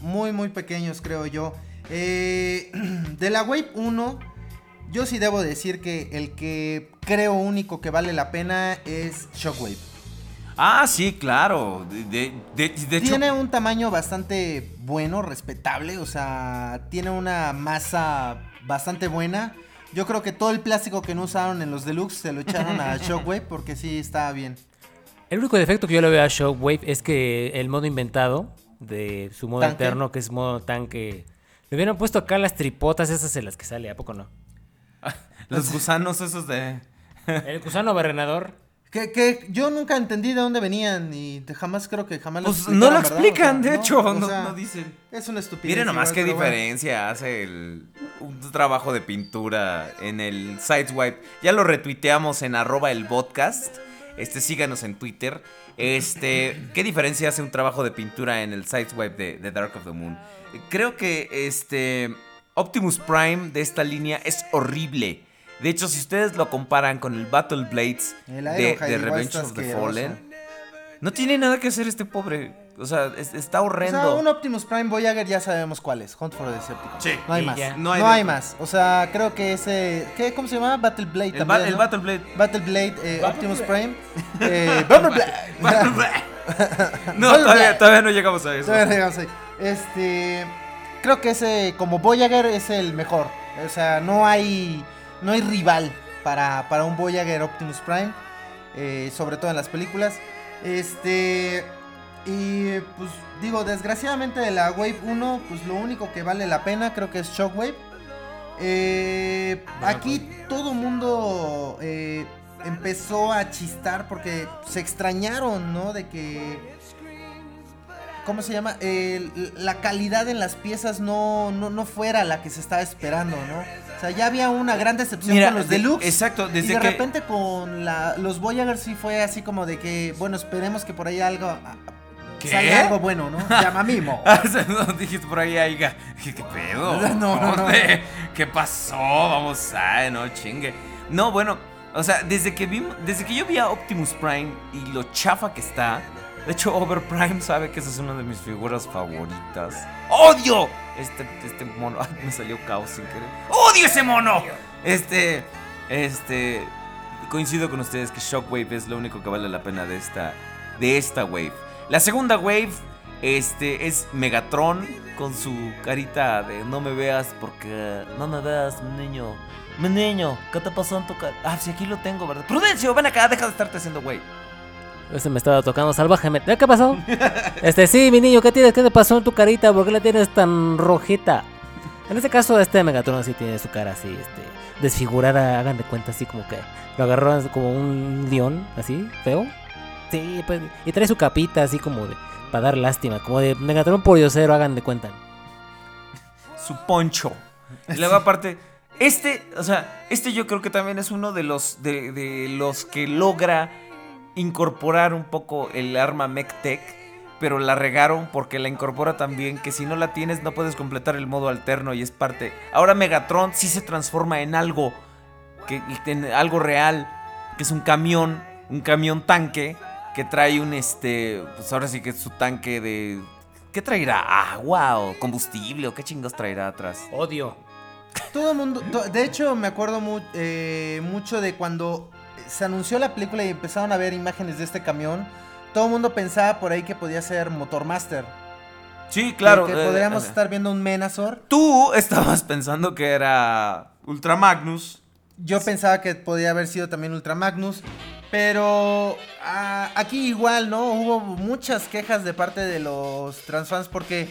Muy, muy pequeños, creo yo. Eh, de la Wave 1, yo sí debo decir que el que creo único que vale la pena es Shockwave. Ah, sí, claro. De, de- de- de hecho, Tiene un tamaño bastante bueno, respetable, o sea, tiene una masa bastante buena. Yo creo que todo el plástico que no usaron en los deluxe se lo echaron a Shockwave porque sí está bien. El único defecto que yo le veo a Shockwave es que el modo inventado de su modo ¿Tanque? alterno, que es modo tanque, le hubieran puesto acá las tripotas esas en las que sale, ¿a poco no? los gusanos esos de... El gusano barrenador. Que, que yo nunca entendí de dónde venían y jamás creo que jamás Pues lo no lo explican, O sea, de no, hecho, no, sea, no dicen. Es una estupidez. Miren nomás qué bueno. diferencia hace el, un trabajo de pintura en el Sideswipe. Ya lo retuiteamos en arroba el podcast. Este, síganos en Twitter. Este, ¿qué diferencia hace un trabajo de pintura en el Sideswipe de, de Dark of the Moon? Creo que este Optimus Prime de esta línea es horrible. De hecho, si ustedes lo comparan con el Battle Blades El de, Revenge of the. Fallen, no tiene nada que hacer este pobre. O sea, es- está O horrendo. sea, un Optimus Prime Voyager ya sabemos cuál es. Hunt for the Decepticons. Sí. No hay más. ya. No No hay, más. O sea, creo que ese. ¿qué, ¿Cómo se llama? Battle Blade el, también. ba- el ¿no? Battle Blade. Battle Blade, eh, Optimus Prime. Eh, Battle Blade. no, Battle todavía, Blade. todavía no llegamos a eso. Todavía llegamos ahí. Este. creo que ese, como Voyager, es el mejor. O sea, no hay, no hay rival para, para un Voyager Optimus Prime. eh, sobre todo en las películas. Este. Y pues digo, desgraciadamente de la Wave 1, pues lo único que vale la pena creo que es Shockwave. Eh, aquí todo mundo eh, empezó a chistar porque se extrañaron, ¿no? De que ¿cómo se llama? La calidad en las piezas no, no, no fuera la que se estaba esperando, ¿no? Sea, ya había una gran decepción Mira, con los de- deluxe. exacto, y desde de que- repente con la, los Voyager sí fue así como de que, bueno, esperemos que por ahí algo... ¿Qué? Salga algo bueno, ¿no? Llama mimo. Ah, no, dijiste por ahí, aiga. ¿Qué, qué pedo? No, no, ¿Qué pasó? Vamos a, no chingue. No, bueno, o sea, desde que vi, desde que yo vi a Optimus Prime y lo chafa que está. De hecho, Overprime sabe que esa es una de mis figuras favoritas. ¡Odio! Este, este mono. Ay, me salió caos sin querer. ¡Odio ese mono! Este. Este. Coincido con ustedes que Shockwave es lo único que vale la pena de esta. De esta wave. La segunda wave. Este es Megatron con su carita de no me veas porque no me veas, mi niño. Mi niño, ¿qué te pasó en tu cara? Ah, si aquí lo tengo, ¿verdad? Prudencio, ven acá, deja de estarte haciendo güey. Ese me estaba tocando salvajemente. ¿Qué pasó? Este, sí, mi niño, ¿qué tienes? ¿Qué te pasó en tu carita? ¿Por qué la tienes tan rojita? En este caso, este Megatron así tiene su cara así, este, desfigurada, hagan de cuenta, así como que lo agarraron como un león, así, feo. Sí, pues, y trae su capita así como de, para dar lástima, como de Megatron por diosero, hagan de cuenta. Su poncho. Y luego aparte, este, o sea, este yo creo que también es uno de los, de, de los que logra incorporar un poco el arma MechTech. Pero la regaron porque la incorpora también que si no la tienes no puedes completar el modo alterno y es parte. Ahora Megatron sí se transforma en algo que en algo real, que es un camión, un camión tanque que trae un este, pues ahora sí que es su tanque de ¿qué traerá? ¿Agua o combustible o qué chingos traerá atrás? Odio. Todo el mundo, de hecho me acuerdo eh, mucho de cuando se anunció la película y empezaron a ver imágenes de este camión. Todo el mundo pensaba por ahí que podía ser Motormaster. Sí, claro. Que, eh, podríamos eh, estar viendo un Menazor. Tú estabas pensando que era Ultra Magnus. Yo pensaba que podía haber sido también Ultra Magnus. Pero ah, aquí igual, ¿no? Hubo muchas quejas de parte de los transfans porque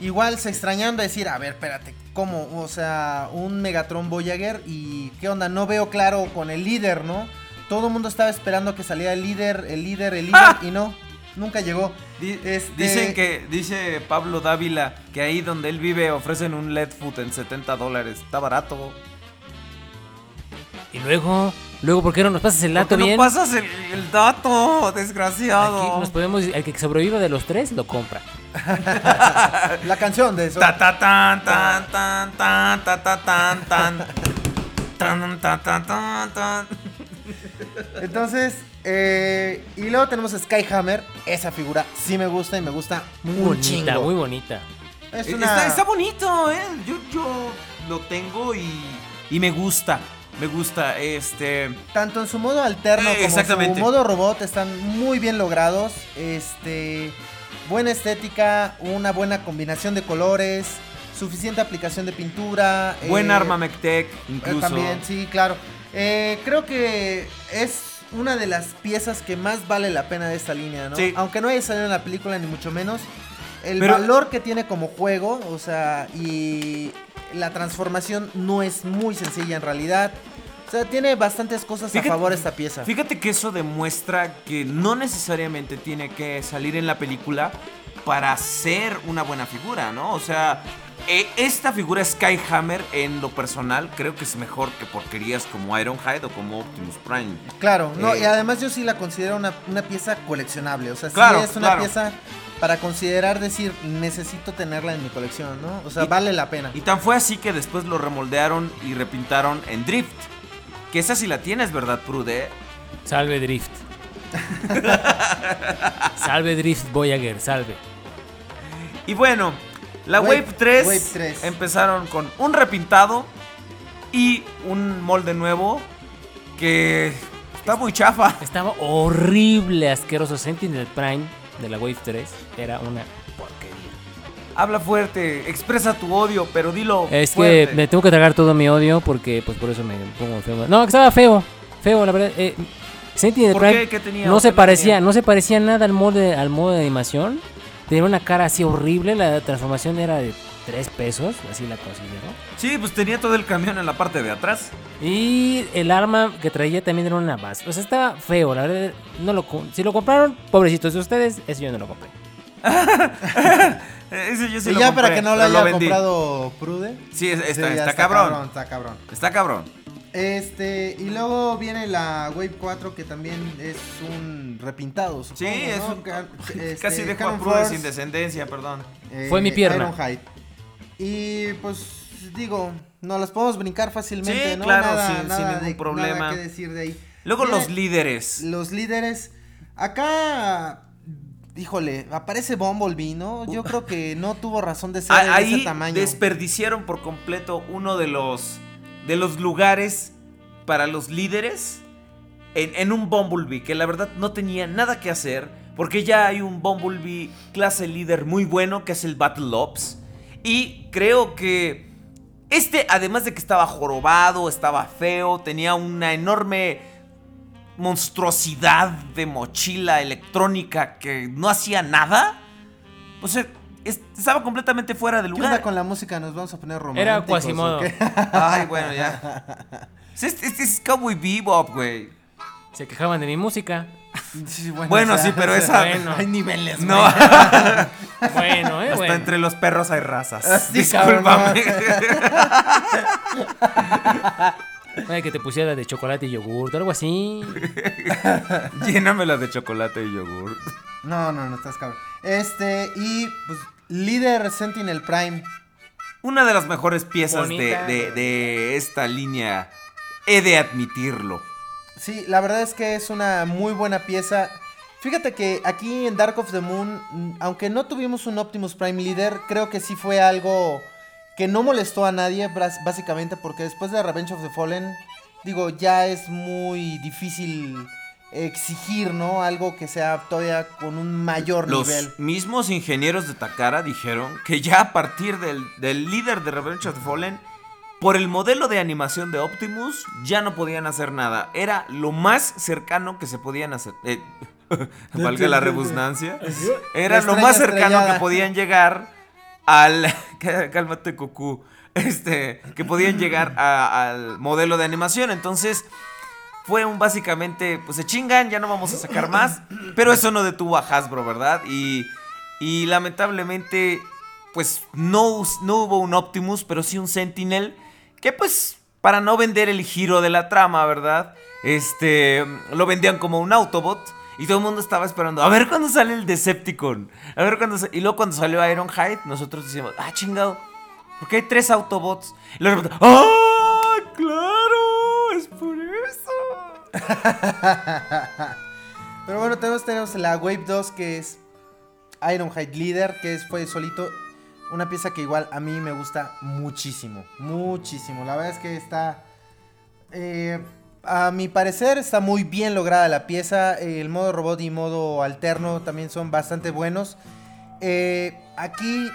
igual se extrañaron de decir, a ver, espérate, ¿cómo? O sea, un Megatron Voyager y ¿qué onda? No veo claro con el líder, ¿no? Todo el mundo estaba esperando que saliera el líder, el líder, el líder y no, nunca llegó. Este- Dicen que, dice Pablo Dávila, que ahí donde él vive ofrecen un LED Foot en 70 dólares. Está barato. Y luego, luego, ¿por qué no nos pasas el ¿Por dato qué bien? no pasas el, el dato, desgraciado? Aquí nos podemos, el que sobreviva de los tres lo compra. La canción de eso. Ta ta tan tan tan tan ta ta tan tan tan tan tan tan tan Entonces, eh, y luego tenemos a Skyhammer. Esa figura sí me gusta y me gusta Muy un bonita, chingo. muy bonita. Es Eh, una... Está, está bonito, ¿eh? Yo, yo lo tengo y, y me gusta. Me gusta, este... Tanto en su modo alterno Eh, como en su modo robot están muy bien logrados. Este, buena estética, una buena combinación de colores, suficiente aplicación de pintura. Buen eh, arma Mectec, eh, incluso. También, sí, claro. Eh, creo que es una de las piezas que más vale la pena de esta línea, ¿no? Sí. Aunque no haya salido en la película ni mucho menos. El Pero- valor que tiene como juego, o sea, y la transformación no es muy sencilla en realidad. O sea, tiene bastantes cosas Fíjate- a favor esta pieza. Fíjate que eso demuestra que no necesariamente tiene que salir en la película para ser una buena figura, ¿no? O sea, eh, esta figura Skyhammer en lo personal creo que es mejor que porquerías como Ironhide o como Optimus Prime. Claro, no, Eh, y además yo sí la considero una, una pieza coleccionable. O sea, Claro, sí es una claro. pieza para considerar decir, necesito tenerla en mi colección, ¿no? O sea, Y- vale la pena. Y tan fue así que después lo remoldearon y repintaron en Drift. Que esa sí la tienes, ¿verdad, Prude? Salve Drift. salve Drift Voyager, salve. Y bueno, la Wave- Wave, 3, Wave 3. empezaron con un repintado y un molde nuevo que está muy chafa. Estaba horrible, asqueroso. Sentinel Prime de la Wave 3 era una porquería. Habla fuerte, expresa tu odio, pero dilo Es fuerte. que me tengo que tragar todo mi odio porque, pues por eso me pongo feo. No, estaba feo. Feo, la verdad. Eh, Sentinel ¿Por Prime qué? ¿Qué tenía? no ¿O se parecía, tenía? no se parecía nada al modo de, al modo de animación. Tenía una cara así horrible. La transformación era de 3 pesos, así la considero. Sí, pues tenía todo el camión en la parte de atrás. Y el arma que traía también era una base. O sea, estaba feo, la verdad. No lo, si lo compraron, pobrecitos de ustedes, eso yo no lo compré. Ese yo sí y lo ya compré, para que no lo haya comprado Prude. Sí, es- está, Sí, ya está cabrón. Está cabrón. Está cabrón. Este, y luego viene la Wave 4 que también es un repintado, Sí, es ¿no? un- Ca- este, Casi dejó a Cannon Prude Force, sin descendencia, perdón. eh, Fue mi pierna. Ironhide. Y pues digo, nos las podemos brincar fácilmente, Sí, ¿no? claro, nada, sin- ningún de- problema. Nada que decir de ahí. Luego Viene- los líderes. Los líderes. Acá, híjole, aparece Bumblebee, ¿no? Yo creo que no tuvo razón de ser A- de Ahí ese tamaño. desperdiciaron por completo uno de los de los lugares para los líderes en, un Bumblebee que la verdad no tenía nada que hacer porque ya hay un Bumblebee clase líder muy bueno que es el Battle Ops. Y creo que este además de que estaba jorobado, estaba feo, tenía una enorme monstruosidad de mochila electrónica que no hacía nada, pues eh, estaba completamente fuera de ¿Qué onda lugar. con la música? ¿Nos vamos a poner románticos? Era Quasimodo. Ay, bueno, ya. Este, este es Cowboy Bebop, güey. Se quejaban de mi música. Sí, Bueno, sí, pero esa- Bueno, Hay niveles, No, güey. bueno, eh, hasta bueno. entre los perros hay razas. Ah, sí, Discúlpame. Ay, que te pusiera de chocolate y yogur, algo así. Llénamela de chocolate y yogur. No, no, no estás cabrón. Este, y pues, líder Sentinel Prime. Una de las mejores piezas de, de- de esta línea. He de admitirlo. Sí, la verdad es que es una muy buena pieza. Fíjate que aquí en Dark of the Moon, mm, aunque no tuvimos un Optimus Prime líder, creo que sí fue algo que no molestó a nadie, básicamente, porque después de Revenge of the Fallen, digo, ya es muy difícil exigir, ¿no? Algo que sea todavía con un mayor Los nivel. mismos ingenieros de Takara dijeron que ya a partir del, del líder de Revenge of the Fallen, por el modelo de animación de Optimus, ya no podían hacer nada. Era lo más cercano que se podían hacer. eh, valga la redundancia. Era lo más cercano estrellada. que podían llegar al. Cálmate, Cucú. Este. Que podían llegar a- al modelo de animación. Entonces. Fue un básicamente, pues se chingan, ya no vamos a sacar más. Pero eso no detuvo a Hasbro, ¿verdad? Y, y lamentablemente, pues no, no hubo un Optimus, pero sí un Sentinel. Que pues, para no vender el giro de la trama, ¿verdad? Este, lo vendían como un Autobot. Y todo el mundo estaba esperando, a ver cuándo sale el Decepticon. A ver cuándo Y luego cuando salió Ironhide, nosotros decíamos, ah, chingado. Porque hay tres Autobots. Y luego, ¡ah, claro! Pero bueno, tenemos, tenemos la Wave 2 que es Ironhide Leader, que es, fue solito. Una pieza que igual a mí me gusta muchísimo, muchísimo. La verdad es que está, eh, a mi parecer, está muy bien lograda la pieza. El modo robot y modo alterno también son bastante buenos. Eh, aquí,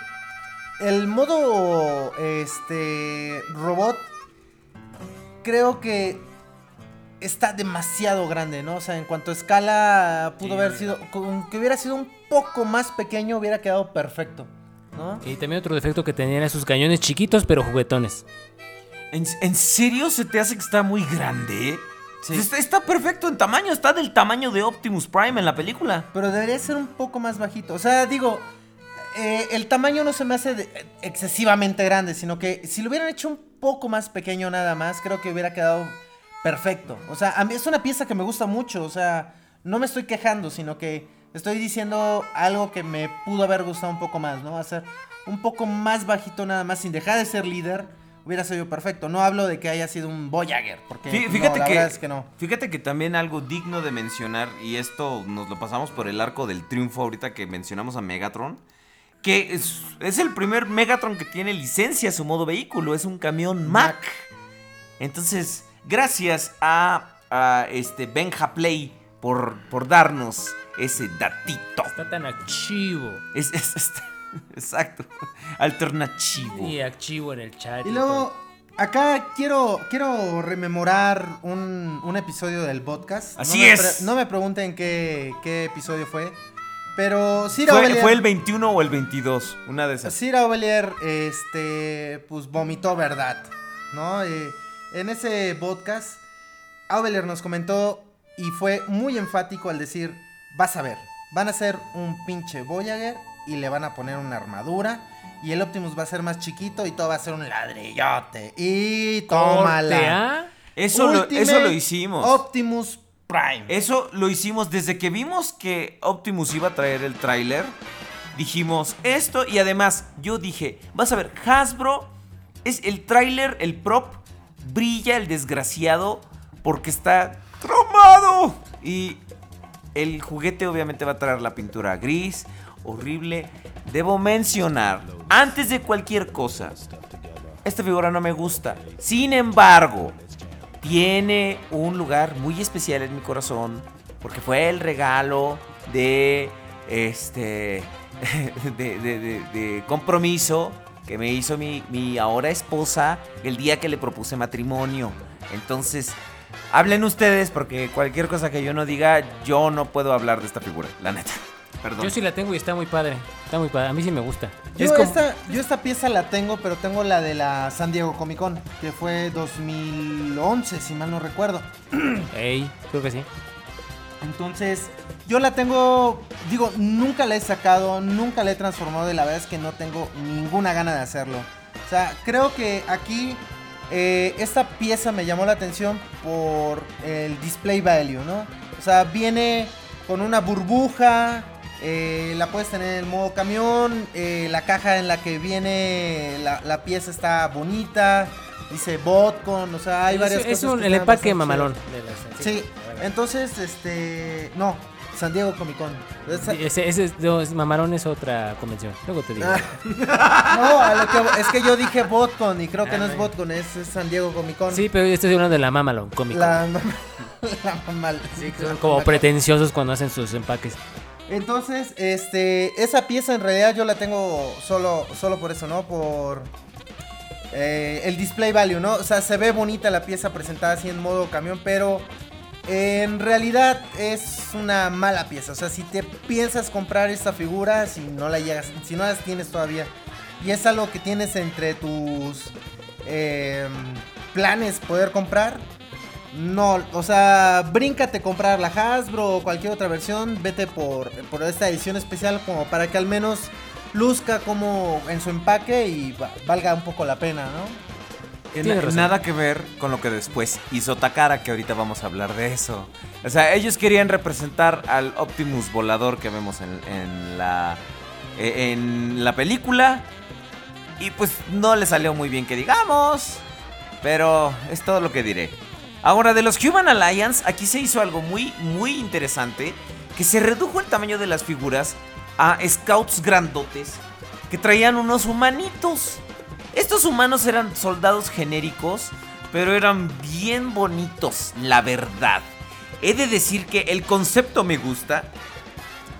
el modo este, robot, creo que está demasiado grande, ¿no? O sea, en cuanto a escala, pudo haber sido. Con que hubiera sido un poco más pequeño, hubiera quedado perfecto, ¿no? Y también otro defecto que tenían eran sus cañones chiquitos pero juguetones. ¿En, en serio se te hace que está muy grande? Sí. Está, está perfecto en tamaño, está del tamaño de Optimus Prime en la película. Pero debería ser un poco más bajito. O sea, digo, eh, el tamaño no se me hace de- excesivamente grande, sino que si lo hubieran hecho un poco más pequeño nada más, creo que hubiera quedado perfecto. O sea, a mí es una pieza que me gusta mucho. O sea, no me estoy quejando, sino que estoy diciendo algo que me pudo haber gustado un poco más, ¿no? Hacer un poco más bajito nada más, sin dejar de ser líder, hubiera sido perfecto. No hablo de que haya sido un Voyager, porque Fí- no, Fíjate la que, verdad es que no. Fíjate que también algo digno de mencionar, y esto nos lo pasamos por el arco del triunfo ahorita que mencionamos a Megatron, que es, es el primer Megatron que tiene licencia a su modo vehículo, es un camión Mac. Entonces, gracias a, a este Benja Play por, por darnos ese datito. Está tan archivo. Es, es- está- Exacto. Alternativo. Y archivo en el chat. Y luego, acá quiero, quiero rememorar un, un episodio del podcast. Así no es. no me pregunten qué, qué episodio fue. Pero Sir Fue, Aubelier, fue el 21 o el 22, una de esas. Sir Aubelier, este, pues vomitó verdad, ¿no? Eh, en ese podcast, Aubelier nos comentó y fue muy enfático al decir, vas a ver, van a hacer un pinche Voyager y le van a poner una armadura y el Optimus va a ser más chiquito y todo va a ser un ladrillote. Y tómala. Eso lo, eso lo hicimos. Optimus Prime. Eso lo hicimos desde que vimos que Optimus iba a traer el tráiler. Dijimos esto y además yo dije, vas a ver, Hasbro es el tráiler, el prop, brilla el desgraciado porque está cromado. Y el juguete obviamente va a traer la pintura gris, horrible. Debo mencionar, antes de cualquier cosa, esta figura no me gusta. Sin embargo, tiene un lugar muy especial en mi corazón porque fue el regalo de este de- de compromiso que me hizo mi, mi ahora esposa el día que le propuse matrimonio. Entonces, hablen ustedes porque cualquier cosa que yo no diga, yo no puedo hablar de esta figura, la neta. Perdón. Yo sí la tengo y está muy padre. Está muy padre. A mí sí me gusta. Yo, es como- esta, yo esta pieza la tengo, pero tengo la de la San Diego Comic Con, que fue 2011, si mal no recuerdo. Ey, creo que sí. Entonces, yo la tengo, digo, nunca la he sacado, nunca la he transformado y la verdad es que no tengo ninguna gana de hacerlo. O sea, creo que aquí eh, esta pieza me llamó la atención por el display value, ¿no? O sea, viene con una burbuja, eh, la puedes tener en el modo camión, eh, la caja en la que viene la, la pieza está bonita, dice Botcon, o sea, hay es, varias es cosas un, que el empaque mamalón. de Sí, entonces, este. No, San Diego Comic Con. Esa- Ese, ese es- no, mamalón es otra convención. Luego te digo. Ah, no, a lo que- es que yo dije BotCon y creo que Ah, no es. BotCon, es, es San Diego Comic Con. Sí, pero yo estoy hablando de la mamalón cómico. La, la mamal. Sí, que son como pretenciosos cuando hacen sus empaques. Entonces, este, esa pieza en realidad yo la tengo solo, solo por eso, ¿no? Por eh, el display value, ¿no? O sea, se ve bonita la pieza presentada así en modo camión, pero en realidad es una mala pieza. O sea, si te piensas comprar esta figura, si no la llegas, si no las tienes todavía, y es algo que tienes entre tus eh, planes poder comprar, no, o sea, bríncate comprar la Hasbro o cualquier otra versión, vete por, por esta edición especial como para que al menos luzca como en su empaque y va- valga un poco la pena, ¿no? Razón. nada que ver con lo que después hizo Takara, que ahorita vamos a hablar de eso. O sea, ellos querían representar al Optimus volador que vemos en, en la eh, en la película y pues no le salió muy bien que digamos, pero es todo lo que diré. Ahora de los Human Alliance, aquí se hizo algo muy muy interesante, que se redujo el tamaño de las figuras a scouts grandotes que traían unos humanitos. Estos humanos eran soldados genéricos, pero eran bien bonitos, la verdad. He de decir que el concepto me gusta.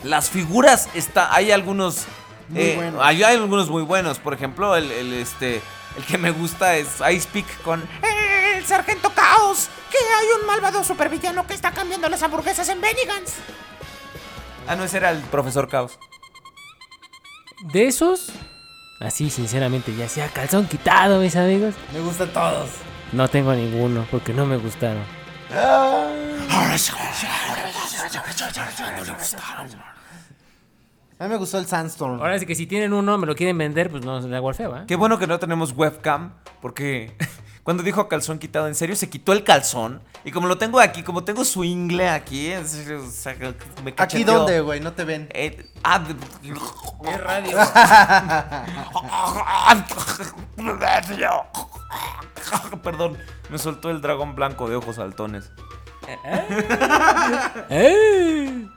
Las figuras está, hay algunos, Muy eh, buenos. hay, hay algunos muy buenos. Por ejemplo, el, el, este, el que me gusta es Ice Peak con ¡Eh, el sargento Caos! Que hay un malvado supervillano que está cambiando las hamburguesas en Bennigan's. ah no ese era el profesor Caos. De esos, así sinceramente, ya sea calzón quitado, mis amigos. Me gustan todos. No tengo ninguno porque no me gustaron. A mí me gustó el Sandstorm. Ahora sí que si tienen uno, me lo quieren vender, pues no le hago al feo, ¿eh? Qué bueno que no tenemos webcam, porque cuando dijo calzón quitado, en serio se quitó el calzón. Y como lo tengo aquí, como tengo su ingle aquí, en serio, o sea, me ¿Aquí dónde, güey? No te ven. Eh, ah, Es radio. Perdón, me soltó el dragón blanco de ojos saltones. ¡Eh!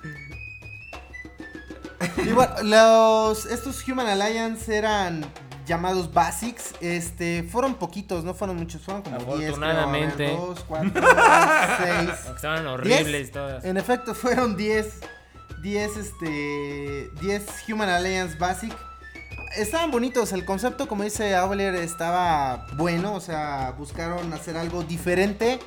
Y bueno, los, estos Human Alliance eran llamados Basics. Este, fueron poquitos, no fueron muchos, fueron como 10. Afortunadamente. 2, 4, 6. Estaban horribles todas. En efecto, fueron 10. 10, este. 10 Human Alliance Basic. estaban bonitos. El concepto, como dice Auler, estaba bueno. O sea, buscaron hacer algo diferente.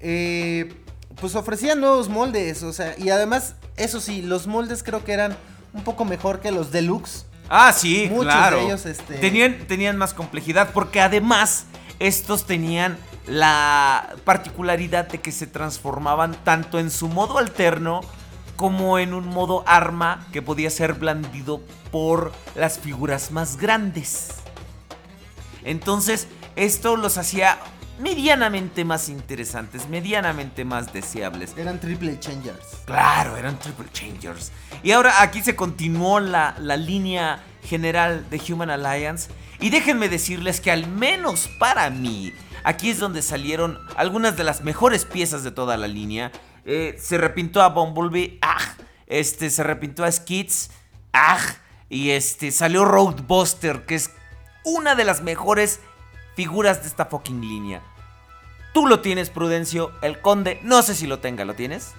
Eh, pues ofrecían nuevos moldes. O sea, y además, eso sí, los moldes creo que eran un poco mejor que los deluxe. Ah, sí, Muchos claro. de ellos, este- tenían, tenían más complejidad porque además estos tenían la particularidad de que se transformaban tanto en su modo alterno como en un modo arma que podía ser blandido por las figuras más grandes. Entonces, esto los hacía medianamente más interesantes, medianamente más deseables. Eran triple changers. Claro, eran Triple Changers. Y ahora aquí se continuó la, la línea general de Human Alliance. Y déjenme decirles que al menos para mí, aquí es donde salieron algunas de las mejores piezas de toda la línea. Eh, se repintó a Bumblebee, ¡ah! Este, se repintó a Skids, ¡ah! Y este, salió Roadbuster, que es una de las mejores figuras de esta fucking línea. Tú lo tienes, Prudencio. El conde, no sé si lo tenga, ¿lo tienes?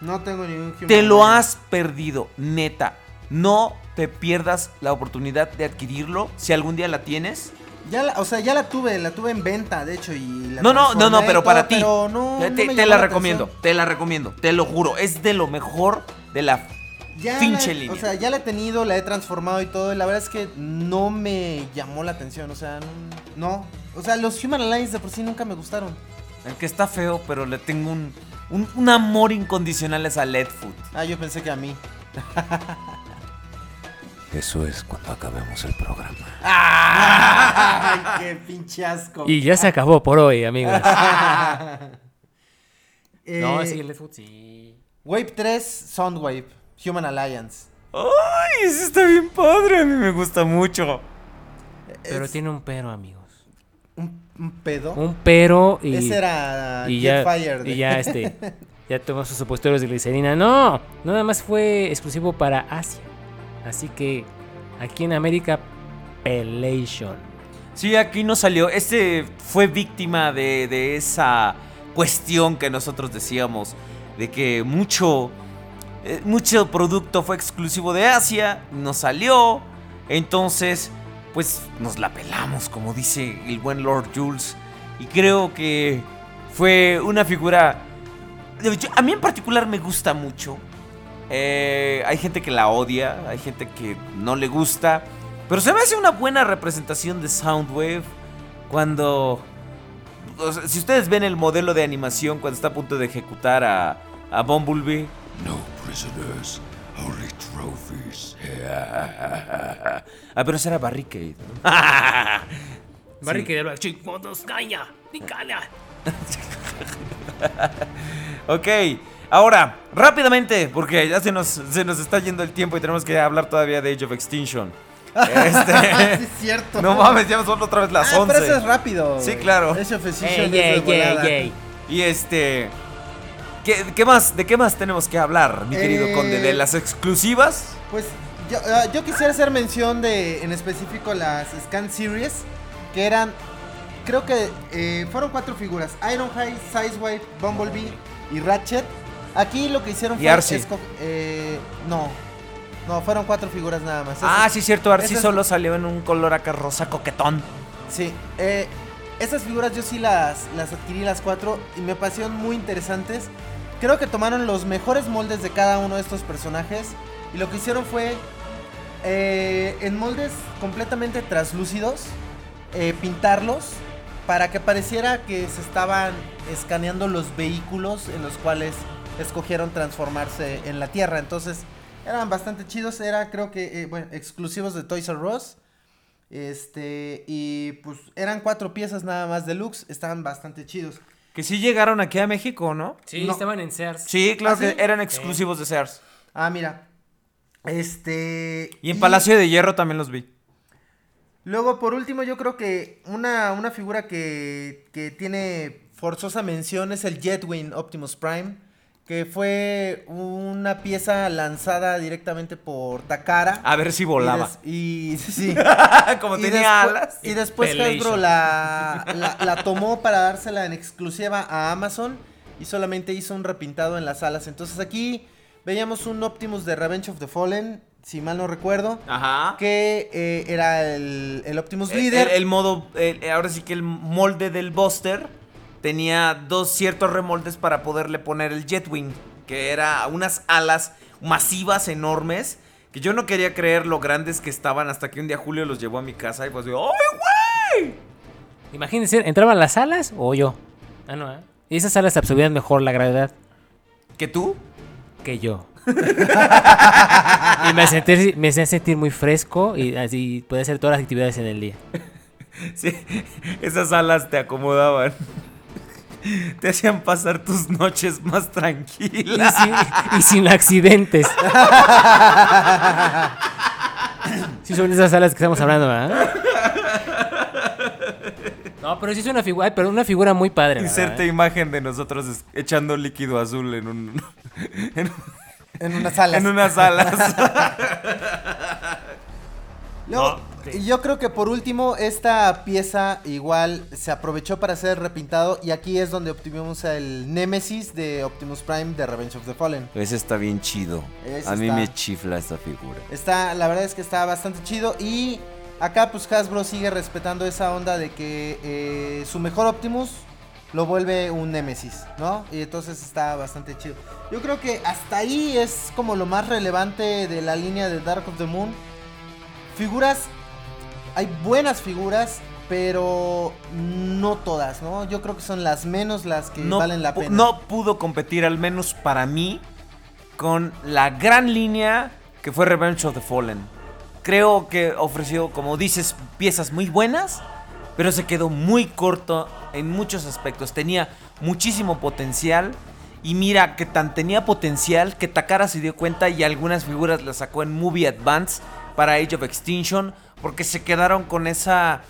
No tengo ningún Human Te lo has perdido, neta. No te pierdas la oportunidad de adquirirlo si algún día la tienes. Ya la, o sea, ya la tuve, la tuve en venta, de hecho, y la No, no, no, no, pero para ti. Pero no, te no te- me te llamó la la recomiendo, te la recomiendo, te lo juro. Es de lo mejor de la Ya pinche la- línea. O sea, ya la he tenido, la he transformado y todo. Y la verdad es que no me llamó la atención. O sea, no. no. O sea, los Human Alliance de por sí nunca me gustaron. El que está feo, pero le tengo un, un, un amor incondicional es a Leadfoot. Ah, yo pensé que a mí. Eso es cuando acabemos el programa. Ay, qué pinche asco. Y ya se acabó por hoy, amigos. Eh, No, sí, el Leadfoot, sí. Wave 3, Soundwave, Human Alliance. ¡Ay! Ese está bien padre, a mí me gusta mucho. Pero Es tiene un pero, amigos. un, un pedo. Un pero y. Ese era y ya, de- y ya este. Ya tomó sus supositorios de glicerina. No, nada más fue exclusivo para Asia. Así que aquí en América, Pelation. Sí, aquí no salió. Este fue víctima de, de esa cuestión que nosotros decíamos. De que mucho, eh, mucho producto fue exclusivo de Asia. No salió. Entonces, pues nos la pelamos, como dice el buen Lord Jules. Y creo que fue una figura... a mí en particular me gusta mucho. Eh, hay gente que la odia, hay gente que no le gusta. Pero se me hace una buena representación de Soundwave cuando... si ustedes ven el modelo de animación cuando está a punto de ejecutar a, a Bumblebee. No prisoners, only trophies. Ah, pero ese era Barricade. Barry que habla, "Chicos, caña, ni caña". Ok, ahora, rápidamente, porque ya se nos, se nos está yendo el tiempo y tenemos que hablar todavía de Age of Extinction. Este, sí, es cierto. no mames, ya son otra vez las Ah, 11. pero eso es rápido. Sí, claro. Age of Extinction Ey, es de ey, volada. ey, ey. Y este. ¿Qué, qué más? ¿De qué más tenemos que hablar, mi querido Eh, Conde? ¿De las exclusivas? Pues yo, ah, yo quisiera hacer mención de, en específico, las Scan Series, que eran, creo que eh, fueron cuatro figuras, Ironhide, Sizewave, Bumblebee y Ratchet. Aquí lo que hicieron Y fue... Arcee. esco- eh, no, no, fueron cuatro figuras nada más. Ah, Esas- sí, cierto. Arcee esas- solo salió en un color acá rosa coquetón. Sí, eh, esas figuras yo sí las, las adquirí las cuatro y me parecieron muy interesantes. Creo que tomaron los mejores moldes de cada uno de estos personajes y lo que hicieron fue eh, en moldes completamente translúcidos eh, pintarlos para que pareciera que se estaban escaneando los vehículos en los cuales escogieron transformarse en la Tierra. Entonces eran bastante chidos, era creo que eh, bueno, exclusivos de Toys R Us. Este, y pues eran cuatro piezas nada más deluxe, estaban bastante chidos. Que sí llegaron aquí a México, ¿no? Sí, No. estaban en Sears. Sí, claro ¿Ah, que sí? eran exclusivos de Sears. Ah, mira. Este. Y en Palacio de Hierro también los vi. Luego, por último, yo creo que una, una figura que, que tiene forzosa mención es el Jetwing Optimus Prime. Que fue una pieza lanzada directamente por Takara. A ver si volaba. Y, sí. Como Y tenía alas. Y después. Hasbro la, la, la tomó para dársela en exclusiva a Amazon y solamente hizo un repintado en las alas. Entonces aquí veíamos un Optimus de Revenge of the Fallen si mal no recuerdo. Ajá. Que eh, era el, el Optimus El, Leader. el- el modo, ahora sí que el molde del Buster tenía dos ciertos remoldes para poderle poner el Jetwing, que era unas alas masivas, enormes, que yo no quería creer lo grandes que estaban hasta que un día Julio los llevó a mi casa y pues digo, ¡ay, güey! Imagínense, ¿entraban las alas o yo? Ah, no, ¿eh? Y esas alas absorbían mejor la gravedad ¿Que tú? que yo. y me hacía, me hacía sentir muy fresco y así podía hacer todas las actividades en el día. Sí, esas alas te acomodaban. Te hacían pasar tus noches más Y tranquilas. sin, y sin accidentes. Sí, son esas alas que estamos hablando, ¿verdad? No, pero sí es una figura, pero una figura muy padre. Inserte verdad, ¿eh? imagen de nosotros echando líquido azul en un en, en unas alas. en unas alas. Luego, y Yo creo que por último, esta pieza igual se aprovechó para ser repintado. Y aquí es donde obtuvimos el Nemesis de Optimus Prime de Revenge of the Fallen. Ese está bien chido. Ese A mí está- me chifla esta figura. Está, la verdad es que está bastante chido. Y acá, pues Hasbro sigue respetando esa onda de que eh, su mejor Optimus lo vuelve un Nemesis, ¿no? Y entonces está bastante chido. Yo creo que hasta ahí es como lo más relevante de la línea de Dark of the Moon. Figuras, hay buenas figuras, pero no todas, ¿no? Yo creo que son las menos las que no, valen la pena. no pudo competir, al menos para mí, con la gran línea que fue Revenge of the Fallen. Creo que ofreció, como dices, piezas muy buenas, pero se quedó muy corto en muchos aspectos. Tenía muchísimo potencial. Y mira que tan tenía potencial que Takara se dio cuenta y algunas figuras las sacó en Movie Advance para Age of Extinction porque se quedaron con esa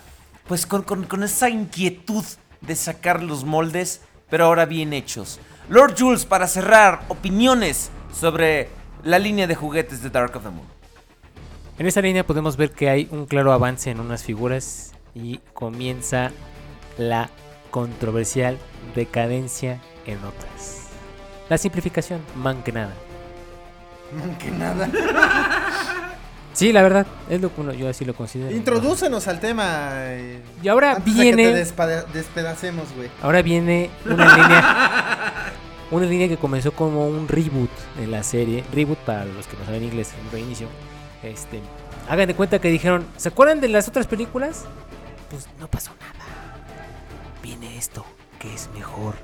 pues con, con- con esa inquietud de sacar los moldes, pero ahora bien hechos. Lord Jules, para cerrar, opiniones sobre la línea de juguetes de Dark of the Moon. En esta línea podemos ver que hay un claro avance en unas figuras y comienza la controversial decadencia en otras. La simplificación, man que nada. Que nada. Sí, la verdad, es lo que uno, yo así lo considero. Introdúcenos al tema. eh, Y ahora antes de que viene, te despedacemos, güey. ahora viene una línea, una línea que comenzó como un reboot en la serie. Reboot para los que no saben inglés, un reinicio. Este, hagan de cuenta que dijeron, ¿se acuerdan de las otras películas? Pues no pasó nada. Viene esto, que es mejor.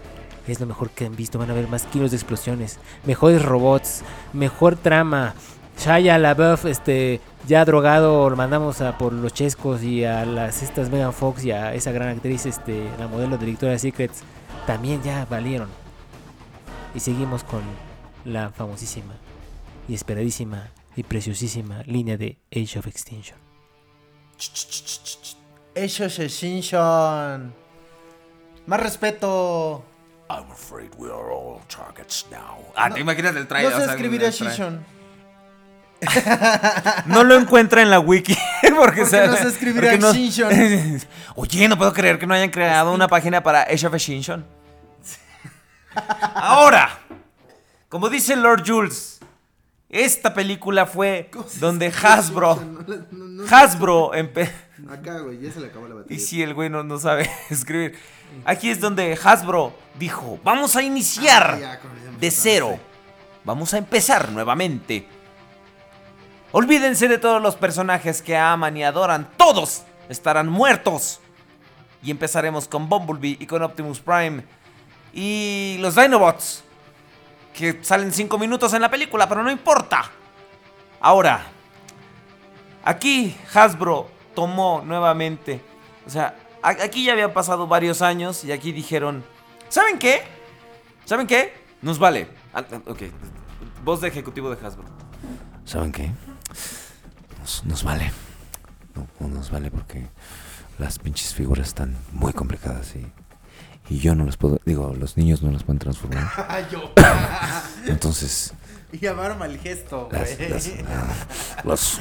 Es lo mejor que han visto. Van a ver más kilos de explosiones, mejores robots, mejor trama. Shia LaBeouf, este, ya drogado, lo mandamos a por los chescos y a las estas Megan Fox y a esa gran actriz, este, la modelo de Victoria's Secrets, también ya valieron. Y seguimos con la famosísima y esperadísima y preciosísima línea de Age of Extinction. Age of Extinction. Más respeto. I'm afraid we are all targets now. Ah, te imaginas el No trailer. sé escribir Extinction. No lo encuentra en la wiki. Porque, Porque no escribir Extinction. Oye, no puedo creer que no hayan creado una página para Age of Extinction. Ahora, como dice Lord Jules, esta película fue donde Hasbro, Hasbro empe- Acá, güey, ya se le acabó la batería. Y si el güey no, no sabe escribir. Aquí es donde Hasbro dijo, vamos a iniciar Ah, ya, de cero. Vamos a empezar nuevamente. Olvídense de todos los personajes que aman y adoran. Todos estarán muertos. Y empezaremos con Bumblebee y con Optimus Prime. Y los Dinobots. Que salen 5 minutos en la película, pero no importa. Ahora, aquí Hasbro tomó nuevamente. O sea, aquí ya habían pasado varios años y aquí dijeron, ¿saben qué? ¿Saben qué? Nos vale. Ah, ok, voz de ejecutivo de Hasbro. ¿Saben qué? Nos, nos vale. No, no nos vale porque las pinches figuras están muy complicadas y, y yo no las puedo, digo, los niños no las pueden transformar. Entonces, Y llamaron mal gesto, las, güey. las, ah, las,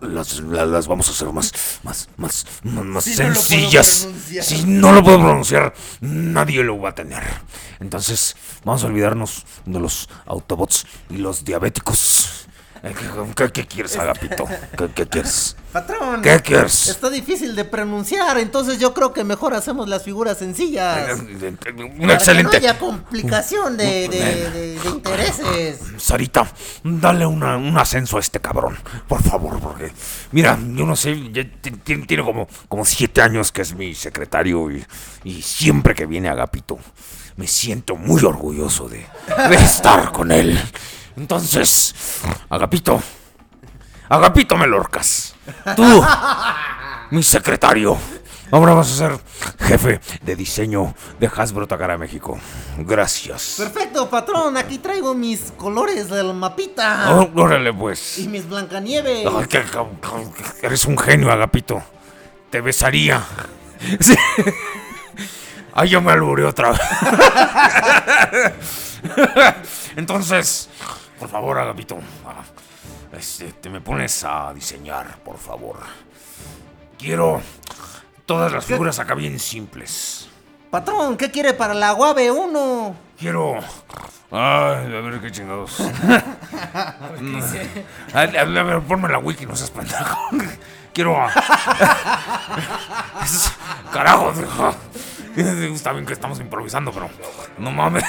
las- la- las vamos a hacer más, más, más, más, Si sencillas. si no lo puedo pronunciar, nadie lo va a tener. Entonces, vamos a olvidarnos de los Autobots y los diabéticos. Eh, ¿Qué, quieres, Agapito? ¿Qué, qué quieres? Patrón. ¿Qué quieres? Está difícil de pronunciar, entonces yo creo que mejor hacemos las figuras sencillas. Un Para que no excelente. haya complicación de, de- de- de intereses. Sarita, dale una- un ascenso a este cabrón, por favor, porque mira, yo no sé, ya tiene como, como siete años que es mi secretario y, y siempre que viene Agapito me siento muy orgulloso de, de estar con él. Entonces, Agapito, Agapito Melorcas, tú, mi secretario, ahora vas a ser jefe de diseño de Hasbro Takara México. Gracias. Perfecto, patrón. Aquí traigo mis colores del mapita. Oh, órale pues. Y mis Blancanieves. Ay, que- que- que- eres un genio, Agapito. Te besaría. Sí. Ay, yo me alburé otra vez. Entonces, por favor, Agapito, ah, este, te me pones a diseñar, por favor. Quiero todas las figuras acá bien simples. Patrón, ¿qué quiere para la Guave 1? Quiero. Ay, a ver qué chingados. A, a- a ver, ponme la wiki, no seas pendejo. Quiero. Es- Carajo. Está bien que estamos improvisando, pero. No mames.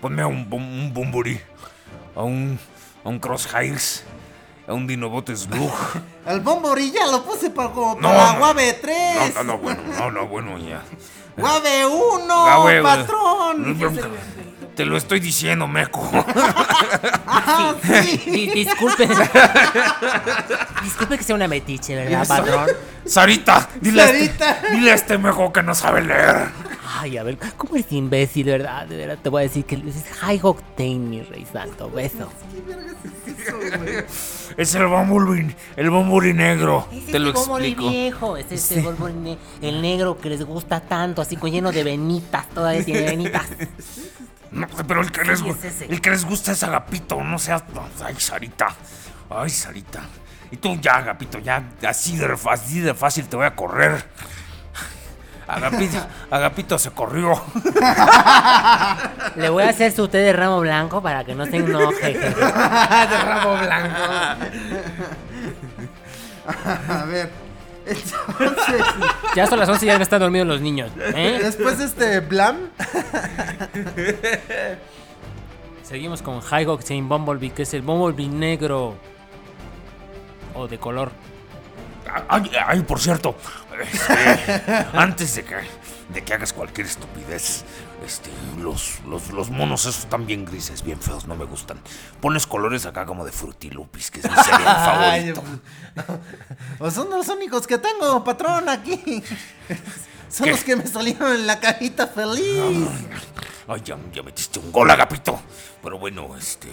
Ponme un, bum- un Bumburi. A un. A un Crosshires. A un Dinobot Slug. El Bombori ya lo puse para, como No, para la no. Guave 3. No, no, no, bueno, no, no, bueno, ya. Guave 1, Ah, güey, güey. patrón. Te lo estoy diciendo, meco. Ah, sí. Disculpe. Disculpe que sea una metiche, ¿verdad, patrón? Sarita, dile, A este, dile a este mejo que no sabe leer. Ay, a ver, ¿cómo eres imbécil, verdad? De verdad, te voy a decir que es high octane, mi rey santo. Beso. Es el Bumblebee, el Bumblebee negro. Ese Te lo es explico. viejo, ese es el, Wolverine, el negro que les gusta tanto, así con lleno de venitas, todavía tiene venitas. No, pero el que, les, Sí, es ese. el que les gusta es Agapito, no seas. Ay, Sarita. Ay, Sarita. Y tú ya, Agapito, ya así de, así de fácil te voy a correr. Agapito, Agapito se corrió. Le voy a hacer su té de ramo blanco para que no se enoje. de rabo blanco. A ver. Entonces, Ya son las 11 y ya no están dormidos los niños. ¿eh? después de este Blam, Seguimos con High Octane Bumblebee, que es el Bumblebee negro. O de color. Ay, ay, por cierto, este, antes de que, de que hagas cualquier estupidez, este, los, los, los monos esos están bien grises, bien feos, no me gustan. Pones colores acá como de frutilupis, que es mi cereal favorito. pues son los únicos que tengo, patrón, aquí. Son ¿Qué? los que me salieron en la cajita feliz. Ay, ya, ya metiste un gol, Agapito. Pero bueno, este,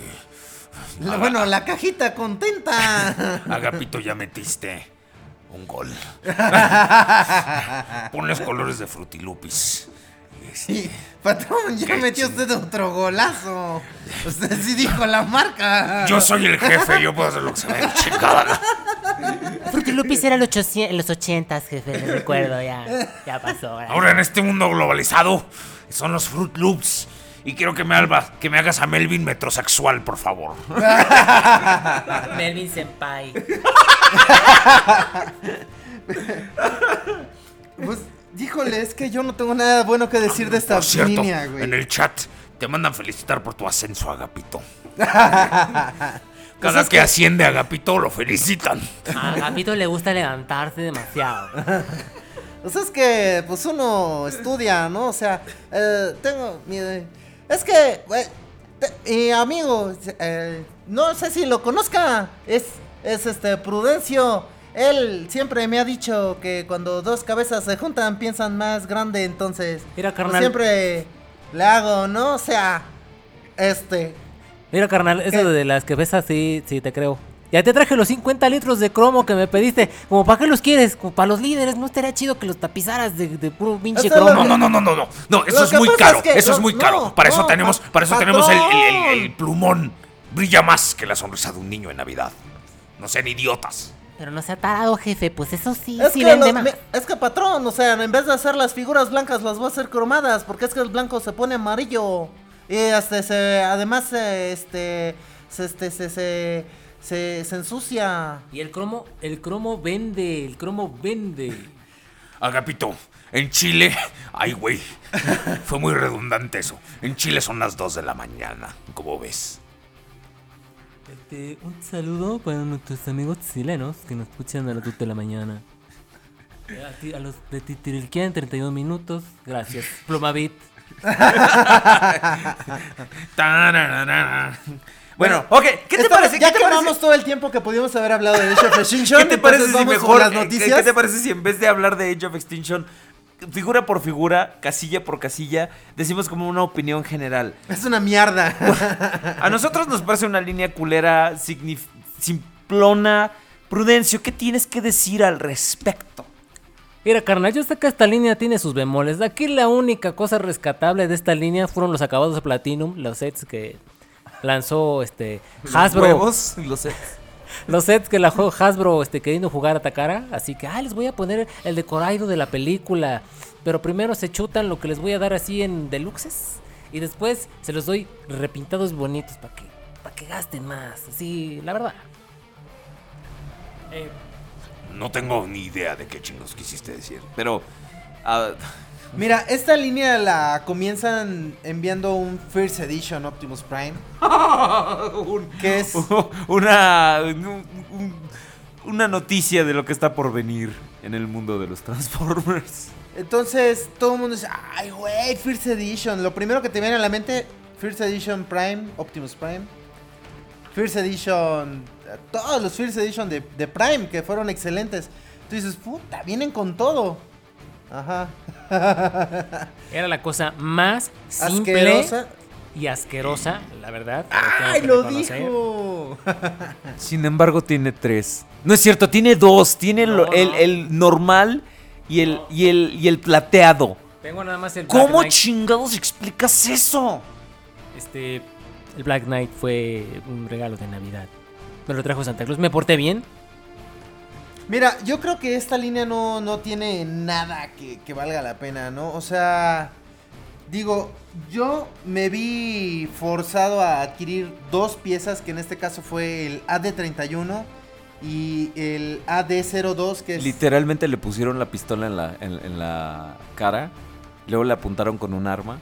bueno, la cajita contenta. Agapito, ya metiste un gol. Pones colores de frutilupis. Este, Sí, patrón, ya Qué metió usted otro golazo. Usted sí dijo la marca. Yo soy el jefe, yo puedo hacer lo que se me dé chingada. Fruity Loops era en los 800 en los 80, jefe, le recuerdo, ya, ya pasó. gracias. Ahora en este mundo globalizado son los Fruit Loops. Y quiero que me, alba, que me hagas a Melvin metrosexual, por favor. Melvin Senpai. Pues, híjole, es que yo no tengo nada bueno que decir de esta Por cierto, línea, güey. en el chat te mandan felicitar por tu ascenso, Agapito. Pues Cada es que asciende Agapito lo felicitan. A Gapito le gusta levantarse demasiado. Pues es que, pues uno estudia, ¿no? O sea, eh, tengo. mi- es que, güey, te- mi amigo, eh, no sé si lo conozca, es, es este Prudencio. Él siempre me ha dicho que cuando dos cabezas se juntan piensan más grande, entonces. Mira, pues, carnal. siempre le hago, ¿no? O sea, este. Mira, carnal, eso ¿Qué? de las ves así, sí te creo. Ya te traje los 50 litros de cromo que me pediste. Como para qué los quieres, como para los líderes. No estaría chido que los tapizaras de, de puro pinche cromo. No, no, no, no, no, no. No, eso Lo es muy caro. es que- eso es muy no, caro. Para eso no, tenemos, pa- para eso tenemos el, el- el- patrón. el plumón. Brilla más que la sonrisa de un niño en Navidad. No sean idiotas. Pero no sea tarado, jefe. Pues eso sí, Es sí que, vende más. es que patrón, o sea, en vez de hacer las figuras blancas las voy a hacer cromadas, porque es que el blanco se pone amarillo. Y este se, además este se, este, se, se, se, se ensucia. Y el cromo, el cromo vende, el cromo vende. Agapito, en Chile. Ay, güey. Fue muy redundante eso. En Chile son las 2 de la mañana. ¿Cómo ves? Este, un saludo para nuestros amigos chilenos que nos escuchan a las 2 de la mañana. A, ti- a los de Titirquía en 32 minutos. Gracias. Plumavit. Bueno, ok, ¿qué te Esta- parece? Ya ¿Qué te quemamos parece? todo el tiempo que pudimos haber hablado de Age of Extinction. ¿Qué te parece si mejor las eh, noticias? ¿Qué te parece si en vez de hablar de Age of Extinction, figura por figura, casilla por casilla, decimos como una opinión general? Es una mierda. A nosotros nos parece una línea culera, simplona. Prudencio, ¿qué tienes que decir al respecto? Mira, carnal, yo sé que esta línea tiene sus bemoles. Aquí la única cosa rescatable de esta línea fueron los acabados de Platinum, los sets que lanzó este Hasbro. Los huevos, los sets. Los sets que la Hasbro este, queriendo jugar a Takara. Así que, ah, les voy a poner el decorado de la película. Pero primero se chutan lo que les voy a dar así en deluxes. Y después se los doy repintados bonitos para que, para que gasten más. Así, la verdad. Eh, No tengo ni idea de qué chingos quisiste decir. Pero. Ah, Mira, esta línea la comienzan enviando un First Edition Optimus Prime. un- Que es- una, un- un- una noticia de lo que está por venir en el mundo de los Transformers. Entonces todo el mundo dice, ay, güey, First Edition. Lo primero que te viene a la mente, First Edition Prime, Optimus Prime. First Edition, todos los First Edition de, de Prime que fueron excelentes. Tú dices, puta, vienen con todo. Ajá. Era la cosa más simple Asquerosa. y asquerosa, la verdad. ¡Ay, lo reconocer. dijo! Sin embargo, tiene tres. No es cierto, tiene dos. Tiene No, el, no. el normal y el, y, el, y el plateado. Tengo nada más el Black ¿Cómo Knight. chingados explicas eso? Este, el Black Knight fue un regalo de Navidad. Me lo trajo Santa Claus. Me porté bien. Mira, yo creo que esta línea no, no tiene nada que, que valga la pena, ¿no? O sea, digo, yo me vi forzado a adquirir dos piezas, que en este caso fue el AD31 y el AD02, que es... Literalmente le pusieron la pistola en la, en, en la cara. Luego le apuntaron con un arma.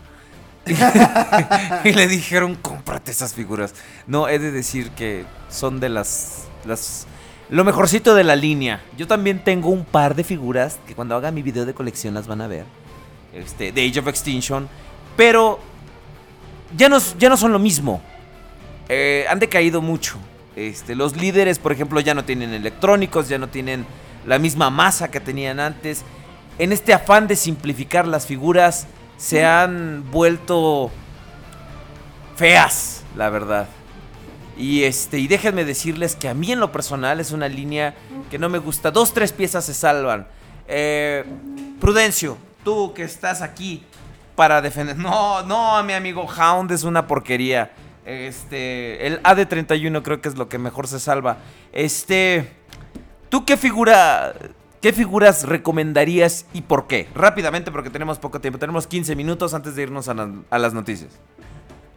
y le dijeron, cómprate esas figuras. No, he de decir que son de las, las... Lo mejorcito de la línea. Yo también tengo un par de figuras que cuando haga mi video de colección las van a ver. Este, de Age of Extinction. Pero ya no, ya no son lo mismo. Eh, han decaído mucho. Este, los líderes, por ejemplo, ya no tienen electrónicos, ya no tienen la misma masa que tenían antes. En este afán de simplificar las figuras, se han vuelto feas, la verdad. Y este, y déjenme decirles que a mí en lo personal es una línea que no me gusta. Dos, tres piezas se salvan. Eh, Prudencio, tú que estás aquí para defender. No, no, mi amigo Hound es una porquería. Este, el AD31 creo que es lo que mejor se salva. Este, ¿tú qué figura, qué figuras recomendarías y por qué? Rápidamente porque tenemos poco tiempo. Tenemos 15 minutos antes de irnos a, la- a las noticias.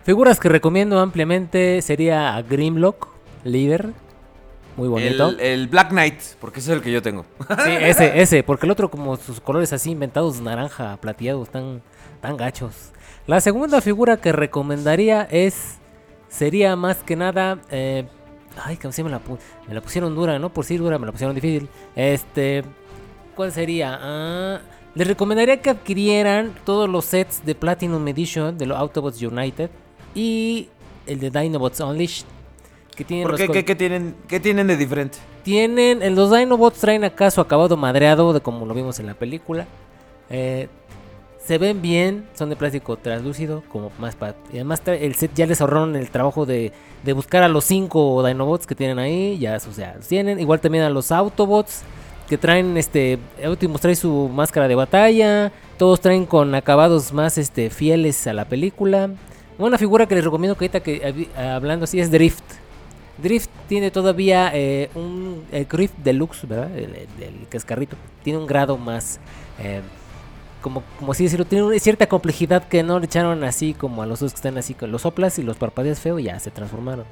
Figuras que recomiendo ampliamente sería a Grimlock, líder. Muy bonito. El, el Black Knight, porque ese es el que yo tengo. Sí, ese, ese, porque el otro como sus colores así inventados naranja, plateados, tan, tan gachos. La segunda figura que recomendaría es, sería más que nada, eh, ay, que me la, me la pusieron dura, ¿no? Por sí dura, me la pusieron difícil. Este, ¿cuál sería? Ah, les recomendaría que adquirieran todos los sets de Platinum Edition de los Autobots United y el de Dinobots Unleashed. Que tienen ¿Por qué, qué- qué tienen, ¿Qué tienen de diferente? tienen, en los Dinobots traen acaso acabado madreado de como lo vimos en la película. Eh, se ven bien, son de plástico translúcido, como más para... Y además el set ya les ahorraron el trabajo de, de buscar a los cinco Dinobots que tienen ahí, ya o sea, los tienen. Igual también a los Autobots que traen este Optimus trae su máscara de batalla, todos traen con acabados más este fieles a la película. Una figura que les recomiendo que ahorita que hablando así es Drift. Drift tiene todavía eh, un el Drift Deluxe, ¿verdad? El, el- el cascarrito. Tiene un grado más, eh, como, como así decirlo, tiene una cierta complejidad que no le echaron así como a los dos que están así con los soplas y los parpadeas feo ya se transformaron.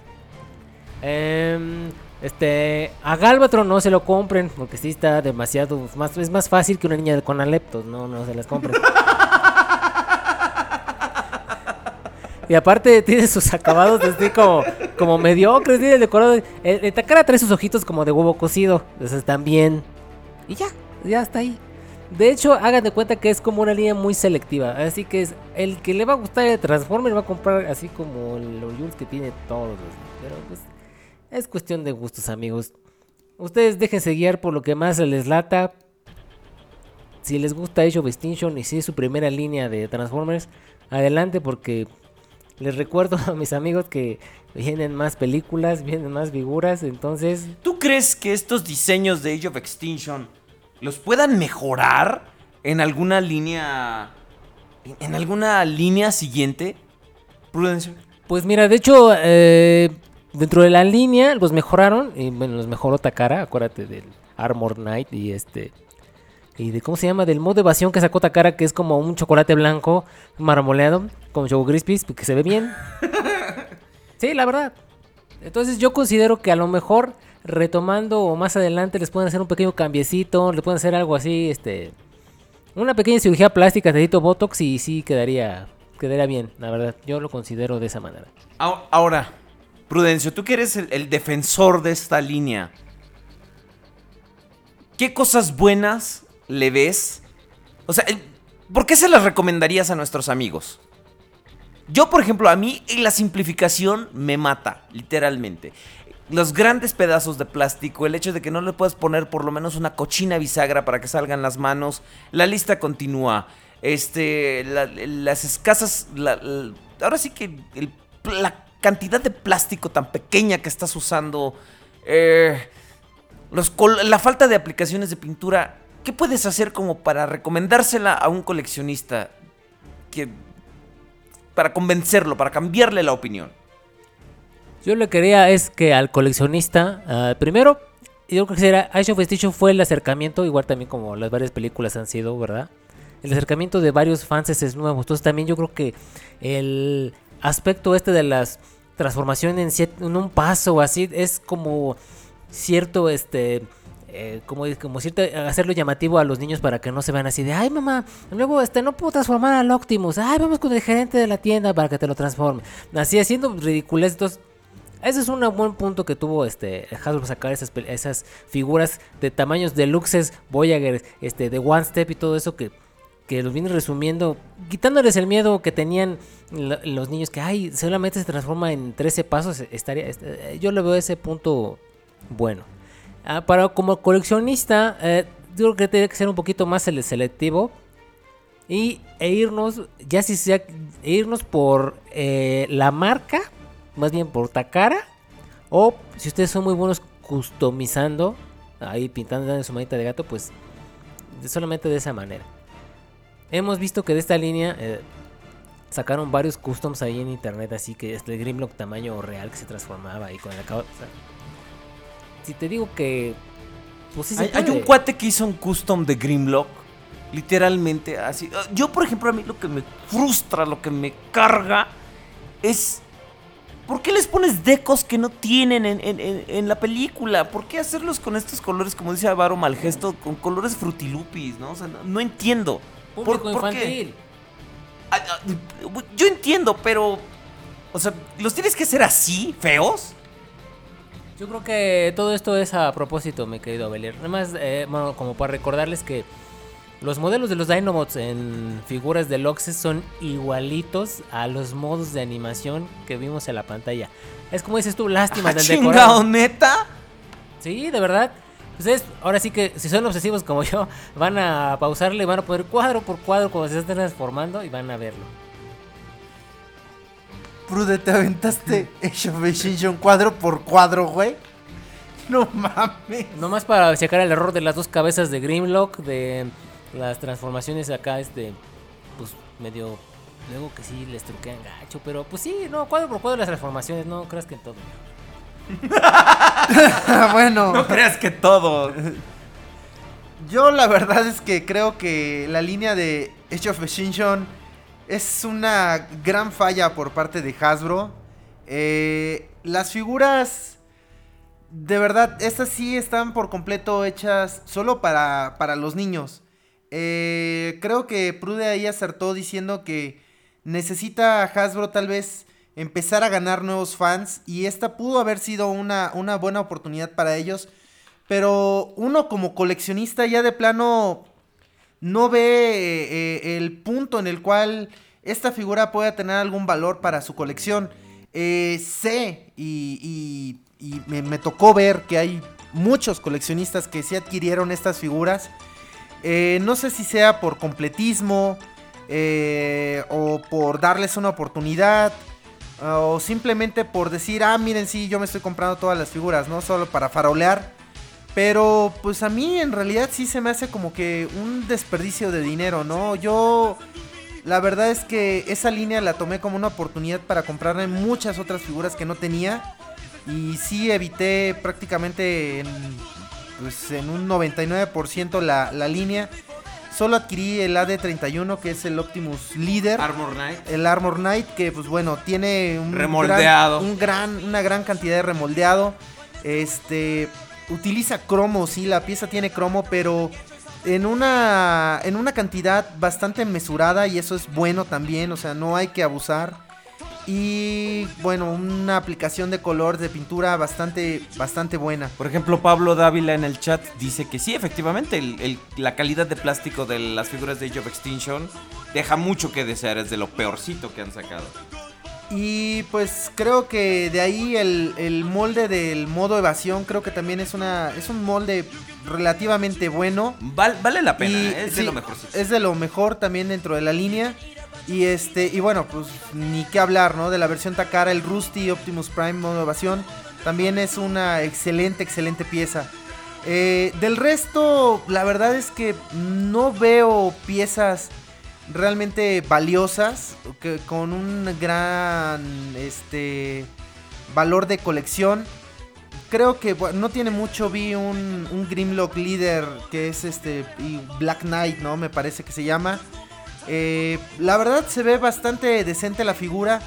Em, este, a Galvatron no se lo compren porque sí está demasiado más es más fácil que una niña con aleptos, no no se las compren. Y aparte tiene sus acabados así como, como mediocres, tiene el decorado. El, el Takara trae sus ojitos como de huevo cocido. Entonces están bien. Y ya, ya está ahí. De hecho, hagan de cuenta que es como una línea muy selectiva. Así que es el que le va a gustar el Transformer va a comprar así como los Jules que tiene todos. Pero pues es cuestión de gustos, amigos. Ustedes déjense guiar por lo que más les lata. Si les gusta Age of Extinction y si es su primera línea de Transformers, adelante porque les recuerdo a mis amigos que vienen más películas, vienen más figuras, entonces ¿Tú crees que estos diseños de Age of Extinction los puedan mejorar en alguna línea. en- alguna línea siguiente? Prudencio. Pues mira, de hecho, eh, dentro de la línea los mejoraron. Y bueno, los mejoró Takara. Acuérdate del Armor Knight y este. Y de cómo se llama, del modo evasión que sacó Takara, que es como un chocolate blanco marmoleado con Choco Crispies, que se ve bien. sí, la verdad. Entonces yo considero que a lo mejor retomando o más adelante les pueden hacer un pequeño cambiecito, le pueden hacer algo así, este. Una pequeña cirugía plástica, dedito Botox y sí quedaría, quedaría bien, la verdad. Yo lo considero de esa manera. Ahora- Ahora, Prudencio, tú que eres el, el defensor de esta línea, ¿qué cosas buenas le ves? O sea, eh, ¿por qué se las recomendarías a nuestros amigos? Yo, por ejemplo, a mí la simplificación me mata, literalmente. Los grandes pedazos de plástico, el hecho de que no le puedas poner por lo menos una cochina bisagra para que salgan las manos, la lista continúa. Este, la- las escasas, ahora sí que la cantidad de plástico tan pequeña que estás usando, eh, la falta de aplicaciones de pintura, ¿qué puedes hacer como para recomendársela a un coleccionista que para convencerlo, para cambiarle la opinión? Yo lo que quería es que al coleccionista, ah, primero, yo creo que será Age of Extinction fue el acercamiento, igual también como las varias películas han sido, ¿verdad? El acercamiento de varios fans es nuevo. Entonces también yo creo que el aspecto este de las transformaciones en, en un paso así es como cierto, este, eh, como, como cierto, hacerlo llamativo a los niños para que no se vean así de, ay mamá, luego este, no puedo transformar al Optimus, ay vamos con el gerente de la tienda para que te lo transforme. Así haciendo ridiculez, entonces ese es un buen punto que tuvo este Hasbro sacar esas, esas figuras de tamaños deluxes, Voyager, este, de One Step y todo eso que, que los viene resumiendo, quitándoles el miedo que tenían lo- los niños que ay, solamente se transforma en 13 pasos, estaría este, yo le veo ese punto bueno. Ah, para como coleccionista, eh, yo creo que tiene que ser un poquito más sele- selectivo y e irnos, ya si sea, e irnos por eh, la marca, más bien por Takara, o si ustedes son muy buenos customizando, ahí pintando en su manita de gato, pues solamente de esa manera. Hemos visto que de esta línea eh, sacaron varios customs ahí en internet, así que es el Grimlock tamaño real que se transformaba ahí con el acabado. Si te digo que. Pues sí Hay, hay un cuate que hizo un custom de Grimlock. Literalmente así. Ah, Yo, por ejemplo, a mí lo que me frustra, lo que me carga es. ¿Por qué les pones decos que no tienen en, en- en- en la película? ¿Por qué hacerlos con estos colores, como dice Avaro Malgesto, con colores frutilupis, ¿no? O sea, no, no entiendo. ¿Por- Público por qué? infantil. Ah, ah, Yo entiendo, pero. O sea, ¿los tienes que hacer así, feos? Yo creo que todo esto es a propósito, mi querido Belier. Nada más, eh, bueno, como para recordarles que los modelos de los Dinobots en figuras de Loxes son igualitos a los modos de animación que vimos en la pantalla. Es como dices tú, lástima Ah, del chingado, decorado. neta. Sí, de verdad. Ustedes, ahora sí que si son obsesivos como yo, van a pausarle, van a poner cuadro por cuadro cuando se estén transformando y van a verlo. Prude, te aventaste Age of Extinction cuadro por cuadro, güey. No mames. Nomás para checar el error de las dos cabezas de Grimlock, de las transformaciones acá, este, pues medio. Luego que sí les truquean gacho, pero pues sí, no, cuadro por cuadro las transformaciones, no creas que en todo. bueno. No creas que todo. Yo la verdad es que creo que la línea de Age of Extinction es una gran falla por parte de Hasbro. Eh, las figuras de verdad, estas sí están por completo hechas solo para, para los niños. Eh, creo que Prude ahí acertó diciendo que necesita Hasbro tal vez empezar a ganar nuevos fans y esta pudo haber sido una, una buena oportunidad para ellos. Pero uno como coleccionista ya de plano no ve eh, el punto en el cual esta figura pueda tener algún valor para su colección. Eh, sé y, me, tocó ver que hay muchos coleccionistas que sí adquirieron estas figuras. Eh, no sé si sea por completismo eh, o por darles una oportunidad o simplemente por decir, ah, miren, sí, yo me estoy comprando todas las figuras, ¿no? Solo para farolear. Pero pues a mí en realidad sí se me hace como que un desperdicio de dinero, ¿no? Yo la verdad es que esa línea la tomé como una oportunidad para comprarme muchas otras figuras que no tenía. Y sí evité prácticamente en, pues, en un 99% la, la línea. Solo adquirí el AD31 que es el Optimus Leader. Armor Knight. El Armor Knight que pues bueno, tiene un Remoldeado. gran- un gran, una gran cantidad de remoldeado. Este utiliza cromo, sí, la pieza tiene cromo, pero en una en una cantidad bastante mesurada y eso es bueno también, o sea, no hay que abusar. Y bueno, una aplicación de color de pintura bastante bastante buena. Por ejemplo, Pablo Dávila en el chat dice que sí, efectivamente, la calidad de plástico de las figuras de Age of Extinction deja mucho que desear, es de lo peorcito que han sacado. Y pues creo que de ahí el, el molde del modo evasión creo que también es una es un molde relativamente bueno. Val- vale la pena, Y, ¿eh? es de lo mejor. Es de lo mejor también dentro de la línea. Y este, y bueno, pues ni qué hablar, ¿no? De la versión Takara, el Rusty Optimus Prime modo evasión. También es una excelente, excelente pieza. Eh, del resto, la verdad es que no veo piezas realmente valiosas. Que, con un gran este valor de colección. Creo que no tiene mucho. Vi un, un Grimlock Leader que es este. Y Black Knight, ¿no? Me parece que se llama. Eh, la verdad se ve bastante decente la figura.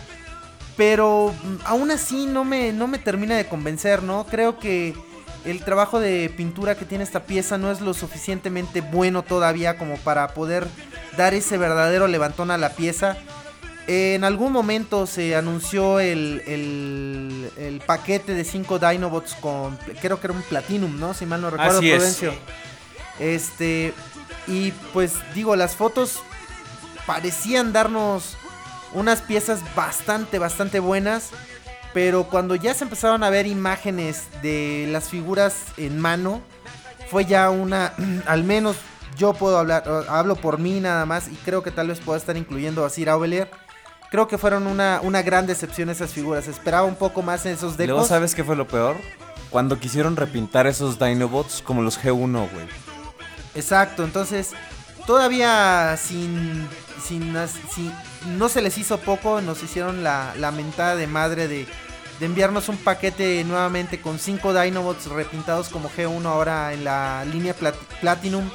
Pero mm, aún así no me, no me termina de convencer, ¿no? Creo que el trabajo de pintura que tiene esta pieza no es lo suficientemente bueno todavía como para poder dar ese verdadero levantón a la pieza. En algún momento se anunció el, el- el paquete de 5 Dinobots con, creo que era un Platinum, ¿no? Si mal no recuerdo, Así es. Prudencio. Este, y pues digo, las fotos parecían darnos unas piezas bastante, bastante buenas. Pero cuando ya se empezaron a ver imágenes de las figuras en mano, fue ya una, al menos yo puedo hablar, hablo por mí nada más y creo que tal vez pueda estar incluyendo a Sir Aubelier. Creo que fueron una, una gran decepción esas figuras. Esperaba un poco más en esos Luego, decos. ¿sabes qué fue lo peor? Cuando quisieron repintar esos Dinobots como los G1, güey. Exacto, entonces todavía sin, sin, sin- no se les hizo poco, nos hicieron la, la mentada de madre de, de enviarnos un paquete nuevamente con 5 Dinobots repintados como G1 ahora en la línea Plat- Platinum,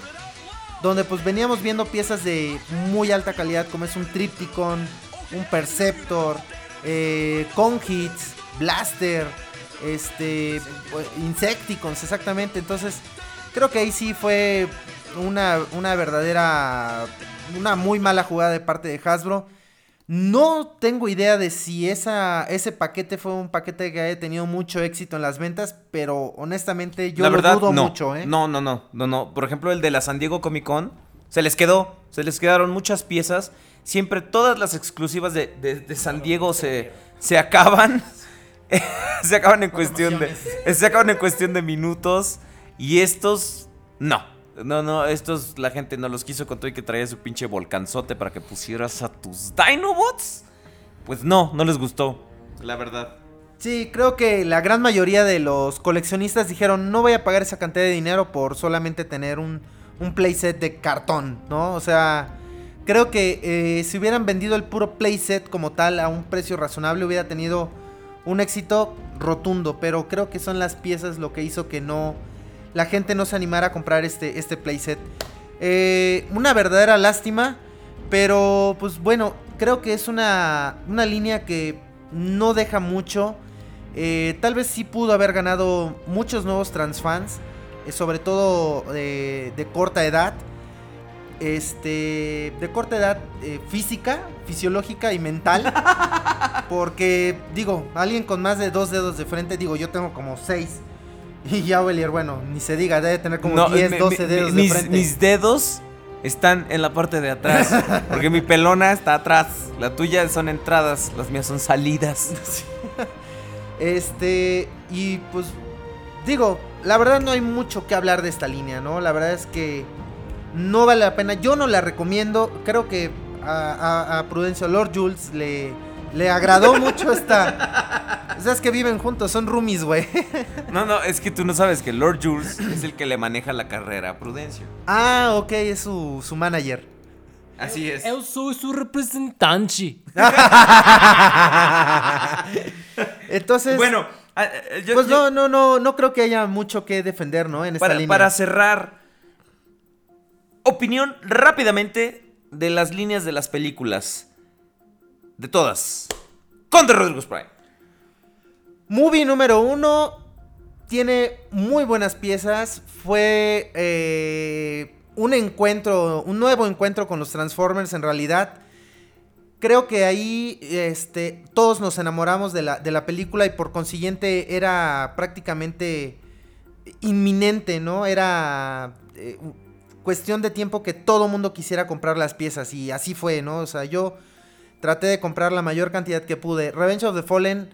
donde pues veníamos viendo piezas de muy alta calidad como es un Tripticon, un Perceptor, eh, Conhits, Blaster, este, pues, Insecticons, exactamente, entonces creo que ahí sí fue una, una verdadera, una muy mala jugada de parte de Hasbro. No tengo idea de si esa, ese paquete fue un paquete que haya tenido mucho éxito en las ventas, pero honestamente yo la lo dudo no. mucho, ¿eh? No, no, no, no, no. Por ejemplo, el de la San Diego Comic Con, se les quedó, se les quedaron muchas piezas. Siempre todas las exclusivas de, de- de San Diego se, se acaban. se acaban en cuestión de. Se acaban en cuestión de minutos. Y estos. No. No, no, estos la gente no los quiso con todo y que traía su pinche volcanzote para que pusieras a tus Dinobots. Pues no, no les gustó. La verdad. Sí, creo que la gran mayoría de los coleccionistas dijeron no voy a pagar esa cantidad de dinero por solamente tener un, un playset de cartón, ¿no? O sea, creo que eh, si hubieran vendido el puro playset como tal a un precio razonable hubiera tenido un éxito rotundo, pero creo que son las piezas lo que hizo que no la gente no se animara a comprar este, este playset. Eh, una verdadera lástima, pero pues bueno, creo que es una, una línea que no deja mucho. Eh, tal vez sí pudo haber ganado muchos nuevos transfans, eh, sobre todo de, de corta edad. Este, de corta edad eh, física, fisiológica y mental. Porque, digo, alguien con más de dos dedos de frente, digo, yo tengo como seis. Y ya Belier, bueno, ni se diga, debe tener como No, 10, mi- 12 mi- dedos mis, de frente. mis dedos están en la parte de atrás. Porque mi pelona está atrás. La tuya son entradas, las mías son salidas. Este, y pues, digo, la verdad no hay mucho que hablar de esta línea, ¿no? La verdad es que no vale la pena. Yo no la recomiendo. Creo que a, a- a Prudencio Lord Jules le, le agradó mucho esta. O sea, es que viven juntos, son roomies, güey. No, no, es que tú no sabes que Lord Jules es el que le maneja la carrera a Prudencio. Ah, ok, es su, su manager. Así es. Eu soy su representante. Entonces, Bueno, yo- pues yo- no, no, no, no creo que haya mucho que defender, ¿no? En esta para, línea. para cerrar, opinión rápidamente de las líneas de las películas. De todas. Con The Rodriguez Prime. Movie número uno tiene muy buenas piezas. Fue eh, un encuentro, un nuevo encuentro con los Transformers en realidad. Creo que ahí este, todos nos enamoramos de la, de la película y por consiguiente era prácticamente inminente, ¿no? Era eh, cuestión de tiempo que todo mundo quisiera comprar las piezas y así fue, ¿no? O sea, yo traté de comprar la mayor cantidad que pude. Revenge of the Fallen,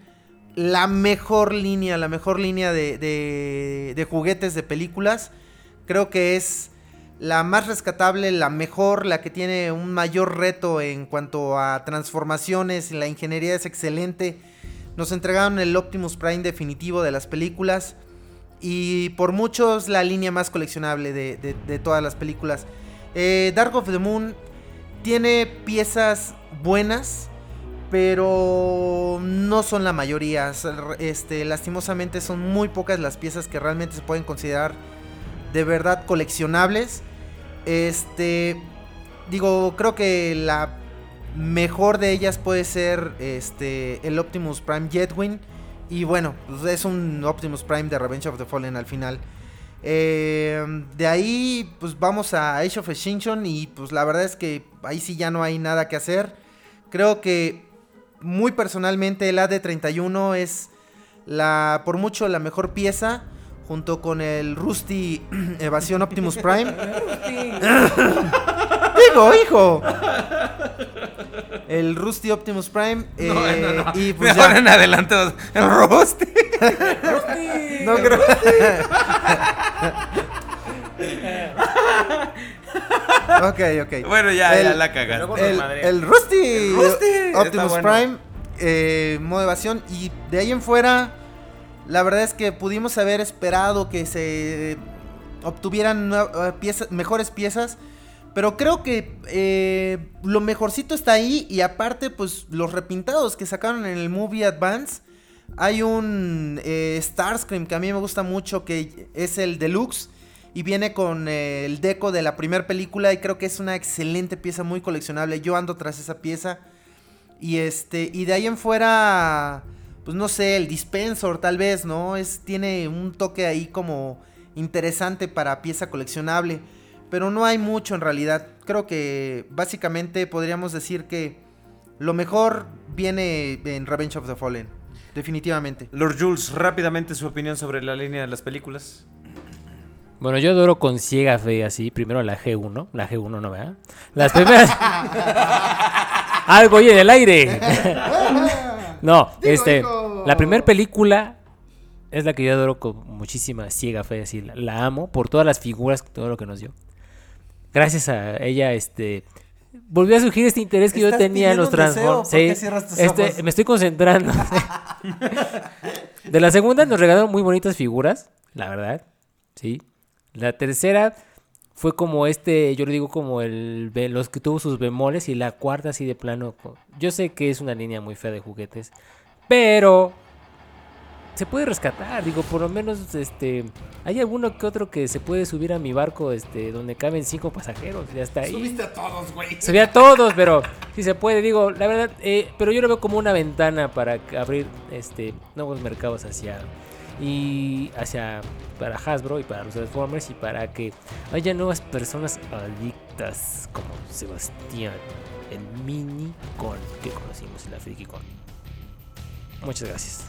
la mejor línea, la mejor línea de, de- de juguetes de películas. Creo que es la más rescatable, la mejor, la que tiene un mayor reto en cuanto a transformaciones. La ingeniería es excelente. Nos entregaron el Optimus Prime definitivo de las películas. Y por muchos la línea más coleccionable de, de- todas las películas. Eh, Dark of the Moon tiene piezas buenas, pero no son la mayoría. Este, lastimosamente son muy pocas las piezas que realmente se pueden considerar de verdad coleccionables. Este, digo, creo que la mejor de ellas puede ser este el Optimus Prime Jetwing y bueno, pues es un Optimus Prime de Revenge of the Fallen al final. Eh, de ahí pues vamos a Age of Extinction y pues la verdad es que ahí sí ya no hay nada que hacer. Creo que muy personalmente el AD31 es la por mucho la mejor pieza junto con el Rusty Evasión Optimus Prime. Digo, hijo. El Rusty Optimus Prime. eh, Y pues ya. en adelante, el roast. No creo. ok, ok. Bueno, ya, ya El- la cagaste. El, el Rusty, Rusty, está Optimus bueno. Prime, eh, modo evasión. Y de ahí en fuera, la verdad es que pudimos haber esperado que se obtuvieran eh, piezas, mejores piezas. Pero creo que eh, lo mejorcito está ahí. Y aparte, pues los repintados que sacaron en el Movie Advance. Hay un eh, Starscream que a mí me gusta mucho, que es el deluxe. Y viene con eh, el deco de la primera película. Y creo que es una excelente pieza, muy coleccionable. Yo ando tras esa pieza. Y este. Y de ahí en fuera. Pues no sé, el Dispensor tal vez, ¿no? Es. Tiene un toque ahí como interesante para pieza coleccionable. Pero no hay mucho en realidad. Creo que básicamente podríamos decir que lo mejor viene en Revenge of the Fallen. Definitivamente. Lord Jules, rápidamente su opinión sobre la línea de las películas. Bueno, yo adoro con ciega fe así. Primero la G1. La G1 no, ¿verdad? Las primeras. Algo oye en el aire. no, este. La primera película es la que yo adoro con muchísima ciega fe. Así, la, la amo por todas las figuras, todo lo que nos dio. Gracias a ella, este. Volvió a surgir este interés que yo ¿Estás tenía en los? Transformers. ¿Por qué cierras tus este, ojos? me estoy concentrando. De la segunda nos regalaron muy bonitas figuras, la verdad. Sí. La tercera fue como este, yo le digo como el los que tuvo sus bemoles y la cuarta así de plano. Yo sé que es una línea muy fea de juguetes, pero se puede rescatar, digo, por lo menos este hay alguno que otro que se puede subir a mi barco este donde caben cinco pasajeros, ya está ahí. Subiste a todos, güey. Subí a todos, pero sí se puede, digo, la verdad, eh, pero yo lo veo como una ventana para abrir este nuevos mercados hacia y hacia para Hasbro y para los Transformers y para que haya nuevas personas adictas como Sebastián, el mini con que conocimos en la FrikiCon. Muchas gracias.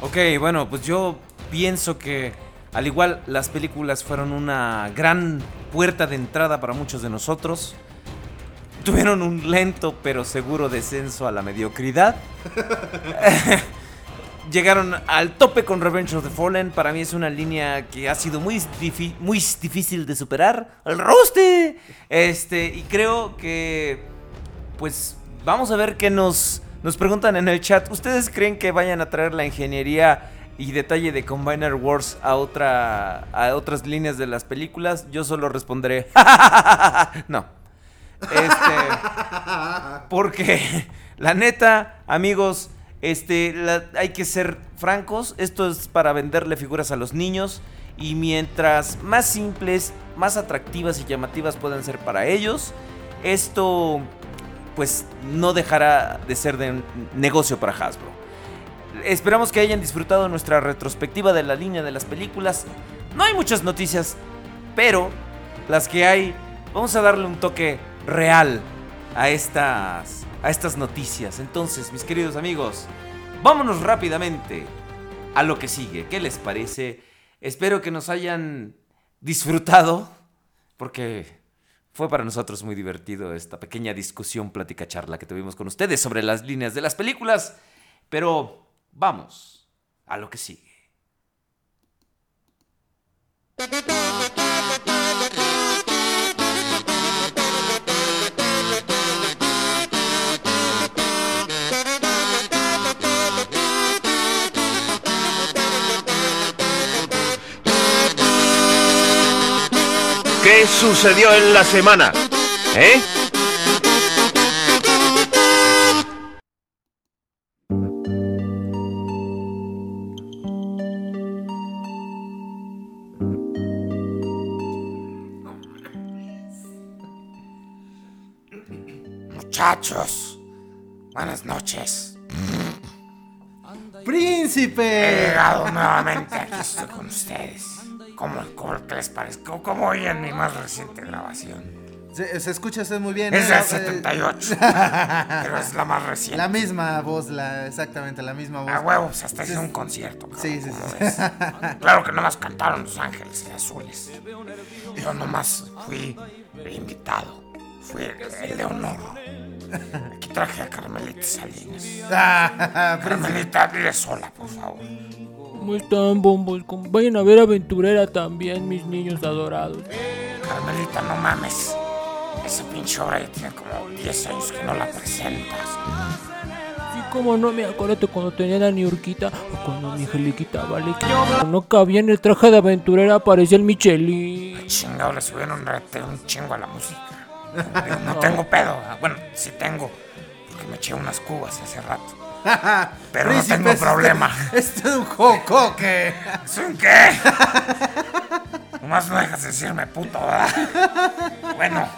Ok, bueno, pues yo pienso que al igual las películas fueron una gran puerta de entrada para muchos de nosotros. Tuvieron un lento pero seguro descenso a la mediocridad. Llegaron al tope con Revenge of the Fallen. Para mí es una línea que ha sido muy, muy difícil de superar. ¡El roste! Este, y creo que pues vamos a ver qué nos, nos preguntan en el chat. ¿Ustedes creen que vayan a traer la ingeniería y detalle de Combiner Wars a, otra, a otras líneas de las películas? Yo solo responderé, no. Este, porque la neta, amigos, este, la- hay que ser francos. Esto es para venderle figuras a los niños. Y mientras más simples, más atractivas y llamativas puedan ser para ellos, esto pues no dejará de ser de negocio para Hasbro. Esperamos que hayan disfrutado nuestra retrospectiva de la línea de las películas. No hay muchas noticias, pero las que hay, vamos a darle un toque real a estas, a estas noticias. Entonces, mis queridos amigos, vámonos rápidamente a lo que sigue. ¿Qué les parece? Espero que nos hayan disfrutado, porque fue para nosotros muy divertido esta pequeña discusión, plática, charla que tuvimos con ustedes sobre las líneas de las películas. Pero vamos a lo que sigue. ¿Qué sucedió en la semana? ¿Eh? Muchachos, buenas noches. He ¡Príncipe! llegado nuevamente aquí estoy con ustedes. ¿Cómo, cómo qué les parece? ¿Cómo, cómo oyen mi más reciente grabación? Se, se escucha usted muy bien. Es ¿eh? del Eh, 78, pero es la más reciente. La misma voz, la, exactamente, la misma voz. A huevos, hasta hice un concierto. cabrón, Sí, sí, ¿cómo sí. Claro que nomás cantaron Los Ángeles Azules. Yo nomás fui invitado. Fui el, el de honor. Aquí traje a Carmelita Salinas. Ah, Carmelita, dile sola, por favor. ¿Cómo están, bombos? ¿Cómo- Vayan a ver Aventurera también, mis niños adorados. Carmelita, no mames. Esa pinche obra ya tiene como 10 años que no la presentas. Sí, como no me acuerdo cuando tenía la niurquita o cuando mi angeliquita vale. que No cabía en el traje de aventurera, parecía el Michelin. Chingado, le subieron un chingo a la música. No tengo pedo. ¿verdad? Bueno, sí tengo. Porque me eché unas cubas hace rato. Pero no tengo es- problema. Esto es un jocoque. ¿Son qué? Nomás no dejas de decirme puto, ¿verdad? Bueno,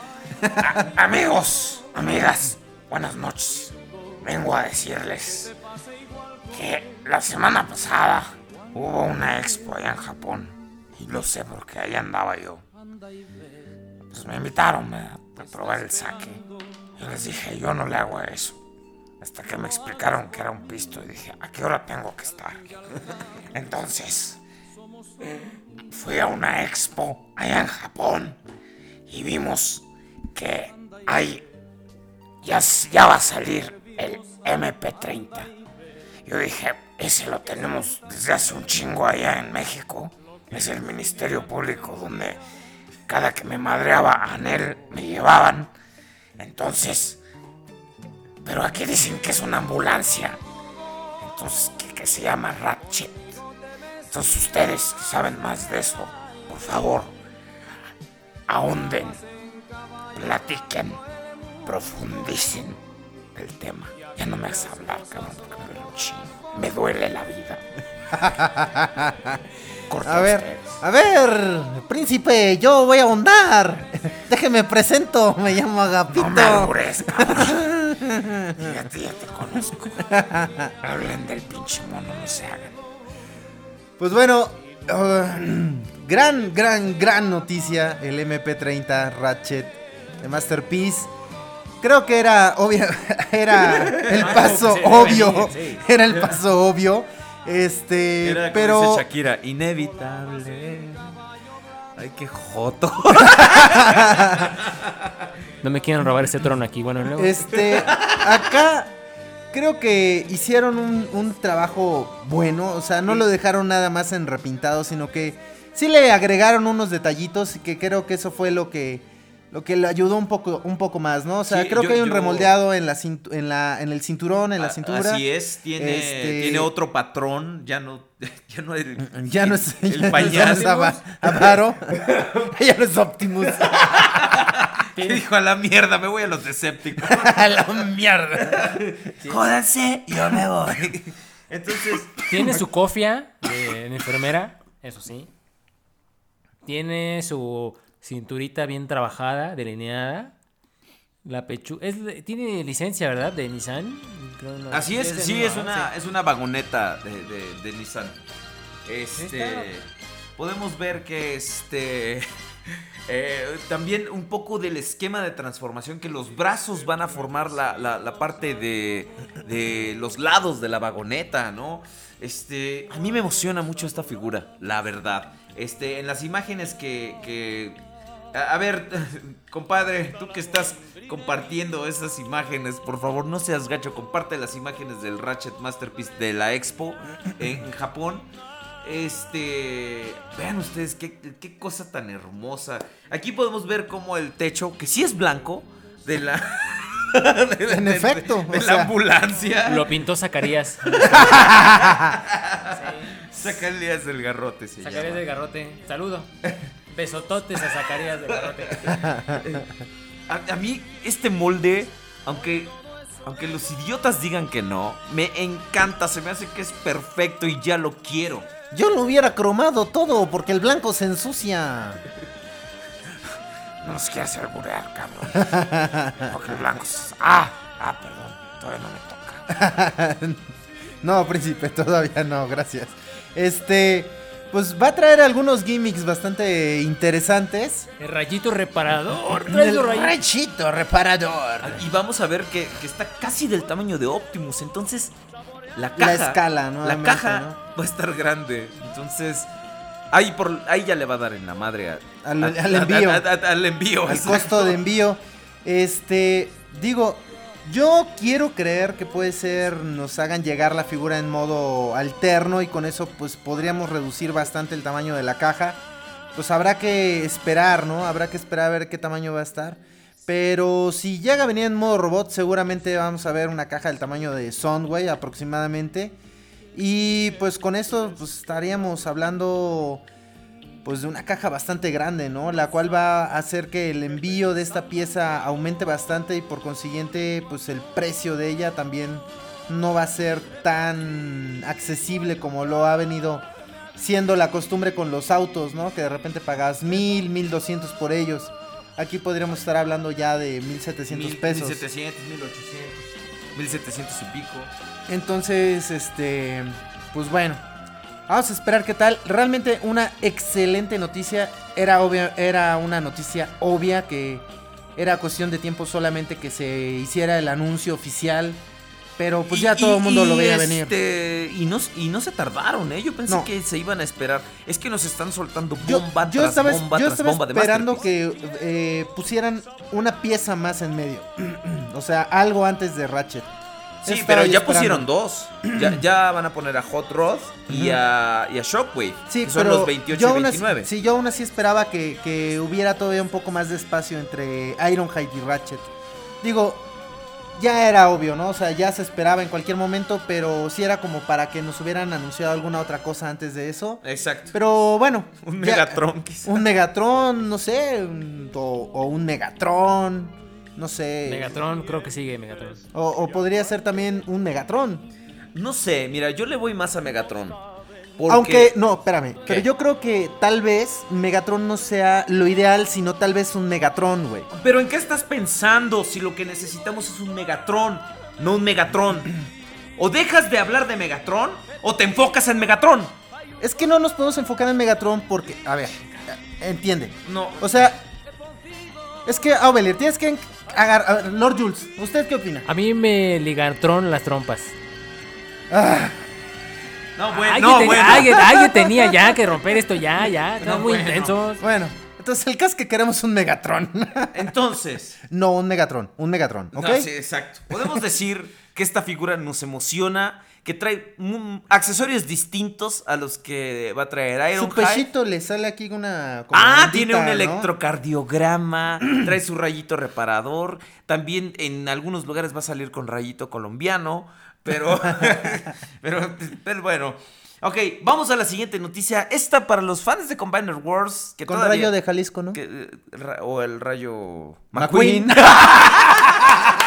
a- amigos, amigas, buenas noches. Vengo a decirles que la semana pasada hubo una expo allá en Japón. Y lo sé porque ahí andaba yo. Pues me invitaron ¿verdad? a probar el sake. Yo les dije, yo no le hago eso. Hasta que me explicaron que era un pisto y dije, ¿a qué hora tengo que estar? Entonces, fui a una expo allá en Japón y vimos que hay, ya, ya va a salir el MP30. Yo dije, ese lo tenemos desde hace un chingo allá en México. Es el Ministerio Público donde cada que me madreaba a él me llevaban. Entonces, pero aquí dicen que es una ambulancia. Entonces, que, que se llama Ratchet. Entonces, ustedes que saben más de eso, por favor, ahonden, platiquen, profundicen el tema. Ya no me hagas hablar, cabrón, porque me duele un chingo. Me duele la vida. A ver, a ver, príncipe, yo voy a ahondar. Déjeme presento, me llamo Agapito. No me albures, cabrón. Fíjate, ya te conozco. Hablen del pinche mono, no se hagan. Pues bueno, uh, gran, gran, gran noticia. El MP30 Ratchet de Masterpiece. Creo que era obvio, era el paso Sí, obvio. Era el paso obvio. Este, Era pero dice Shakira, inevitable. Ay, qué joto. No me quieren robar ese trono aquí. Bueno, luego. Este, acá creo que hicieron un, un trabajo bueno. O sea, no lo dejaron nada más en repintado, sino que sí le agregaron unos detallitos y que creo que eso fue lo que lo que le ayudó un poco un poco más, ¿no? O sea, Sí, creo yo- que hay un yo- remoldeado en la, cintu- en la en el cinturón, en la cintura. Así es, tiene, Este- tiene otro patrón, ya no, ya no el, Ya no es, ya el no es Ava- Avaro. ya no es Optimus. Que dijo a la mierda, me voy a los Decepticons. a la mierda. Jódanse, yo me voy. Entonces, Tiene su cofia de enfermera, eso sí. Tiene su cinturita bien trabajada, delineada. La pechu es de- tiene licencia, ¿verdad? De Nissan. No- así es, sí, nueva, es una, Sí. es una vagoneta de, de- de Nissan. Este, podemos ver que este, eh, también un poco del esquema de transformación, que los brazos van a formar la, la- la parte de, de los lados de la vagoneta, ¿no? Este, a mí me emociona mucho esta figura, la verdad. Este, en las imágenes que, que a a ver, compadre, tú que estás compartiendo esas imágenes, por favor, no seas gacho, comparte las imágenes del Ratchet Masterpiece de la Expo en, en Japón. Este, vean ustedes qué, qué cosa tan hermosa. Aquí podemos ver cómo el techo, que sí es blanco, de la... de- En de- efecto, de la sea. ambulancia. Lo pintó Zacarías. Zacarías del garrote se Zacarías llama. del Garrote. Saludo. Besototes a Zacarías del Garrote. A, a mí este molde, aunque, aunque los idiotas digan que no, me encanta, se me hace que es perfecto y ya lo quiero. Yo lo hubiera cromado todo porque el blanco se ensucia. No nos quieras alburear, cabrón. Porque el blanco es... Ah, ah, perdón. Todavía no me toca. no, príncipe, todavía no, gracias. Este, pues va a traer algunos gimmicks bastante interesantes. El rayito reparador. Trae El rayito. rayito reparador. Y vamos a ver que, que está casi del tamaño de Optimus, entonces la caja... La escala, La nuevamente, caja ¿no? va a estar grande, entonces... Ahí, por, ahí ya le va a dar en la madre a- Al- a- al envío. a- a- al envío. Al exacto. costo de envío. Este, digo, yo quiero creer que puede ser, nos hagan llegar la figura en modo alterno y con eso pues podríamos reducir bastante el tamaño de la caja. Pues habrá que esperar, ¿no? Habrá que esperar a ver qué tamaño va a estar. Pero si llega a venir en modo robot, seguramente vamos a ver una caja del tamaño de Soundway aproximadamente. Y pues con esto pues, estaríamos hablando pues de una caja bastante grande, ¿no? La cual va a hacer que el envío de esta pieza aumente bastante y por consiguiente pues el precio de ella también no va a ser tan accesible como lo ha venido siendo la costumbre con los autos, ¿no? Que de repente pagas mil, mil doscientos por ellos. Aquí podríamos estar hablando ya de mil setecientos Mil- pesos. 1700, 1800, 1700 y pico. Entonces, este, pues bueno, vamos a esperar qué tal. Realmente una excelente noticia. Era obvia, era una noticia obvia que era cuestión de tiempo solamente que se hiciera el anuncio oficial. Pero pues ya Y- todo el mundo y- lo veía venir. este, Y no, y no se tardaron, ¿eh? Yo pensé No. que se iban a esperar. Es que nos están soltando Yo, bomba yo tras estaba, bomba yo tras estaba bomba de esperando que eh, pusieran una pieza más en medio. o sea, algo antes de Ratchet. Sí, pero ya esperando. pusieron dos. Ya, ya van a poner a Hot Rod y, a, y a Shockwave. Sí, que son pero los 28 yo y aún así- 29. sí, yo aún así esperaba que, que hubiera todavía un poco más de espacio entre Ironhide y Ratchet. Digo, ya era obvio, ¿no? O sea, ya se esperaba en cualquier momento, pero sí era como para que nos hubieran anunciado alguna otra cosa antes de eso. Exacto. Pero bueno. Un ya- Megatron, quizá. Un Megatron, no sé. un- o, o un Megatron. No sé. Megatron, creo que sigue Megatron. O, o podría ser también un Megatron. No sé, mira, yo le voy más a Megatron. Porque- Aunque, no, espérame. ¿Qué? Pero yo creo que tal vez Megatron no sea lo ideal, sino tal vez un Megatron, güey. Pero ¿en qué estás pensando si lo que necesitamos es un Megatron, no un Megatron? O dejas de hablar de Megatron o te enfocas en Megatron. Es que no nos podemos enfocar en Megatron porque, a ver, entiende. No. O sea, es que, Aubelir, tienes que agarrar. Lord Jules, ¿usted qué opina? A mí me ligantron las trompas. Ah, No, bueno, alguien, no, bueno. alguien- alguien tenía ya que romper esto ya, ya. Están No, muy bueno. intensos. bueno, entonces el caso es que queremos un Megatron. Entonces, no, un Megatron, un Megatron, ¿ok? No, sí, exacto. Podemos decir que esta figura nos emociona, que trae accesorios distintos a los que va a traer Su Ironhide. pechito le sale aquí una. como Ah, tiene un ¿no? electrocardiograma, trae su rayito reparador, también en algunos lugares va a salir con rayito colombiano, pero, pero, pero bueno. Ok, vamos a la siguiente noticia. Esta para los fans de Combiner Wars. Que Con todavía- rayo de Jalisco, ¿no? que, eh, o el rayo McQueen. McQueen.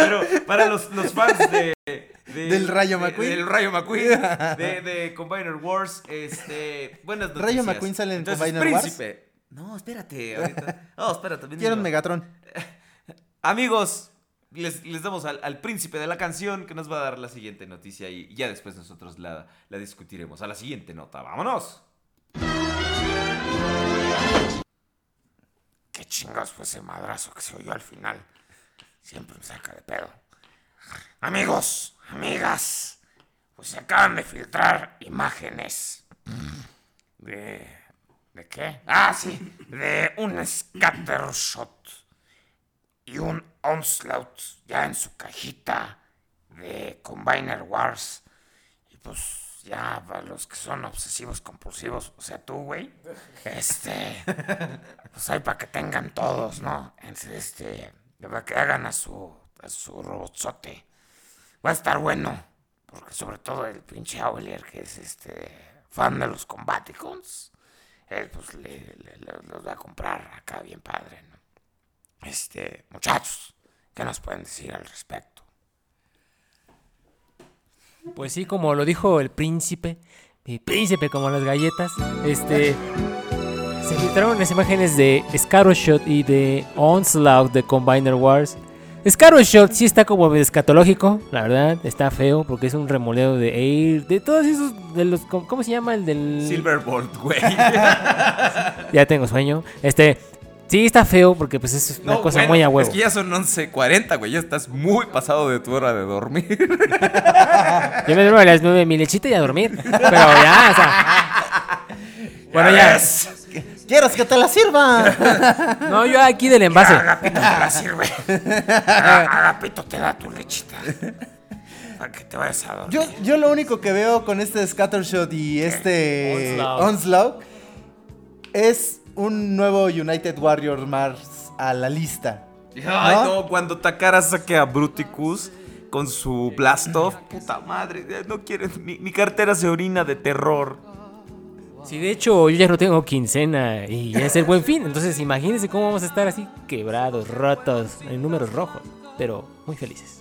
Pero para los, los fans de, de- Del Rayo de- McQueen. del Rayo McQueen. De, de Combiner Wars. Este. Buenas noticias. ¿Rayo McQueen sale en Entonces, Combiner Wars? Príncipe. No, espérate. ahorita. Espérate. Quiero un. Megatron. Amigos, les, les damos al, al príncipe de la canción que nos va a dar la siguiente noticia y ya después nosotros la, la discutiremos. A la siguiente nota. ¡Vámonos! ¿Qué chingados fue ese madrazo que se oyó al final? Siempre me saca de pedo. Amigos, amigas, pues se acaban de filtrar imágenes. ¿De. ¿De qué? Ah, sí, de un scattershot y un onslaught ya en su cajita de Combiner Wars. Y pues ya para los que son obsesivos compulsivos, o sea, tú, güey, este, pues hay para que tengan todos, ¿no? Este, para que hagan a su, a su robotzote. Va a estar bueno, porque sobre todo el pinche Auler, que es este, fan de los Combaticons, él pues le, los va a comprar acá bien padre, ¿no? Este, muchachos, ¿qué nos pueden decir al respecto? Pues sí, como lo dijo el príncipe, mi príncipe como las galletas, este se filtraron las imágenes de Shot y de Onslaught de Combiner Wars. Shot sí está como escatológico, la verdad, está feo porque es un remoleo de Air, de todos esos de los ¿cómo se llama el del Silverbolt, güey. Ya tengo sueño. Este sí está feo porque pues es una cosa bueno, muy a huevo. Es que ya son 11.40, güey. Ya estás muy pasado de tu hora de dormir. Yo me duermo a las 9 mi lechita y a dormir. Pero ya, o sea. Bueno, ya. ¿Quieres que te la sirva? No, yo aquí del envase. Agapito te la sirve. Aga- Agapito te da tu lechita. Para que te vayas a dormir. Yo, yo lo único que veo con este Scattershot y este Onslaught. Onslaught es un nuevo United Warrior Mars a la lista. Ay, ¿No? no, cuando Takara saque a Bruticus con su Blastoff, puta madre, no quiero. Mi, mi cartera se orina de terror. Sí, de hecho, yo ya no tengo quincena y ya es el buen fin. Entonces, imagínense cómo vamos a estar así, quebrados, rotos, en números rojos. Pero muy felices.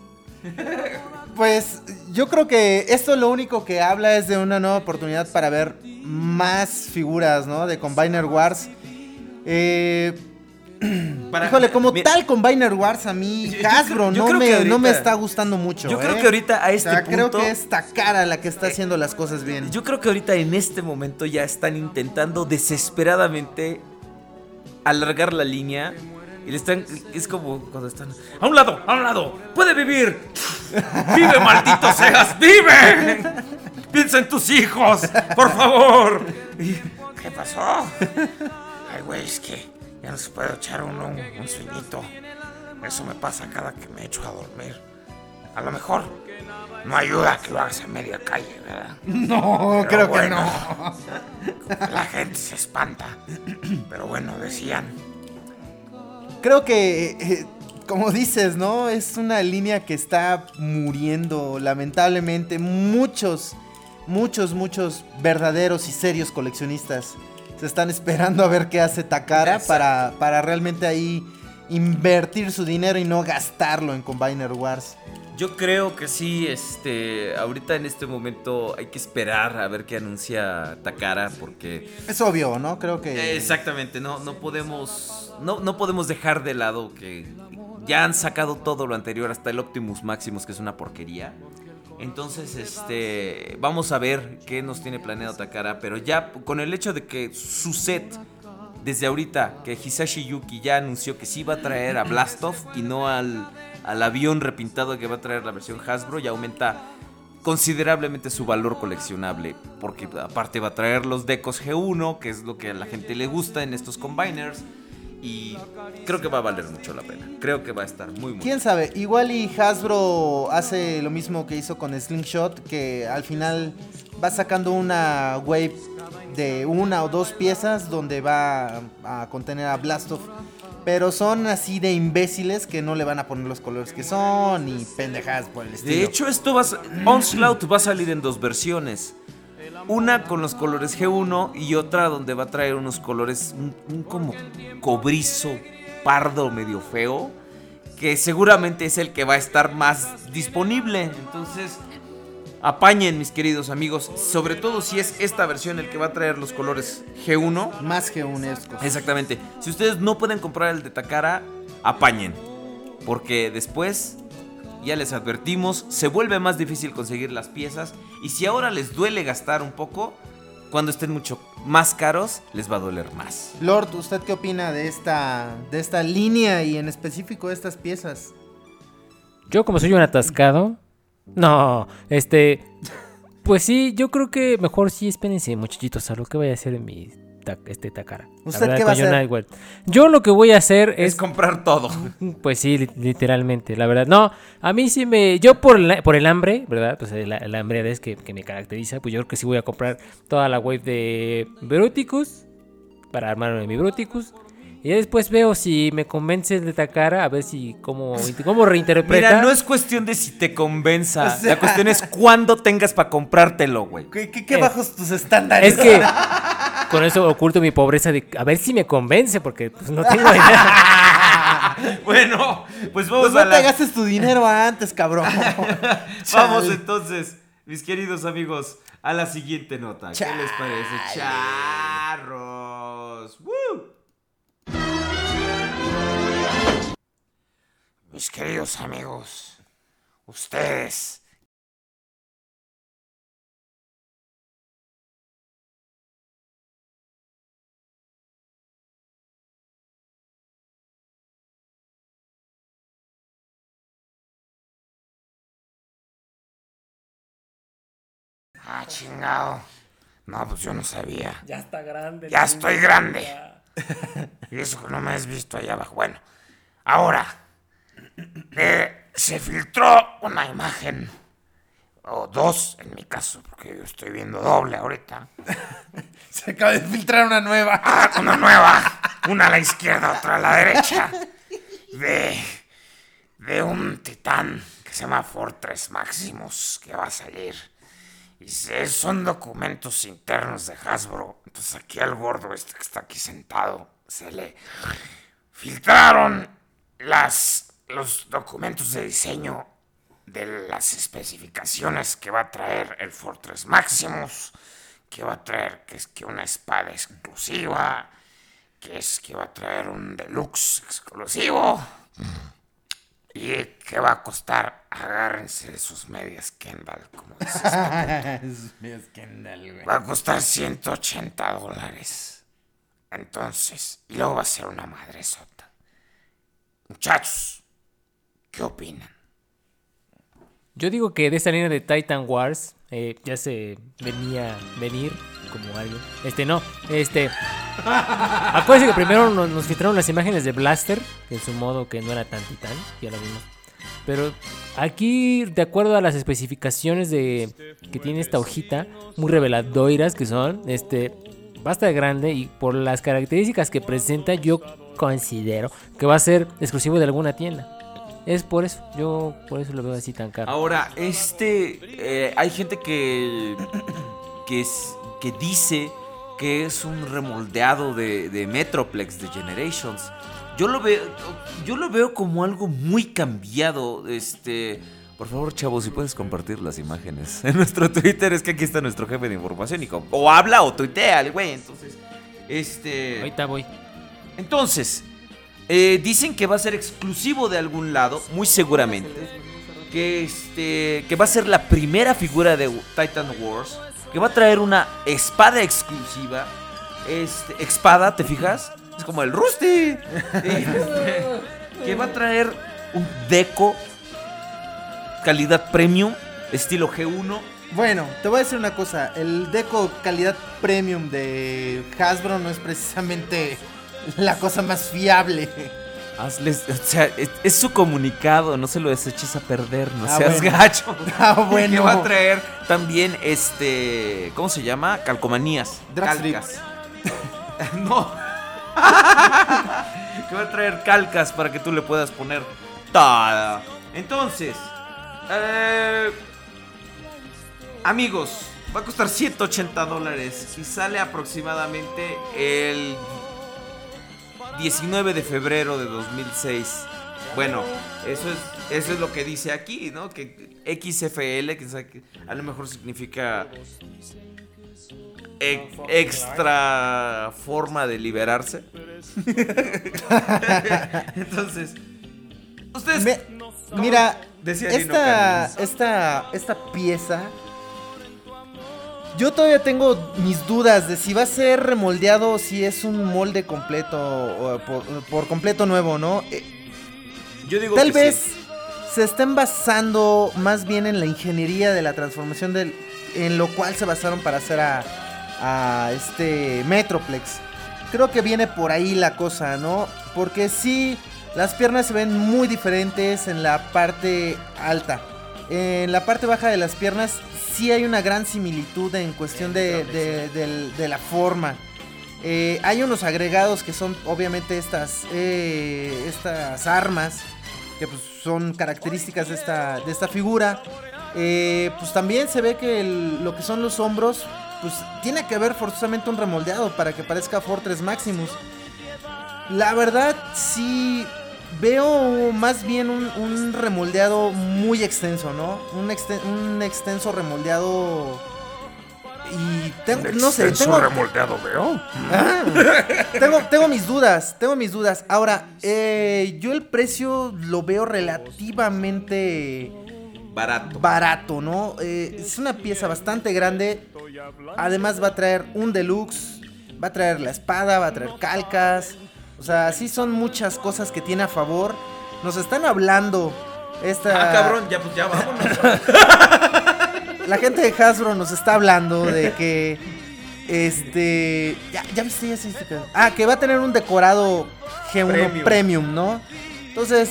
Pues yo creo que esto lo único que habla es de una nueva oportunidad para ver más figuras, ¿no? De Combiner Wars. Eh, Para- híjole, como Mira, tal Combiner Wars a mí Yo- yo Hasbro creo- no, me, no me está gustando mucho. Yo creo ¿eh? que ahorita a este O sea, creo punto- que es Takara la que está haciendo las cosas bien. Yo creo que ahorita en este momento ya están intentando desesperadamente alargar la línea. Y le están. Es como cuando están. ¡A un lado! ¡A un lado! ¡Puede vivir! ¡Vive, maldito seas! ¡Vive! ¡Piensa en tus hijos! ¡Por favor! ¿Qué pasó? Ay, güey, es que ya no se puede echar uno un, un sueñito. Eso me pasa cada que me echo a dormir. A lo mejor no ayuda que lo hagas a media calle, ¿verdad? No, Pero creo bueno, que no. La gente se espanta. Pero bueno, decían. Creo que, eh, como dices, ¿no? Es una línea que está muriendo, lamentablemente. Muchos, muchos, muchos verdaderos y serios coleccionistas se están esperando a ver qué hace Takara para, para realmente ahí invertir su dinero y no gastarlo en Combiner Wars. Yo creo que sí, este, ahorita en este momento hay que esperar a ver qué anuncia Takara porque Es obvio, ¿no? Creo que. exactamente, no no podemos no, no podemos dejar de lado que ya han sacado todo lo anterior hasta el Optimus Maximus que es una porquería. Entonces, este, vamos a ver qué nos tiene planeado Takara, pero ya con el hecho de que su set desde ahorita que Hisashi Yuki ya anunció que sí va a traer a Blastov y no al, al avión repintado que va a traer la versión Hasbro, ya aumenta considerablemente su valor coleccionable. Porque aparte va a traer los decos G1, que es lo que a la gente le gusta en estos combiners. Y creo que va a valer mucho la pena. Creo que va a estar muy, muy ¿Quién sabe? Igual y Hasbro hace lo mismo que hizo con Slingshot, que al final va sacando una wave de una o dos piezas donde va a contener a Blastoff. Pero son así de imbéciles que no le van a poner los colores que son y pendejadas por el estilo. De hecho, esto va a, Onslaught va a salir en dos versiones. Una con los colores G1 y otra donde va a traer unos colores un, un como cobrizo, pardo, medio feo, que seguramente es el que va a estar más disponible. Entonces, apañen mis queridos amigos, sobre todo si es esta versión el que va a traer los colores G1. Más que un esco. Exactamente. Si ustedes no pueden comprar el de Takara, apañen. Porque después, ya les advertimos, se vuelve más difícil conseguir las piezas. Y si ahora les duele gastar un poco, cuando estén mucho más caros, les va a doler más. Lord, ¿usted qué opina de esta, de esta línea y en específico de estas piezas? Yo como soy un atascado. No, este... Pues sí, yo creo que mejor sí espérense, muchachitos, a lo que voy a hacer en mi este Takara. La ¿Usted verdad, qué va a hacer? Yo lo que voy a hacer Es es... comprar todo. Pues sí, li- literalmente, la verdad. No, a mí sí me... Yo por el, por el hambre, ¿verdad? Pues el, el hambre es que, que me caracteriza. Pues yo creo que sí voy a comprar toda la wave de Bruticus para armarme mi Bruticus. Y ya después veo si me convence de Takara, a ver si cómo, cómo reinterpreta. Mira, no es cuestión de si te convenza. O sea- La cuestión es cuándo tengas para comprártelo, güey. ¿Qué, qué- qué Eh, bajos tus estándares? Es que con eso oculto mi pobreza de a ver si me convence, porque pues, no tengo idea. Bueno, pues vamos Pues a no la... te gastes tu dinero antes, cabrón. Vamos entonces, mis queridos amigos, a la siguiente nota. ¿Qué les parece? Charros. ¡Woo! Mis queridos amigos, ustedes Ah, chingado. No, pues yo no sabía. Ya está grande. Ya estoy grande. Y eso que no me has visto allá abajo. Bueno, ahora eh, se filtró una imagen, o dos en mi caso, porque yo estoy viendo doble ahorita. Se acaba de filtrar una nueva. Ah, una nueva, una a la izquierda, otra a la derecha, de, de un titán que se llama Fortress Maximus, que va a salir. Y se- son documentos internos de Hasbro. Entonces aquí al gordo este que está aquí sentado se le filtraron las, los documentos de diseño de las especificaciones que va a traer el Fortress Maximus, que va a traer que es que una espada exclusiva, que es que va a traer un deluxe exclusivo y que va a costar, agárrense de sus medias Kendall, como dices. Va a costar 180 dólares. Entonces, y luego va a ser una madre sota. Muchachos, ¿qué opinan? Yo digo que de esta línea de Titan Wars eh, ya se venía venir como alguien. Este no, este. Acuérdense que primero nos, filtraron las imágenes de Blaster, en su modo que no era tan titán, ya lo vimos. Pero aquí, de acuerdo a las especificaciones de que tiene esta hojita, muy reveladoras que son, este, va a estar grande y por las características que presenta, yo considero que va a ser exclusivo de alguna tienda. Es por eso, yo por eso lo veo así tan caro. Ahora, este. eh, hay gente que. que, es, que dice que es un remoldeado de, de Metroplex de Generations. Yo lo veo. Yo lo veo como algo muy cambiado. Este. Por favor, chavos, si puedes compartir las imágenes en nuestro Twitter, es que aquí está nuestro jefe de información y o habla o tuitea güey, entonces este Ahorita voy. entonces, eh, dicen que va a ser exclusivo de algún lado, muy seguramente. Que este. Que va a ser la primera figura de Titan Wars. Que va a traer una espada exclusiva. Este. Espada, ¿te fijas? Es como el Rusty. Que va a traer un deco. Calidad premium. Estilo G1. Bueno, te voy a decir una cosa. El deco calidad premium de Hasbro no es precisamente la cosa más fiable. Hazles, o sea, es, es su comunicado, no se lo deseches a perder, no Ah, seas bueno. gacho. Ah, Que bueno. va a traer también este, ¿cómo se llama? Calcomanías, calcas. no. que va a traer calcas para que tú le puedas poner toda. Entonces, eh, amigos, va a costar 180 dólares y sale aproximadamente el 19 de febrero de 2006. Bueno, eso es, eso es lo que dice aquí, ¿no? Que XFL, que a lo mejor significa e- extra forma de liberarse. Entonces, ustedes... Me- ¿cómo mira, decía esta, esta, esta pieza. Yo todavía tengo mis dudas de si va a ser remoldeado o si es un molde completo o por, por completo nuevo, ¿no? Eh, Yo digo Tal que vez sí. se estén basando más bien en la ingeniería de la transformación del, en lo cual se basaron para hacer a, a este Metroplex. Creo que viene por ahí la cosa, ¿no? Porque sí, las piernas se ven muy diferentes en la parte alta. En la parte baja de las piernas sí hay una gran similitud en cuestión de, de- del- de la forma. Eh, hay unos agregados que son obviamente estas, eh, estas armas que pues, son características de esta, de esta figura. Eh, pues también se ve que el- lo que son los hombros, pues tiene que haber forzosamente un remoldeado para que parezca Fortress Maximus. La verdad, sí veo más bien un, un remoldeado muy extenso, ¿no? Un, exten- un extenso remoldeado. Y tengo, no sé, Extenso tengo, remoldeado, veo. Ah, tengo, tengo mis dudas, tengo mis dudas. Ahora, eh, yo el precio lo veo relativamente Barato. barato, ¿no? Eh, es una pieza bastante grande. Además va a traer un deluxe, va a traer la espada, va a traer calcas. O sea, sí son muchas cosas que tiene a favor. Nos están hablando esta... Ah, cabrón, ya pues ya vámonos. La gente de Hasbro nos está hablando de que este ya, ya viste ya se viste Ah, que va a tener un decorado G1 Premium. premium. ¿no? Entonces,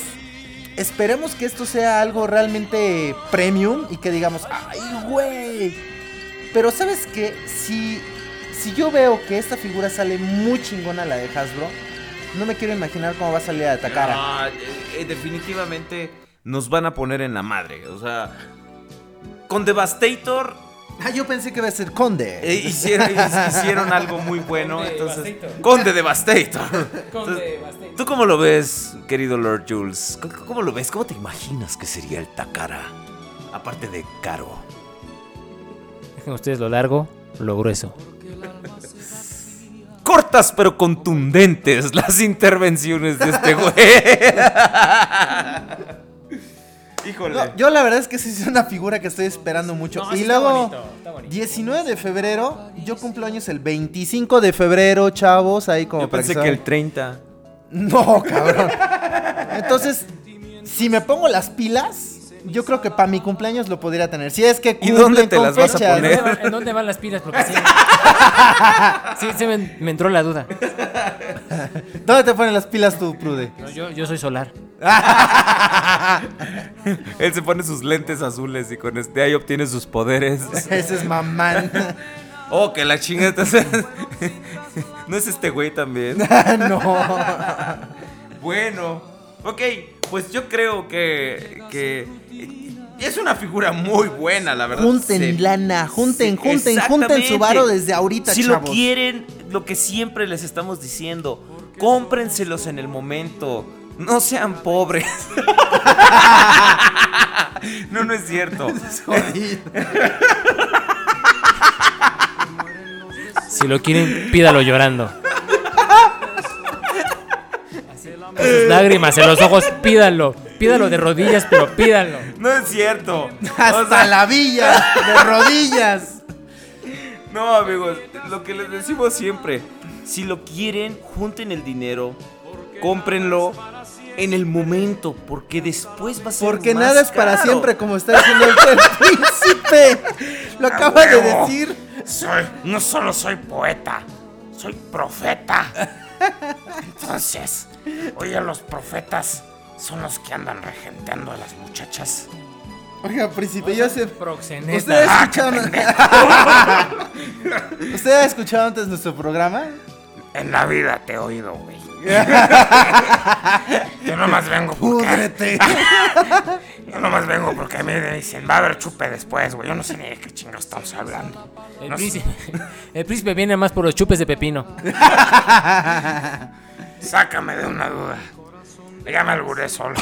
esperemos que esto sea algo realmente premium y que digamos, "Ay, güey." Pero ¿sabes qué? Si si yo veo que esta figura sale muy chingona la de Hasbro, no me quiero imaginar cómo va a salir a Takara. No, eh, eh, definitivamente nos van a poner en la madre. O sea, con Devastator Ah, yo pensé que iba a ser Conde. eh, hicieron, hicieron algo muy bueno. Entonces, Conde Devastator. Entonces, ¿Tú cómo lo ves, querido Lord Jules? ¿Cómo, cómo lo ves? ¿Cómo te imaginas que sería el Takara? Aparte de caro. Dejen ustedes lo largo, lo grueso. Cortas pero contundentes las intervenciones de este güey. Híjole. No, yo la verdad es que sí es una figura que estoy esperando mucho. No, y está luego, bonito, está bonito. 19 de febrero, yo cumplo años el 25 de febrero, chavos, ahí como Yo pensé que el vayan- 30. No, cabrón. Entonces, si me pongo las pilas, yo creo que para mi cumpleaños lo podría tener. Si es que ¿Y dónde te con las vas a fechas, ¿En poner? dónde, van, en dónde van las pilas? Porque sí. Sí, se me, me entró la duda. ¿Dónde te ponen las pilas tú, Prude? No, yo, yo soy solar. Él se pone sus lentes azules y con este ahí obtiene sus poderes. Ese es mamán. Oh, que la chinga. entonces- ¿No es este güey también? no. Bueno, ok, pues yo creo que, que es una figura muy buena, la verdad. Junten Se- lana, junten, Sí, junten, junten su varo desde ahorita, Si chavos. lo quieren, lo que siempre les estamos diciendo, cómprenselos en el momento. No sean pobres. no, no, es cierto. Si lo quieren, pídalo llorando. Con sus lágrimas en los ojos, pídalo. Pídalo de rodillas, pero pídalo. No es cierto. Hasta O sea, la villa, de rodillas. No, amigos, lo que les decimos siempre, si lo quieren, junten el dinero, cómprenlo en el momento, porque después va a ser Porque más nada es para caro. siempre, como está diciendo el príncipe. Lo acaba de decir. Soy, no solo soy poeta, soy profeta. Entonces, oye, los profetas son los que andan regenteando a las muchachas. Oiga, príncipe, yo sé. Proxeneta. ¿Usted ha Ah, qué escuchado? ¿Usted ha escuchado antes nuestro programa? En la vida te he oído, güey. Yo nomás vengo porque... Púdrete. Yo nomás vengo porque a mí me dicen, va a haber chupe después, güey. Yo no sé ni de qué chingados estamos hablando. El No príncipe, el príncipe viene más por los chupes de pepino. Sácame de una duda. Ya me alburé solo.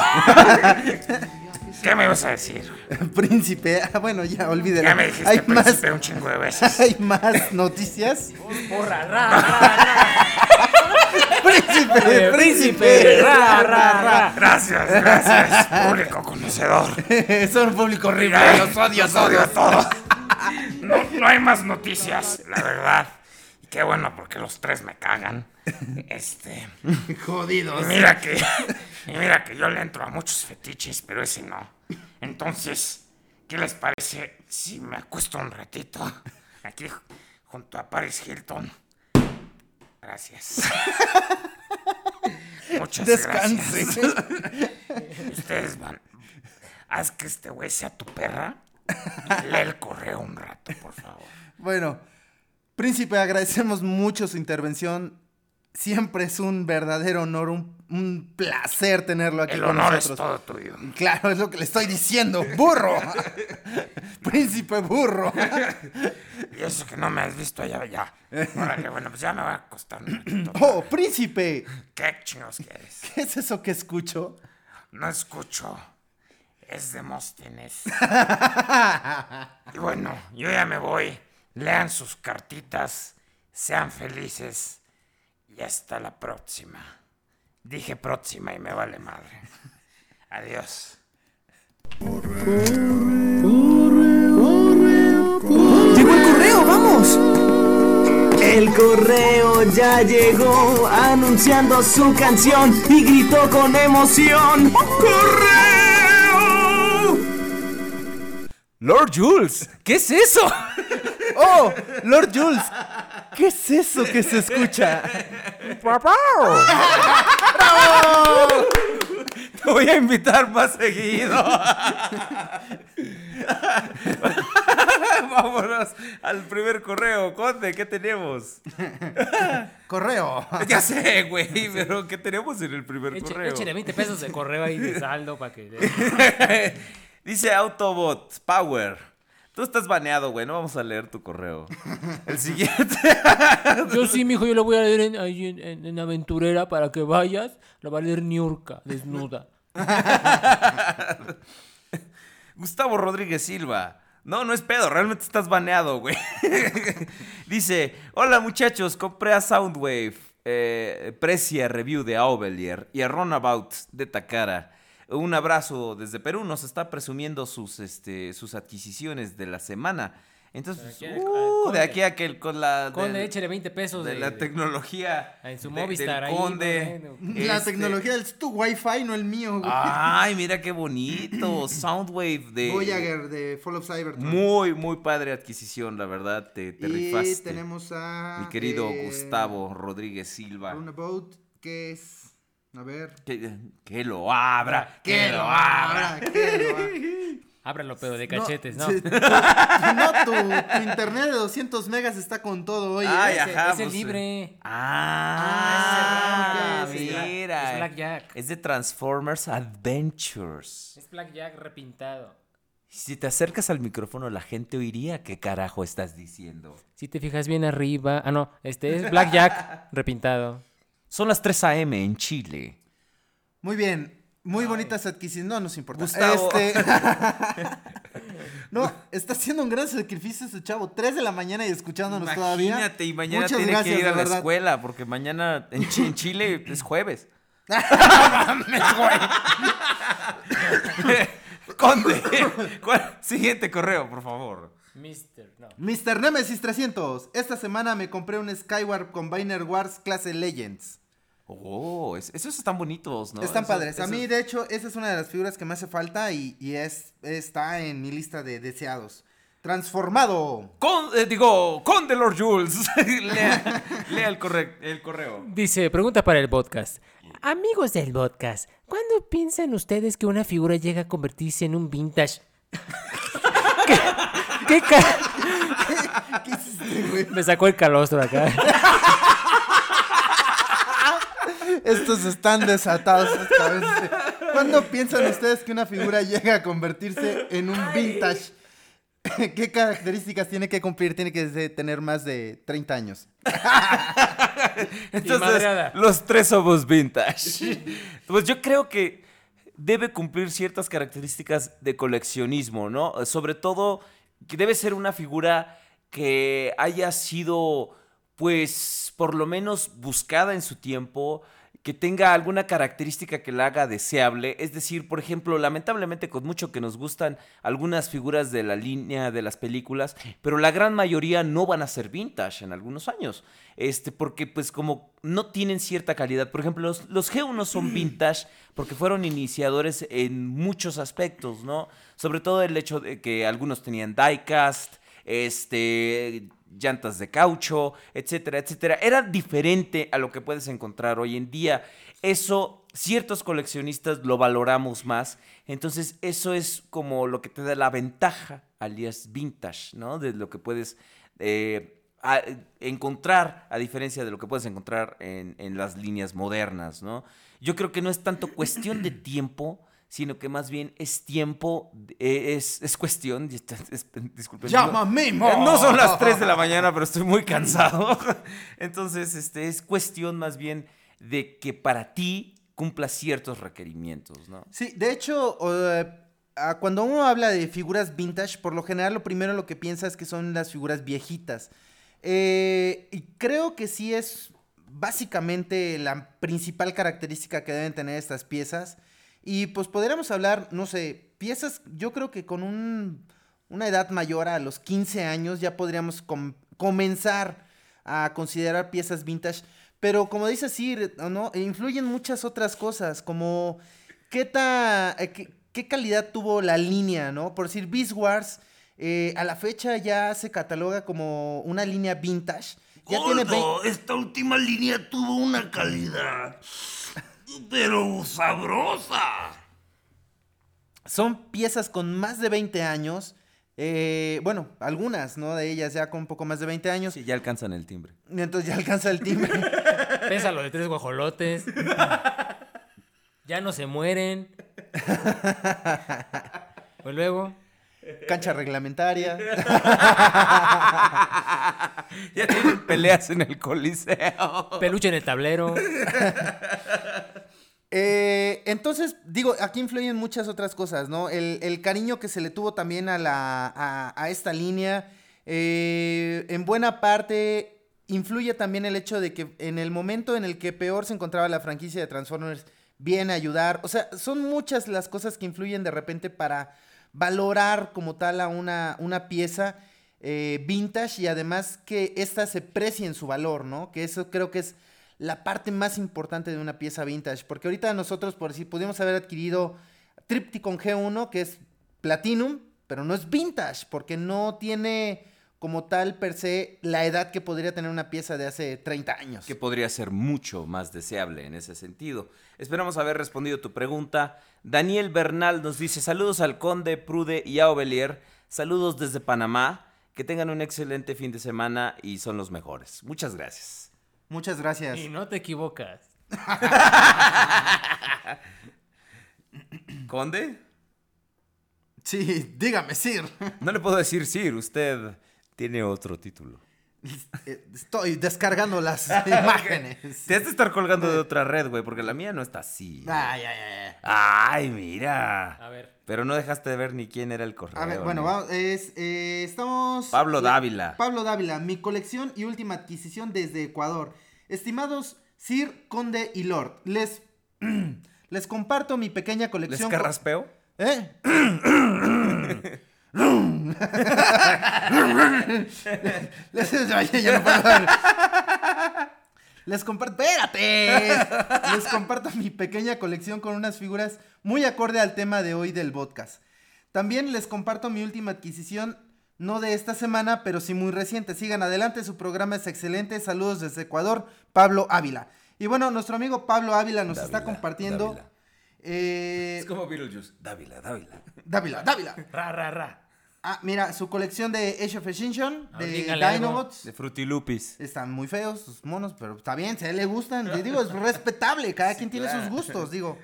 ¿Qué me ibas a decir? Príncipe, ah, bueno, ya olvídelo. Ya me dijiste Hay más, príncipe un chingo de veces. hay más noticias. Porra, ra, ra, Príncipe, ra. príncipe. príncipe, ra, ra, ra. Gracias, gracias, público conocedor. Son público horrible, Mira, los odio. los odio a todos. No, no hay más noticias, la verdad. Qué bueno, porque los tres me cagan. Este. Jodidos. Y mira que. Y mira que yo le entro a muchos fetiches, pero ese no. Entonces, ¿qué les parece si me acuesto un ratito? Aquí junto a Paris Hilton. Gracias. Muchas Descanse. gracias. Ustedes van. Haz que este güey sea tu perra. Y lee el correo un rato, por favor. Bueno, príncipe, agradecemos mucho su intervención. Siempre es un verdadero honor, un, un placer tenerlo aquí El con honor es todo tuyo. Claro, es lo que le estoy diciendo, burro. príncipe burro. Y eso que no me has visto allá, ya. Órale, bueno, pues ya me voy a acostar un ratito. Oh, príncipe. ¿Qué chingados quieres? ¿Qué es eso que escucho? No escucho. Es Demóstenes. y bueno, yo ya me voy. Lean sus cartitas. Sean felices. Y hasta la próxima. Dije próxima y me vale madre. Adiós. Llegó el correo, vamos. El correo ya llegó anunciando su canción y gritó con emoción. ¡Correo! Lord Jules, ¿qué es eso? Oh, Lord Jules. ¿Qué es eso que se escucha? Te voy a invitar más seguido. Vámonos al primer correo. Conde, ¿qué tenemos? Correo. Ya sé, güey, pero ¿qué tenemos en el primer Eche- correo? Échale 20 pesos de correo ahí de saldo para que. Dice Autobot Power. Tú estás baneado, güey. No vamos a leer tu correo. El siguiente. Yo sí, mijo, yo lo voy a leer en, ahí en, en- en Aventurera para que vayas. Lo va a leer Niurka, desnuda. Gustavo Rodríguez Silva. No, no es pedo, realmente estás baneado, güey. Dice, hola muchachos, compré a Soundwave, eh, Precia Review de Aubelier y a Runabout de Takara. Un abrazo desde Perú, nos está presumiendo sus, este, sus adquisiciones de la semana. Entonces, Aquí, al- uh, al conde. de aquí a que con la... Conde, del- échale 20 pesos de de, la tecnología en su de- Movistar del ahí, conde. bueno. La Este, tecnología es tu wifi, no el mío. güey. Ay, mira qué bonito. Soundwave de... Voyager de Fall of Cybertron. Muy, muy padre adquisición, la verdad. Te, te y rifaste. tenemos a. Mi querido eh, Gustavo Rodríguez Silva. Runabout, que es. A ver. Que, que lo abra. Que lo abra, que lo abra. Ábralo, pero de cachetes, ¿no? sí, tu- no, tu, tu internet de 200 megas está con todo hoy. ¿eh? Ay, Ese- ajá, ese pues, libre. Ah, Ah, ese es Black- mira. es Blackjack. Es de Transformers Adventures. Es Blackjack repintado. Si te acercas al micrófono, la gente oiría qué carajo estás diciendo. Si te fijas bien arriba. Ah, no. Este es Blackjack repintado. Son las 3 a.m. en Chile. Muy bien. Muy bonitas adquisiciones. No nos importa. Gustavo. Este, No, está haciendo un gran sacrificio ese chavo. 3 de la mañana y escuchándonos todavía. Imagínate, y mañana Muchas tiene gracias, que ir a la verdad. escuela, porque mañana en, Chi- en Chile es jueves. Conde, ¿cuál- siguiente correo, por favor. Mister, no. Mr. Nemesis 300. Esta semana me compré un Skyward Combiner Wars clase Legends. Oh, es- esos están bonitos, ¿no? Están padres. A mí, de hecho, esa es una de las figuras que me hace falta y, y es, está en mi lista de deseados. Transformado. Con, eh, digo, Conde Lord Jules. lea, lea el, corre- el correo. Dice, pregunta para el podcast. Amigos del podcast, ¿cuándo piensan ustedes que una figura llega a convertirse en un vintage? ¿Qué, qué ca- ¿Qué hiciste, güey? Me sacó el calostro acá. Estos están desatados esta vez. ¿Cuándo piensan ustedes que una figura llega a convertirse en un vintage? ¿Qué características tiene que cumplir? Tiene que tener más de 30 años. Entonces, los tres somos vintage. Pues yo creo que debe cumplir ciertas características de coleccionismo, ¿no? Sobre todo que debe ser una figura que haya sido, pues, por lo menos buscada en su tiempo, que tenga alguna característica que la haga deseable. Es decir, por ejemplo, lamentablemente con mucho que nos gustan algunas figuras de la línea de las películas, pero la gran mayoría no van a ser vintage en algunos años. Este, porque pues como no tienen cierta calidad. Por ejemplo, los, los G1 son vintage porque fueron iniciadores en muchos aspectos, ¿no? Sobre todo el hecho de que algunos tenían diecast, este, llantas de caucho, etcétera, etcétera. Era diferente a lo que puedes encontrar hoy en día. Eso, ciertos coleccionistas lo valoramos más. Entonces, eso es como lo que te da la ventaja, alias vintage, ¿no? De lo que puedes eh, encontrar, a diferencia de lo que puedes encontrar en, en las líneas modernas, ¿no? Yo creo que no es tanto cuestión de tiempo, sino que más bien es tiempo, eh, es, es cuestión, es- disculpen. ¡Llama no- eh, No son las 3 de la mañana, pero estoy muy cansado. Entonces, este, es cuestión más bien de que para ti cumpla ciertos requerimientos, ¿no? Sí, de hecho, eh, cuando uno habla de figuras vintage, por lo general lo primero lo que piensa es que son las figuras viejitas. Eh, y creo que sí es básicamente la principal característica que deben tener estas piezas. Y pues podríamos hablar, no sé, piezas, yo creo que con un- una edad mayor a los 15 años ya podríamos com- comenzar a considerar piezas vintage. Pero como dice Sir, ¿no? influyen muchas otras cosas, como qué, ta- eh, qué, qué calidad tuvo la línea, ¿no? Por decir, Beast Wars eh, a la fecha ya se cataloga como una línea vintage. Ya tiene esta última línea tuvo una calidad. Pero sabrosa. Son piezas con más de 20 años. eh, bueno, algunas, ¿no? De ellas ya con un poco más de 20 años. Sí, ya alcanzan el timbre. Entonces ya alcanza el timbre. Pesa lo de tres guajolotes. ya no se mueren. Pues luego. Cancha reglamentaria. Ya tienen peleas en el coliseo. Peluche en el tablero. Eh, entonces, digo, aquí influyen muchas otras cosas, ¿no? El, el cariño que se le tuvo también a, la, a, a esta línea. eh, en buena parte influye también el hecho de que en el momento en el que peor se encontraba la franquicia de Transformers, viene a ayudar. O sea, son muchas las cosas que influyen de repente para valorar como tal a una, una pieza eh, vintage y además que ésta se precie en su valor, ¿no? Que eso creo que es la parte más importante de una pieza vintage. Porque ahorita nosotros, por decir, pudimos haber adquirido Tripticon G1, que es Platinum, pero no es vintage, porque no tiene como tal per se la edad que podría tener una pieza de hace 30 años. que podría ser mucho más deseable en ese sentido. Esperamos haber respondido tu pregunta. Daniel Bernal nos dice saludos al conde, Prude y a Ovelier. Saludos desde Panamá. Que tengan un excelente fin de semana y son los mejores. Muchas gracias. Muchas gracias. Y no te equivocas. ¿Conde? Sí, dígame, Sir. No le puedo decir Sir, usted tiene otro título. Eh, Estoy descargando las imágenes. Te has de estar colgando de otra red, güey, porque la mía no está así. Ay, ay, ay. Ay, mira. A ver. Pero no dejaste de ver ni quién era el correo. A ver, bueno, vamos, es, eh, estamos... Pablo Dávila. Pablo Dávila, mi colección y última adquisición desde Ecuador. Estimados Sir, Conde y Lord, les, les comparto mi pequeña ¿Les colección... carraspeo? ¿Eh? Les, ya no puedo ver. Les comparto, espérate. Les comparto mi pequeña colección con unas figuras muy acorde al tema de hoy del podcast. También les comparto mi última adquisición, no de esta semana, pero sí muy reciente. Sigan adelante, su programa es excelente. Saludos desde Ecuador, Pablo Ávila. Y bueno, nuestro amigo Pablo Ávila nos está compartiendo. Eh, Es como Beetlejuice. Dávila, Dávila. Dávila, Dávila. Ra, ra, ra. Ah, mira, su colección de Age of Extinction, de dígale. Dinobots. De Frutilupis. Están muy feos sus monos, pero está bien, si a él le gustan. Te digo, es respetable, cada quien tiene sus gustos. Digo,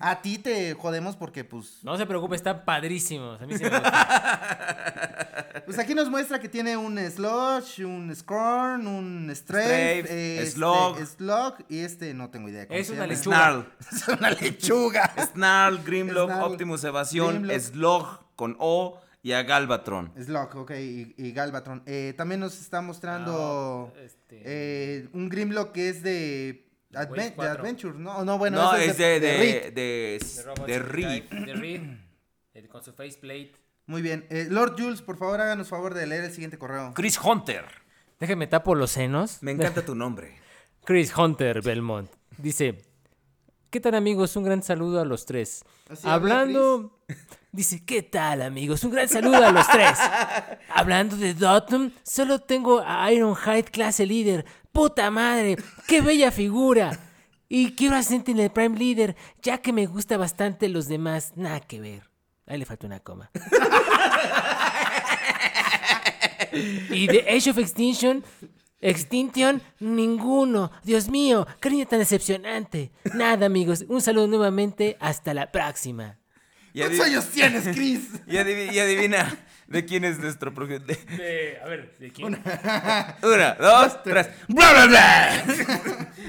a ti te jodemos porque, pues, No se preocupe, están padrísimos. A mí sí me gusta. pues aquí nos muestra que tiene un Sludge, un Scorn, un Strafe, Strafe, este, Slug. Slug y este no tengo idea. cómo Es se una llama. lechuga. Snarl. Es una lechuga. Snarl, Grimlock, Snarl, Optimus Evasión, Grimlock. Slog con O y a Galvatron. Slug, ok, y, y Galvatron. Eh, también nos está mostrando Ah, este- eh, un Grimlock que es de, Adven- de 4. Adventure. No, no, bueno, no, ese es de, de, Reed. de, De Reed. Reed. eh, Con su faceplate. Muy bien. Eh, Lord Jules, por favor, háganos favor de leer el siguiente correo. Chris Hunter. Déjeme tapo los senos. Me encanta tu nombre. Chris Hunter Belmont. Dice, ¿qué tal amigos? Un gran saludo a los tres. Así habla Hablando... Dice, ¿qué tal amigos? Un gran saludo a los tres. Hablando de Dotum, solo tengo a Ironhide clase líder. ¡Puta madre! ¡Qué bella figura! Y quiero a Sentinel Prime Leader, ya que me gusta bastante los demás. Nada que ver. Ahí le falta una coma. y de Age of Extinction, Extinction, ninguno. Dios mío, qué niño tan decepcionante. Nada, amigos. Un saludo nuevamente. Hasta la próxima. ¿Cuántos años tienes, Chris? y adiv- y adivina de quién es nuestro próximo. a ver, ¿de quién? Una, dos, tres. ¡Bla, bla, bla!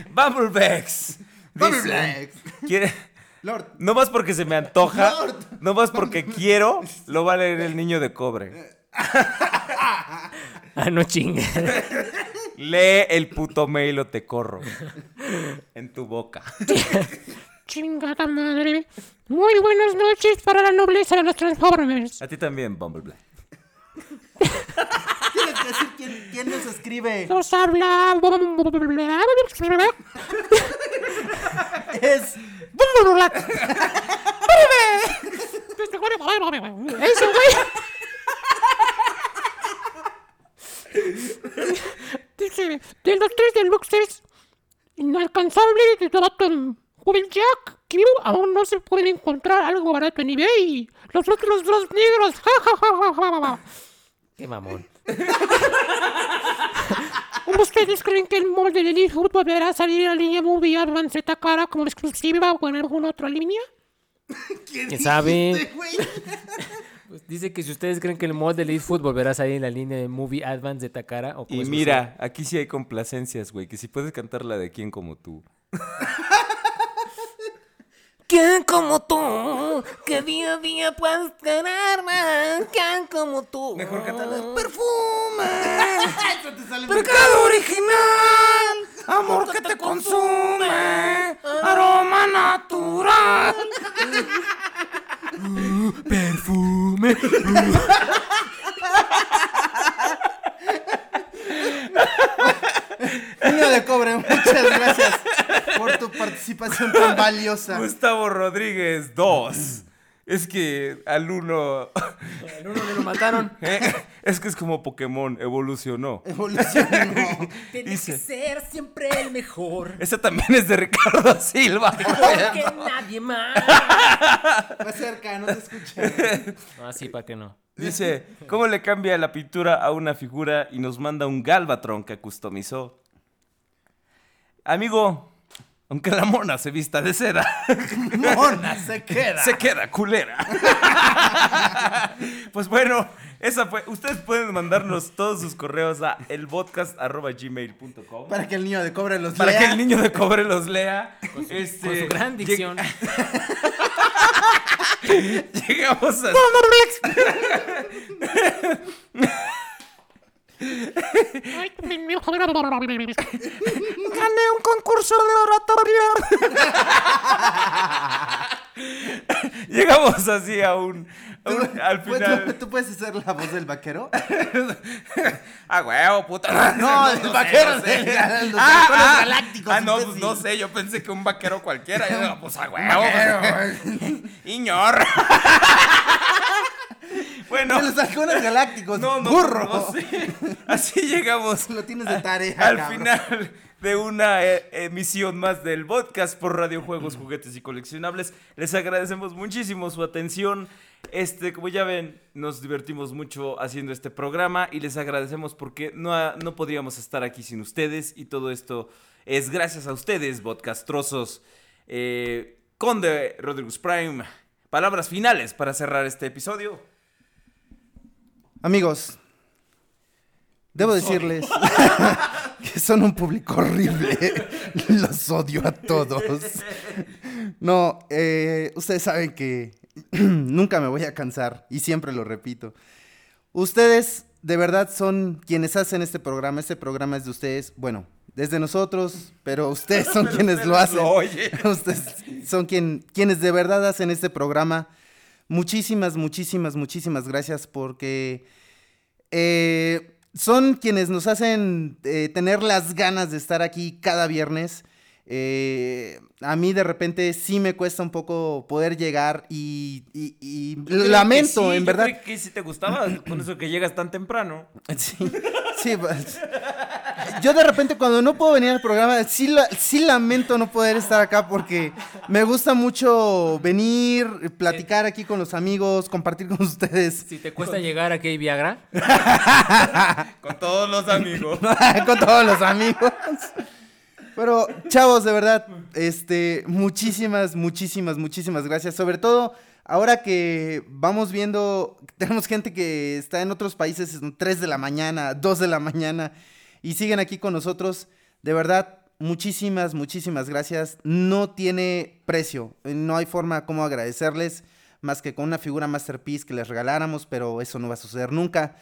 Bumblebex. Bumblebex. quiere- Lord. No más porque se me antoja, Lord. no más porque quiero, lo va a leer el niño de cobre. Ah, no chingue. Lee el puto mail o te corro. En tu boca. Chingada madre. Muy buenas noches para la nobleza de los Transformers. A ti también, Bumblebee. Tienes que decir quién, quién nos escribe. Nos habla. Es. Eso, güey. Dice, de los tres deluxes, inalcanzable de Dotom, Joven Jack, Kiryu, aún no se puede encontrar algo barato en eBay. Los otros dos negros, ja, ja, ja, ja, ja, ja. Qué mamón. ¿Ustedes creen que el molde de Foot volverá a salir en la línea Movie Advance Takara como exclusiva o en alguna otra línea? ¿Quién sabe? Pues dice que si ustedes creen que el mod de Elite Foot volverá a salir en la línea de Movie Advance de Takara o como Y mira, aquí sí hay complacencias, güey. Que si puedes cantar la de quién como tú. ¿Quién como tú? Que día a día puedes ganar más. ¿Quién como tú? Mejor cántala. Perfume. Eso te sale Mercado original. Amor que te consume. Aroma natural. Perfume. Niño de cobre, muchas gracias participación tan valiosa. Gustavo Rodríguez, dos. Es que al uno. El uno le lo mataron. Eh, es que es como Pokémon, evolucionó. Evolucionó. Tienes Dice- que ser siempre el mejor. Esa también es de Ricardo Silva. Porque nadie más. Más cerca, no te escucha. Ah, sí, ¿para qué no? Dice, ¿cómo le cambia la pintura a una figura y nos manda un Galvatron que customizó? Amigo, aunque la mona se vista de seda, Mona, se queda. se queda culera. Pues bueno, esa fue. Ustedes pueden mandarnos todos sus correos a elpodcast.gmail.com Para que el niño de cobre los para lea. que el niño de cobre los lea. Este, Con su gran lleg- dicción. Llegamos a. Gané un concurso de oratoria. Llegamos así a un. a un- al final. ¿tú, tú puedes hacer la voz del vaquero? Ah, huevo, puta. No, el sé, vaquero no sé. Ah, ah, galácticos, Ah, no, pues no sé. Yo pensé que un vaquero cualquiera. Yo digo, pues a huevo. pues, Iñor. bueno. De los halcones galácticos. No, no, burro. no. Así llegamos. Lo tienes de tarea, Al cabrón. final de una eh, emisión más del podcast por Radio Juegos, Juguetes y Coleccionables. Les agradecemos muchísimo su atención. Este, como ya ven, nos divertimos mucho haciendo este programa y les agradecemos porque no, no podríamos estar aquí sin ustedes y todo esto es gracias a ustedes, podcastrosos. Eh, Conde Rodriguez Prime, palabras finales para cerrar este episodio. Amigos, debo decirles que son un público horrible. Los odio a todos. No, eh, ustedes saben que nunca me voy a cansar y siempre lo repito. Ustedes de verdad son quienes hacen este programa. Este programa es de ustedes. Bueno, desde nosotros, pero ustedes son quienes lo hacen. Ustedes son quien, quienes de verdad hacen este programa. Muchísimas, muchísimas, muchísimas gracias porque eh, son quienes nos hacen eh, tener las ganas de estar aquí cada viernes. Eh, a mí de repente sí me cuesta un poco poder llegar y, y- y lamento, en verdad. Que sí te gustaba con eso que llegas tan temprano. Sí, sí, pues, yo de repente cuando no puedo venir al programa, sí, la- sí lamento no poder estar acá porque me gusta mucho venir, platicar aquí con los amigos, compartir con ustedes. Si te cuesta llegar aquí hay Viagra. Con todos los amigos. con todos los amigos. Pero, chavos, de verdad, este, muchísimas, muchísimas, muchísimas gracias. Sobre todo, ahora que vamos viendo, tenemos gente que está en otros países, en 3 de la mañana, 2 de la mañana, y siguen aquí con nosotros. De verdad, muchísimas, muchísimas gracias. No tiene precio, no hay forma como agradecerles, más que con una figura Masterpiece que les regaláramos, pero eso no va a suceder nunca.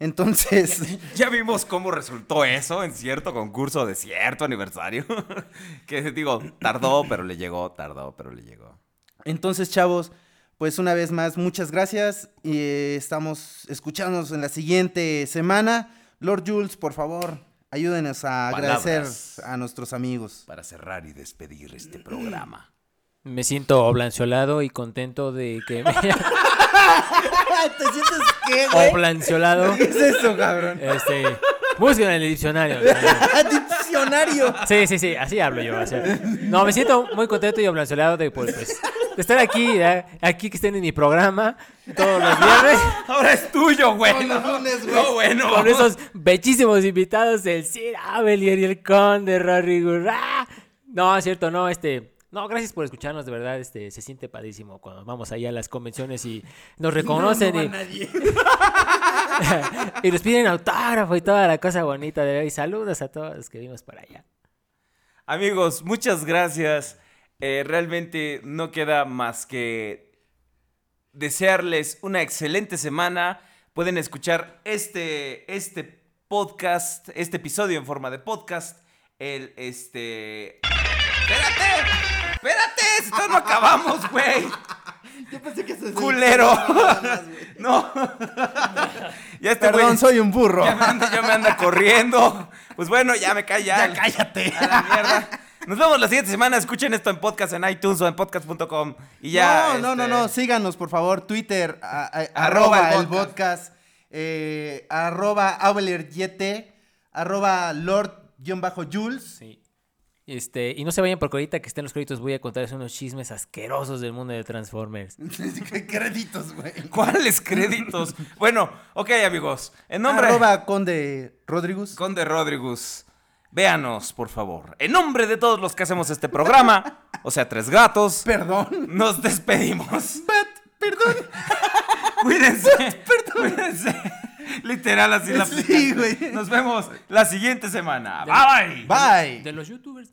Entonces... Ya vimos cómo resultó eso en cierto concurso de cierto aniversario. que digo, tardó, pero le llegó, tardó, pero le llegó. Entonces, chavos, pues una vez más, muchas gracias. Y eh, estamos escuchándonos en la siguiente semana. Lord Jules, por favor, ayúdenos a agradecer a nuestros amigos. Para cerrar y despedir este programa. Me siento oblanciolado y contento de que me ¿Te sientes qué, oblanciolado. ¿Qué es eso, cabrón? Este, busquen en el diccionario. Diccionario. Sí, sí, sí, así hablo yo. sea. no, me siento muy contento y oblanciolado de, pues, pues, de estar aquí, ¿verdad? aquí que estén en mi programa todos los viernes. Ahora es tuyo, güey. Todos los lunes, güey. No, bueno. Con esos bellísimos invitados, el Sir Abelier y el Conde Rodrigo. ¡Ah! No, es cierto, no, este. No, gracias por escucharnos, de verdad, este, se siente padísimo cuando vamos allá a las convenciones y nos reconocen y, y nos piden autógrafo y toda la cosa bonita, de y saludos a todos los que vimos para allá. Amigos, muchas gracias. Eh, realmente no queda más que desearles una excelente semana. Pueden escuchar este, este podcast, este episodio en forma de podcast. El, este... ¡Espérate! ¡Espérate! ¡Esto no acabamos, güey! Yo pensé que se ¡Culero! No. ya este Perdón, soy un burro. ya me, anda, ya me anda corriendo. Pues bueno, ya me cae ya. Cállate. A la mierda. Nos vemos la siguiente semana. Escuchen esto en podcast en iTunes o en podcast.com. Y ya. no, no, no, este, no, síganos, por favor. Twitter, a- a- Arroba arroba el el podcast, eh, arroba Abeler arroba Lord-Jules. Sí. Este, y no se vayan porque ahorita que estén los créditos voy a contarles unos chismes asquerosos del mundo de Transformers. ¿Qué créditos, güey? ¿Cuáles créditos? bueno, ok, amigos. En nombre Arroba Conde Rodríguez. Conde Rodríguez, véanos, por favor. En nombre de todos los que hacemos este programa, o sea, tres gatos, Perdón. nos despedimos. Perdón. Cuídense. Cuídense. Literal así la Sí, güey. Nos vemos la siguiente semana. Bye bye. Bye. De los youtubers.